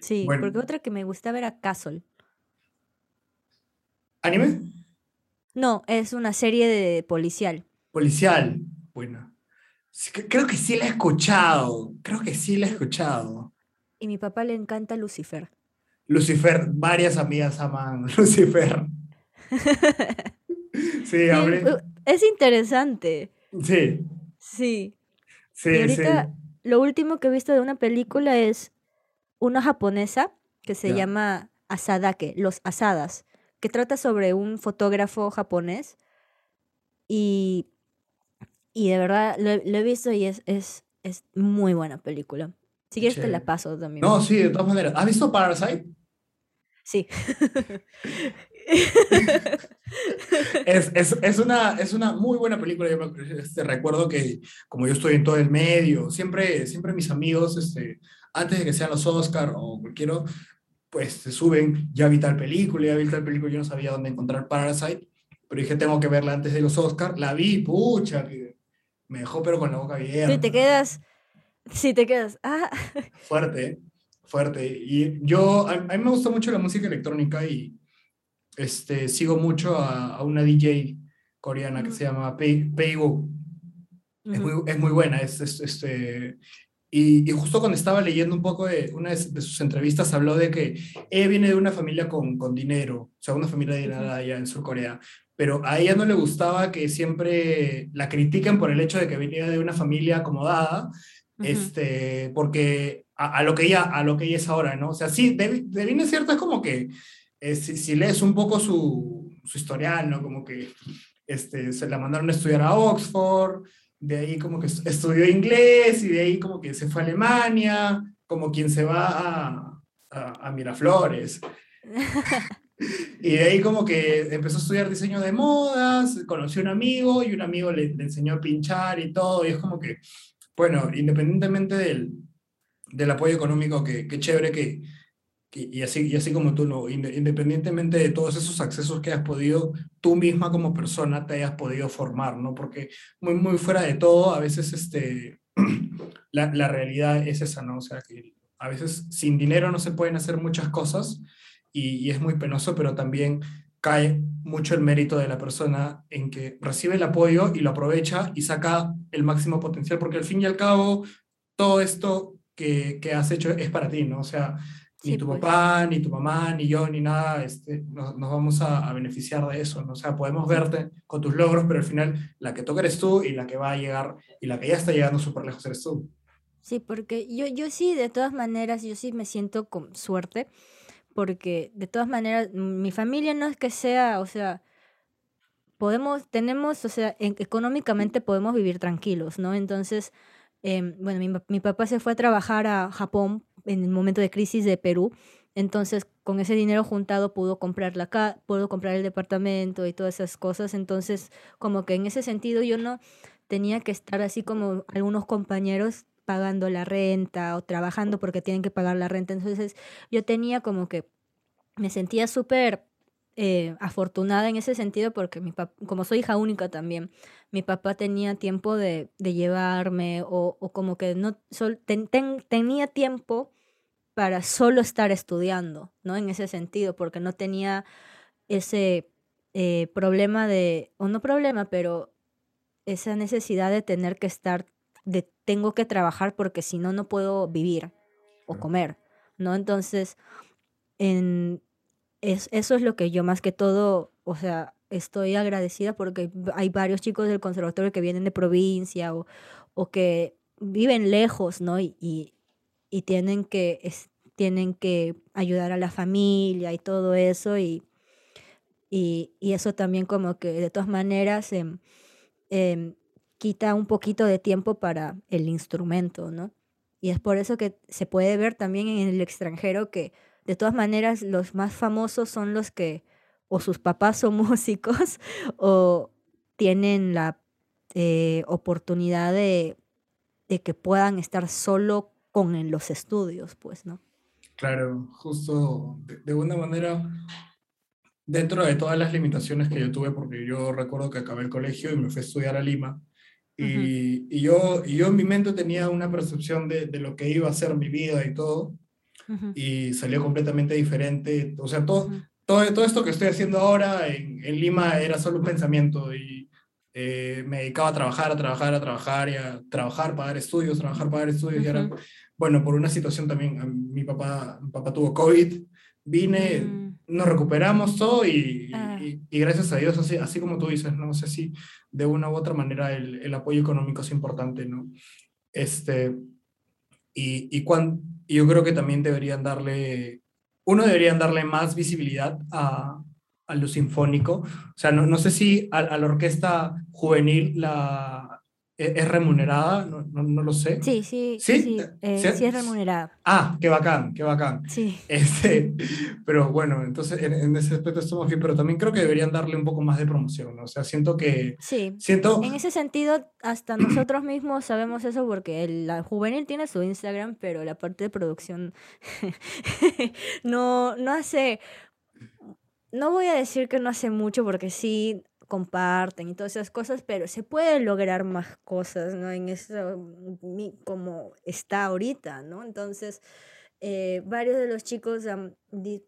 Sí, Bueno. porque otra que me gustaba era Castle. ¿Anime? No, es una serie de policial. Policial. Bueno. Sí, creo que sí la he escuchado. Creo que sí la he escuchado. Y mi papá le encanta Lucifer. Lucifer, varias amigas aman Lucifer. Sí, Sí, u- es interesante. Sí, Sí. sí, y sí. ahorita lo último que he visto de una película es una japonesa que se llama Asadake, Los Asadas, que trata sobre un fotógrafo japonés y, y de verdad lo, he- lo he visto y es, es, es muy buena película. Si quieres te la paso también. No, sí, de todas maneras. ¿Has visto Parasite? Sí. Es, es, es una, es una muy buena película. Yo me, este, recuerdo que, como yo estoy en todo el medio, siempre, siempre mis amigos, este, antes de que sean los Oscar o cualquiera, pues se suben, ya vi tal película, ya vi tal película, yo no sabía dónde encontrar Parasite, pero dije, tengo que verla antes de los Oscar. La vi, pucha, que me dejó pero con la boca abierta. Sí, te quedas. Sí, te quedas. Ah, Fuerte, fuerte. Y yo, a, a mí me gusta mucho la música electrónica y este, sigo mucho a, a una DJ coreana que Ujú. se llama Pei, Pei Gu. Es muy, es muy buena. Es, es- este, y, y justo cuando estaba leyendo un poco de una de, de sus entrevistas, habló de que ella viene de una familia con, con dinero, o sea, una familia adinerada allá en Sur Corea, pero a ella no le gustaba que siempre la critiquen por el hecho de que venía de una familia acomodada, ujú. este, porque a, a lo que ella, a lo que ella es ahora, ¿no? O sea, sí, de, de bien es cierto, es como que eh, si, si lees un poco su, su historial, ¿no? Como que este, se la mandaron a estudiar a Oxford, de ahí como que est- estudió inglés y de ahí como que se fue a Alemania, como quien se va a, a, a Miraflores. Y de ahí como que empezó a estudiar diseño de modas, conoció a un amigo y un amigo le, le enseñó a pinchar y todo, y es como que, bueno, independientemente del, del apoyo económico, que, que chévere que, y, así, y así como tú, ¿no? Inde- independientemente de todos esos accesos que has podido, tú misma como persona te hayas podido formar, ¿no? Porque muy, muy fuera de todo, a veces este, la, la realidad es esa, ¿no? O sea, que a veces sin dinero no se pueden hacer muchas cosas y, y es muy penoso, pero también cae mucho el mérito de la persona en que recibe el apoyo y lo aprovecha y saca el máximo potencial, porque al fin y al cabo todo esto que, que has hecho es para ti, ¿no? O sea, ni Sí, tu pues. papá, ni tu mamá, ni yo, ni nada, este, nos, nos vamos a, a beneficiar de eso, ¿no? O sea, podemos verte con tus logros, pero al final la que toca eres tú y la que va a llegar y la que ya está llegando súper lejos eres tú. Sí, porque yo, yo sí, de todas maneras, yo sí me siento con suerte, porque de todas maneras, mm, mi familia no es que sea, o sea, podemos, tenemos, o sea, en- económicamente podemos vivir tranquilos, ¿no? Entonces, em, bueno, mi, mi papá se fue a trabajar a Japón en el momento de crisis de Perú, entonces con ese dinero juntado pudo comprar la ca pudo comprar el departamento y todas esas cosas, entonces como que en ese sentido yo no tenía que estar así como algunos compañeros pagando la renta o trabajando porque tienen que pagar la renta. Entonces yo tenía como que me sentía súper eh, afortunada en ese sentido porque mi como soy hija única también, mi papá tenía tiempo de, llevarme o, como que no sol- ten- tenía tiempo para solo estar estudiando, ¿no? En ese sentido, porque no tenía ese eh, problema de, o no problema, pero esa necesidad de tener que estar, de tengo que trabajar porque si no, no puedo vivir o comer, ¿no? Entonces, en, es, eso es lo que yo más que todo, o sea, estoy agradecida porque hay varios chicos del conservatorio que vienen de provincia o, o que viven lejos, ¿no? Y, y, y tienen que, tienen que ayudar a la familia y todo eso y, y, y eso también como que de todas maneras em, em, quita un poquito de tiempo para el instrumento, ¿no? Y es por eso que se puede ver también en el extranjero que de todas maneras los más famosos son los que o sus papás son músicos o tienen la eh, oportunidad de, de que puedan estar solo con en los estudios, pues, ¿no? Claro, justo de, de una manera, dentro de todas las limitaciones que yo tuve, porque yo recuerdo que acabé el colegio y me fui a estudiar a Lima, y, y yo, y yo en mi mente tenía una percepción de, de, lo que iba a ser mi vida y todo, y salió completamente diferente. O sea, todo, todo, todo esto que estoy haciendo ahora en, en Lima era solo un pensamiento y eh, me dedicaba a trabajar, a trabajar, a trabajar y a trabajar, pagar estudios, trabajar, pagar estudios. Y ahora, bueno, por una situación también, mi papá, mi papá tuvo COVID, vine, mm. nos recuperamos todo y, ah. y, y, gracias a Dios, así, así como tú dices, no sé si de una u otra manera el, el apoyo económico es importante, ¿no? Este, y, y, cuando, yo creo que también deberían darle, uno deberían darle más visibilidad a, a lo sinfónico. O sea, no, no sé si a, a, la orquesta juvenil la, ¿E-, ¿Es remunerada? No, no, no, lo sé. Sí, sí, sí, sí, eh, ¿Sí? es remunerada. Ah, qué bacán, qué bacán. Sí. Este, pero bueno, entonces en, en, ese aspecto estamos bien, pero también creo que deberían darle un poco más de promoción, ¿no? O sea, siento que... Sí, siento... en ese sentido, hasta nosotros mismos sabemos eso porque el, la juvenil tiene su Instagram, pero la parte de producción no, no hace... No voy a decir que no hace mucho porque sí comparten y todas esas cosas, pero se puede lograr más cosas, ¿no? En eso como está ahorita, ¿no? Entonces, eh, varios de los chicos, um,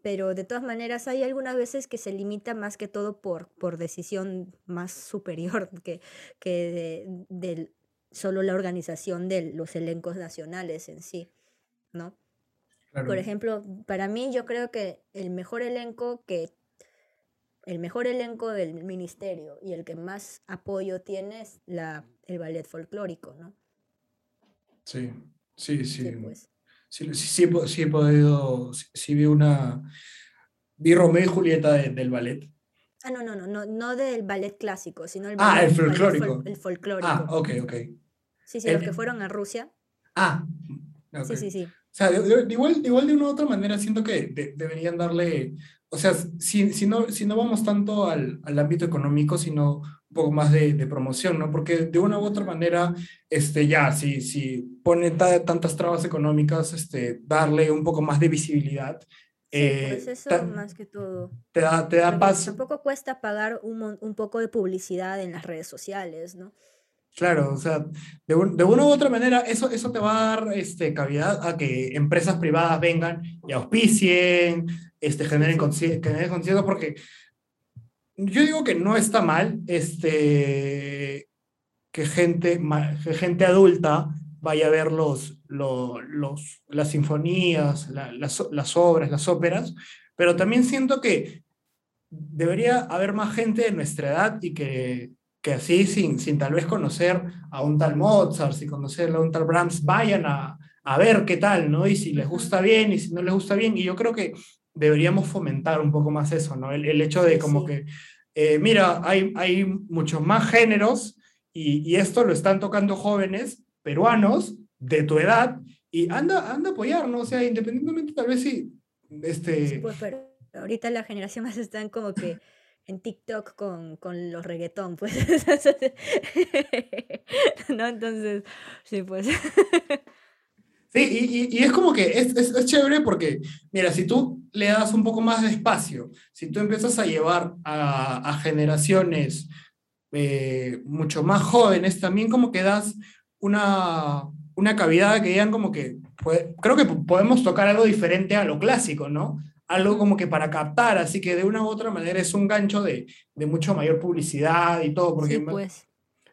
pero de todas maneras hay algunas veces que se limita más que todo por, por decisión más superior que, que de, de solo la organización de los elencos nacionales en sí, ¿no? Claro. Por ejemplo, para mí yo creo que el mejor elenco que el mejor elenco del ministerio y el que más apoyo tiene es la, el ballet folclórico, ¿no? Sí, sí, sí. Sí, pues. sí, sí, sí, he podido, sí, vi una, vi Romeo y Julieta de, del ballet. Ah, no, no, no, no, no del ballet clásico, sino el ah, ballet, el folclórico. Fol, el folclórico. Ah, ok, ok. Sí, sí, el, los que fueron a Rusia. Ah, okay. sí, sí, sí. O sea, de, de, igual, igual de una u otra manera siento que de, deberían darle o sea, si, si, no, si no vamos tanto al, al ámbito económico, sino un poco más de, de, promoción, ¿no? Porque de una u otra manera, este, ya, si, si pone tantas trabas económicas, este, darle un poco más de visibilidad. Sí, eh, pues eso ta, más que todo. Te da, te da paz. Tampoco cuesta pagar un, un poco de publicidad en las redes sociales, ¿no? Claro, o sea, de, un, de, una u otra manera, eso, eso te va a dar este, cavidad a que empresas privadas vengan y auspicien, este, generen conciencia, porque yo digo que no está mal este, que, gente, que gente adulta vaya a ver los, los, los las sinfonías, la, las, las obras, las óperas, pero también siento que debería haber más gente de nuestra edad y que, que así, sin, sin tal vez conocer a un tal Mozart, sin conocer a un tal Brahms, vayan a, a ver qué tal, ¿no? Y si les gusta bien y si no les gusta bien. Y yo creo que deberíamos fomentar un poco más eso, ¿no? El, el hecho de como sí. que, eh, mira, hay, hay muchos más géneros y, y, esto lo están tocando jóvenes peruanos de tu edad y anda, anda a apoyarnos, o sea, independientemente tal vez si... Este... Sí, pues, pero ahorita la generación más están como que en TikTok con, con los reggaetón, pues. ¿No? Entonces, sí, pues. Sí, y, y, es como que es, es, es, chévere porque, mira, si tú le das un poco más de espacio, si tú empiezas a llevar a, a generaciones eh, mucho más jóvenes, también como que das una, una cavidad que digan como que, pues, creo que podemos tocar algo diferente a lo clásico, ¿no? Algo como que para captar, así que de una u otra manera es un gancho de, de mucho mayor publicidad y todo, porque... Sí, pues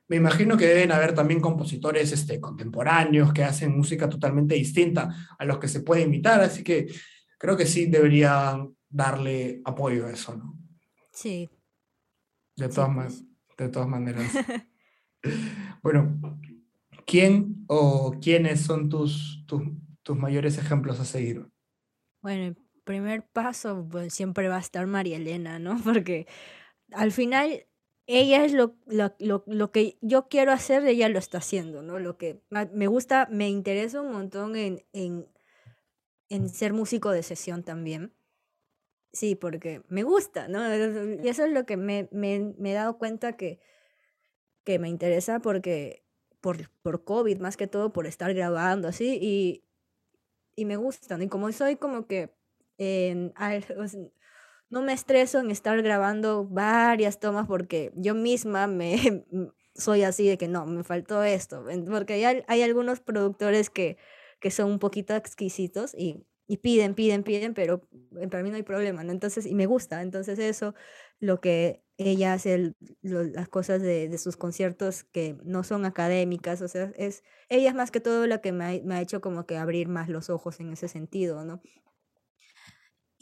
me imagino que deben haber también compositores este, contemporáneos que hacen música totalmente distinta a los que se puede imitar, así que creo que sí deberían darle apoyo a eso, ¿no? Sí. De todas, sí, pues. de todas maneras. bueno, ¿quién o quiénes son tus, tus, tus mayores ejemplos a seguir? Bueno, primer paso pues, siempre va a estar María Elena, ¿no? Porque al final ella es lo, lo, lo, lo, que yo quiero hacer, ella lo está haciendo, ¿no? Lo que me gusta, me interesa un montón en, en, en ser músico de sesión también. Sí, porque me gusta, ¿no? Y eso es lo que me, me- me he dado cuenta que, que me interesa porque por, por COVID, más que todo, por estar grabando así, y, y me gusta, ¿no? Y como soy como que no me estreso en estar grabando varias tomas porque yo misma me soy así de que no, me faltó esto, porque hay, hay algunos productores que, que son un poquito exquisitos y, y piden, piden, piden, pero eh, para mí no hay problema, ¿no? Entonces, y me gusta, entonces eso, lo que ella hace, las cosas de, sus conciertos que no son académicas, o sea, es, ella es más que todo la que me ha hecho como que abrir más los ojos en ese sentido, ¿no?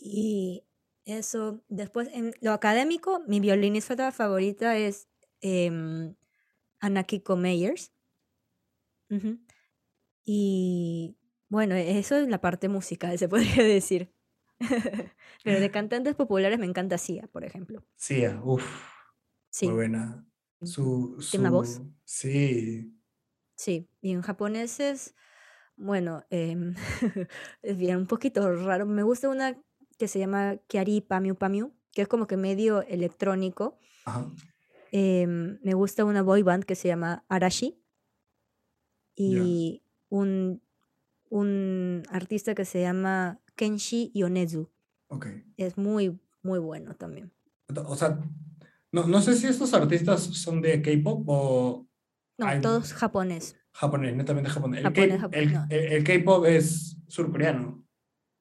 Y eso, después, en lo académico, mi violinista favorita es em, Anakiko Meyers. Y bueno, eso es la parte musical, se podría decir. Pero de cantantes populares me encanta Sia, por ejemplo. Sí, uff, Sí, muy buena. Su, Tiene una voz. su, sí, sí. Y en japonés es, bueno, em, es bien un poquito raro. Me gusta una que se llama Kiari Pamiu Pamiu, que es como que medio electrónico. ajá, Em, me gusta una boy band que se llama Arashi y un, un artista que se llama Kenshi Yonezu. ok. Es muy, muy bueno también. O sea, no, no sé si estos artistas son de K-pop o No, Hay- todos japonés. japonés, netamente japonés. El Japonés, K- japonés, el- no. K-pop es surcoreano.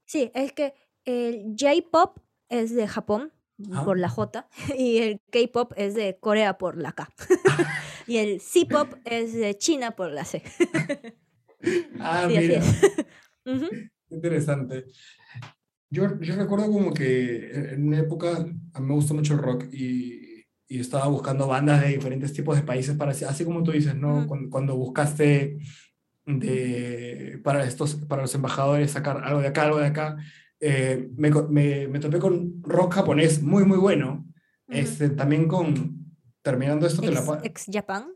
Sí, es que el J-pop es de Japón Ajá. por la J y el K-pop es de Corea por la K. y el C-pop es de China por la C. Ah, Sí, mira. Ujú. interesante. Yo, yo recuerdo como que en una época a mí me gustó mucho el rock y, y estaba buscando bandas de diferentes tipos de países para, así- como tú dices, ¿no? Cuando, cuando buscaste de, para, estos, para los embajadores sacar algo de acá, algo de acá, eh, me, me, me topé con rock japonés muy, muy bueno. Este, también con, terminando esto, te la Ex, pa- ex Japan.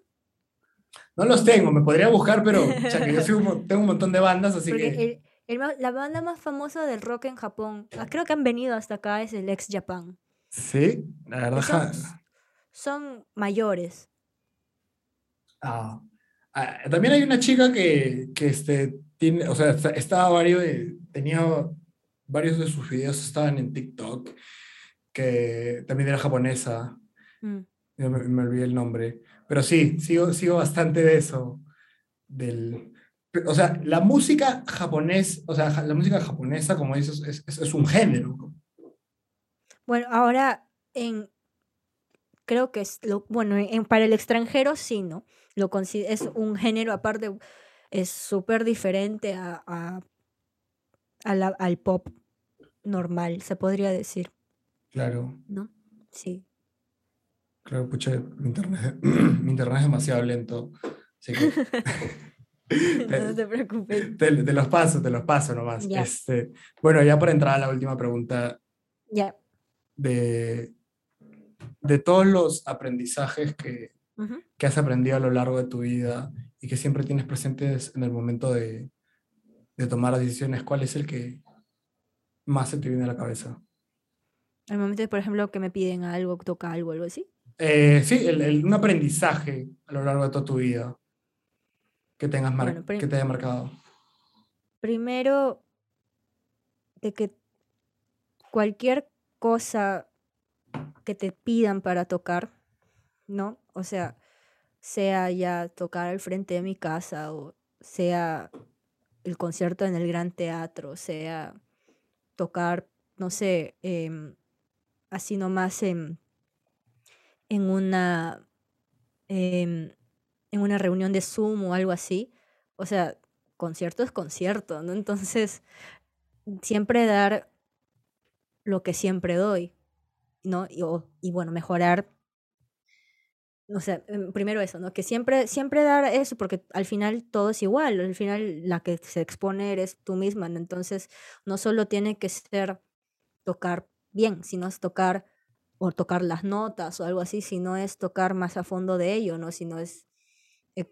no los tengo, me podría buscar, pero pucha, que yo soy un mo- tengo un montón de bandas, así Porque que... el- la banda más famosa del rock en Japón, ah, creo que han venido hasta acá, es el ex Japan. Sí, la verdad. Son, mayores. Ah, ah, también hay una chica que, que este, tiene, o sea, esta- estaba varios, tenía varios de sus videos estaban en TikTok, que también era japonesa, Mm. me, me olvidé el nombre, pero sí, sigo, sigo bastante de eso, del, o sea, la música japonés, o sea, la música japonesa, como dices, es, es, es un género. Bueno, ahora en creo que es lo bueno, en, para el extranjero sí, ¿no? Lo es un género aparte, es súper diferente a la- al pop normal, se podría decir, Claro, ¿no? Sí. claro, pucha, mi internet, mi internet es demasiado lento, así que... No te preocupes. Te, te los paso, te los paso nomás. Este, bueno, ya para entrar a la última pregunta, Ya. de, de todos los aprendizajes que, que has aprendido a lo largo de tu vida y que siempre tienes presentes en el momento de, de tomar decisiones, ¿cuál es el que más se te viene a la cabeza? Al momento, por ejemplo, que me piden algo, toca algo, algo así. Eh, sí, el- el- un aprendizaje a lo largo de toda tu vida que, tengas Bueno, que te haya marcado. Primero, de que cualquier cosa que te pidan para tocar, ¿no? O sea, sea ya tocar al frente de mi casa o sea el concierto en el Gran Teatro, sea tocar, no sé, em, así nomás en, en una em, en una reunión de Zoom o algo así. O sea, concierto es concierto, ¿no? Entonces, siempre dar lo que siempre doy, ¿no? O- y bueno, mejorar. O sea, em, primero eso, ¿no? Que siempre, siempre dar eso, porque al final todo es igual, al final la que se expone eres tú misma. Entonces, no solo tiene que ser tocar bien, sino es tocar o tocar las notas o algo así, sino es tocar más a fondo de ello, ¿no? Sino es eh,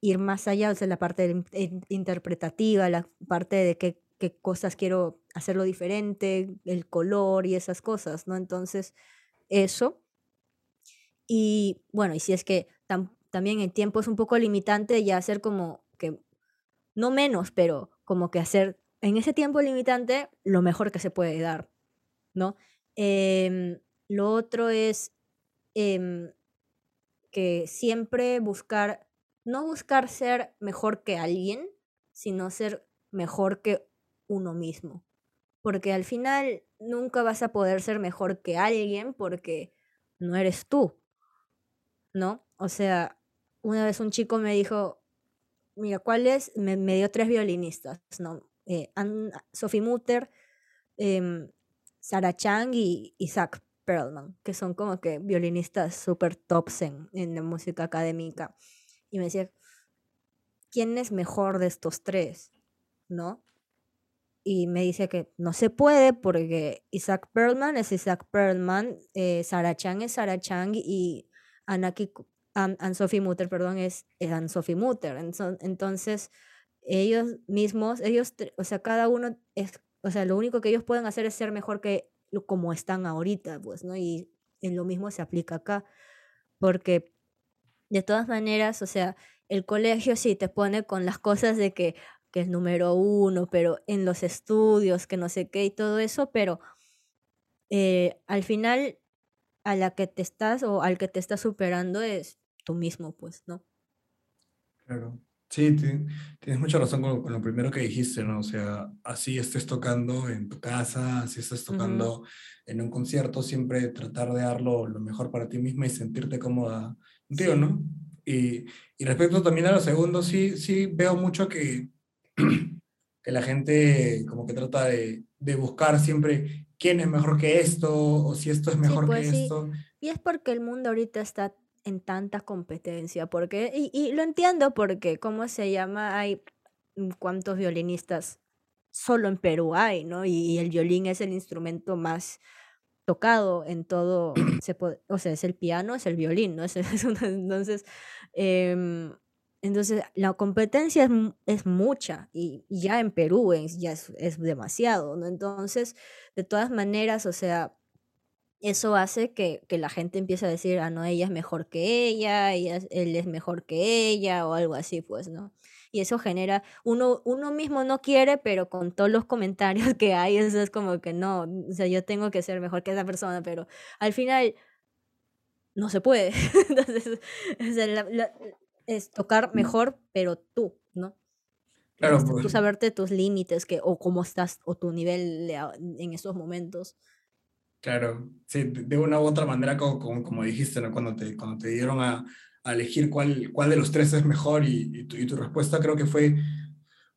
ir más allá, o sea, la parte interpretativa, la parte de qué, qué cosas quiero hacerlo diferente, el color y esas cosas, ¿no? Entonces, eso. Y bueno, y si es que también el tiempo es un poco limitante, ya hacer como que, no menos, pero como que hacer en ese tiempo limitante lo mejor que se puede dar, ¿no? Em, lo otro es em, que siempre buscar, no buscar ser mejor que alguien, sino ser mejor que uno mismo. Porque al final nunca vas a poder ser mejor que alguien porque no eres tú, ¿no? O sea, una vez un chico me dijo, mira, ¿cuál es? Me, dio tres violinistas, ¿no? Eh, Sophie Mutter, em, Sarah Chang y Isaac Perlman, que son como que violinistas super tops en, en la música académica. Y me decía, ¿quién es mejor de estos tres? ¿No? Y me dice que no se puede porque Isaac Perlman es Isaac Perlman, eh, Sarah Chang es Sarah Chang y Anaki, Anne Sophie Mutter, perdón, es, Anne Sophie Mutter. Entonces, ellos mismos, ellos, o sea, cada uno es, o sea, lo único que ellos pueden hacer es ser mejor que como están ahorita, pues, ¿no? Y en lo mismo se aplica acá, porque de todas maneras, o sea, el colegio sí te pone con las cosas de que, que es número uno, pero en los estudios, que no sé qué y todo eso, pero eh, al final a la que te estás o al que te estás superando es tú mismo, pues, ¿no? Claro. Sí, tienes mucha razón con, lo primero que dijiste, ¿no? O sea, así estés tocando en tu casa, así estés tocando en un concierto, siempre tratar de dar lo, mejor para ti misma y sentirte cómoda contigo, ¿no? Y, y, respecto también a lo segundo, sí, sí veo mucho que, que la gente como que trata de, de, buscar siempre quién es mejor que esto o si esto es mejor que pues esto. Y es porque el mundo ahorita está en tanta competencia, porque, y, lo entiendo porque, ¿cómo se llama? Hay mm, cuántos violinistas solo en Perú hay, ¿no? Y, el violín es el instrumento más tocado en todo, se o sea, es el piano, es el violín, ¿no? Es, entonces, em, entonces, la competencia es, es mucha y, ya en Perú es, ya es, es demasiado, ¿no? Entonces, de todas maneras, o sea, eso hace que, que, la gente empiece a decir, ah, no, ella es mejor que ella, ella, él es mejor que ella, o algo así, pues, ¿no? Y eso genera, uno, uno mismo no quiere, pero con todos los comentarios que hay, eso es como que no, o sea, yo tengo que ser mejor que esa persona, pero al final no se puede. Entonces, es tocar mejor, pero tú, ¿no? Claro, Tú pues. saberte tus límites que, o cómo estás, o tu nivel en esos momentos. Claro, sí, de una u otra manera, como, como, dijiste, ¿no? Cuando te, cuando te dieron a, a elegir cuál, cuál de los tres es mejor y, y, tu, y, tu, respuesta creo que fue,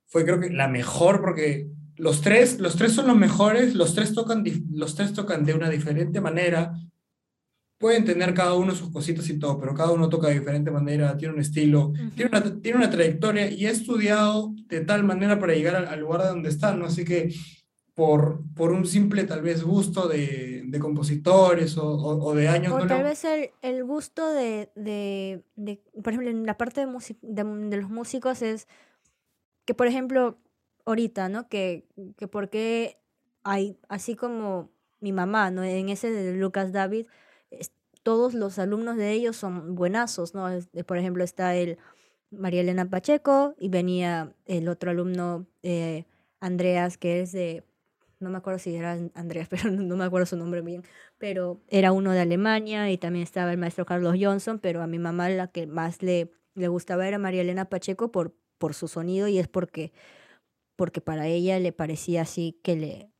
fue creo que la mejor porque los tres, los tres son los mejores, los tres, tocan, los tres tocan de una diferente manera, pueden tener cada uno sus cositas y todo, pero cada uno toca de diferente manera, tiene un estilo, tiene, una, tiene una trayectoria y ha estudiado de tal manera para llegar al, al lugar donde están, ¿no? Así que por, por un simple tal vez gusto de, de compositores o, o, de años. O tal vez el, el gusto de, de, de, por ejemplo, en la parte de, de, los músicos es que, por ejemplo, ahorita, ¿no? Que, que porque hay, así como mi mamá, ¿no? En ese de Lucas David, todos los alumnos de ellos son buenazos, ¿no? Por ejemplo, está el María Elena Pacheco y venía el otro alumno, eh, Andreas, que es de no me acuerdo si era Andrés, pero no, me acuerdo su nombre bien, pero era uno de Alemania y también estaba el maestro Carlos Johnson, pero a mi mamá la que más le, le gustaba era María Elena Pacheco por, por su sonido y es porque, porque para ella le parecía así que le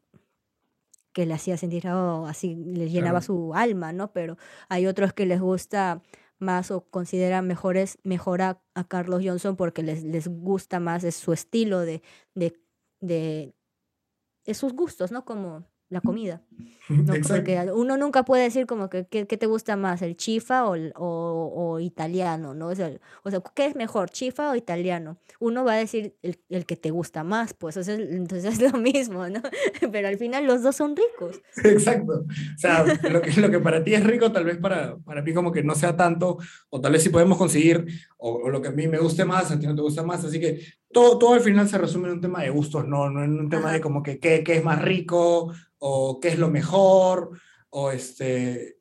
que le hacía sentir oh, así, le llenaba su alma, ¿no? Pero hay otros que les gusta más o consideran mejores, mejor a, Carlos Johnson porque les, les gusta más es su estilo de, de, de, sus gustos, ¿no? Como la comida. ¿no? Porque uno nunca puede decir como que qué te gusta más, el chifa o, o, italiano, ¿no? O sea, o sea, ¿qué es mejor, chifa o italiano? Uno va a decir el, el que te gusta más, pues entonces es lo mismo, ¿no? Pero al final los dos son ricos. Exacto. O sea, lo que, lo que para ti es rico, tal vez para, para mí como que no sea tanto, o tal vez si podemos conseguir, o, o lo que a mí me guste más, a ti no te gusta más, así que todo, todo al final se resume en un tema de gustos, no, no en un tema de como que qué, qué es más rico o qué es lo mejor o este...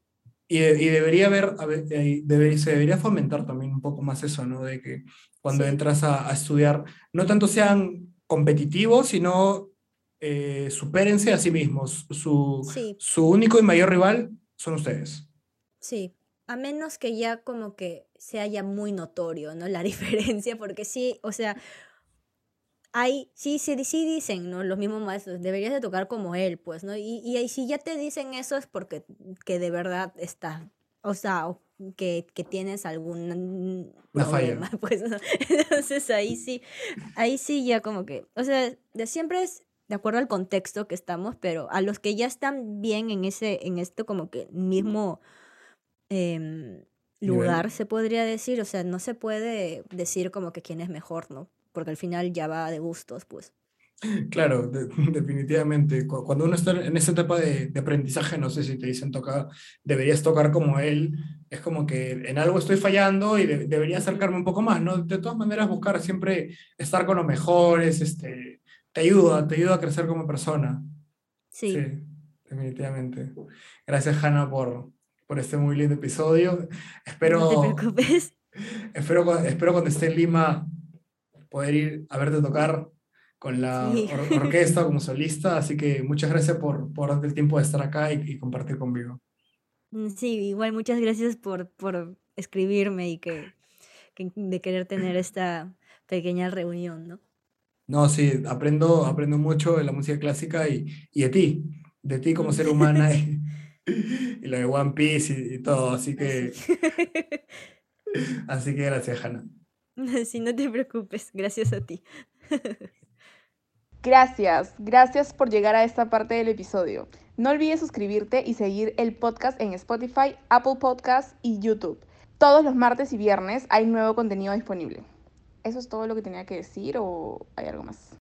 Y, y debería haber, eh, debe- se debería fomentar también un poco más eso, ¿no? De que cuando Sí. entras a, a estudiar, no tanto sean competitivos, sino eh, supérense a sí mismos. Su, Sí, su único y mayor rival son ustedes. sí. A menos que ya como que sea ya muy notorio, ¿no? La diferencia, porque sí, o sea, hay, sí, sí, sí dicen, ¿no? Los mismos maestros, deberías de tocar como él, pues, ¿no? Y, y ahí si ya te dicen eso es porque que de verdad está, o sea, que, que tienes algún Una falla. problema, pues, ¿no? Entonces ahí sí, ahí sí ya como que, o sea, de siempre es de acuerdo al contexto que estamos, pero a los que ya están bien en ese, en esto como que mismo em, Nivel. lugar, se podría decir, o sea, no se puede decir como que quién es mejor, ¿no? Porque al final ya va de gustos, pues. Claro, de- definitivamente. Cu- Cuando uno está en esa etapa de, de aprendizaje, no sé si te dicen toca, deberías tocar como él, es como que en algo estoy fallando y de- debería acercarme un poco más, ¿no? De todas maneras, buscar siempre estar con los mejores, este, te ayuda, te ayuda a crecer como persona. Sí, Sí, definitivamente. Gracias, Hanna, por, por este muy lindo episodio. no te Espero, preocupes. espero, espero cuando esté en Lima poder ir a verte tocar con la Sí. or- orquesta como solista, así que muchas gracias por, por darte el tiempo de estar acá y, y compartir conmigo. Mm, Sí, igual muchas gracias por, por escribirme y que, que- de querer tener esta pequeña reunión, ¿no? No, sí, aprendo, aprendo mucho de la música clásica y, y de ti, de ti como ser humana y, y lo de One Piece y, y todo, así que, Así. que gracias, Hanna. Sí, no te preocupes, gracias a ti. Gracias, gracias por llegar a esta parte del episodio. No olvides suscribirte y seguir el podcast en Spotify, Apple Podcasts y YouTube. Todos los martes y viernes hay nuevo contenido disponible. ¿Eso es todo lo que tenía que decir o hay algo más?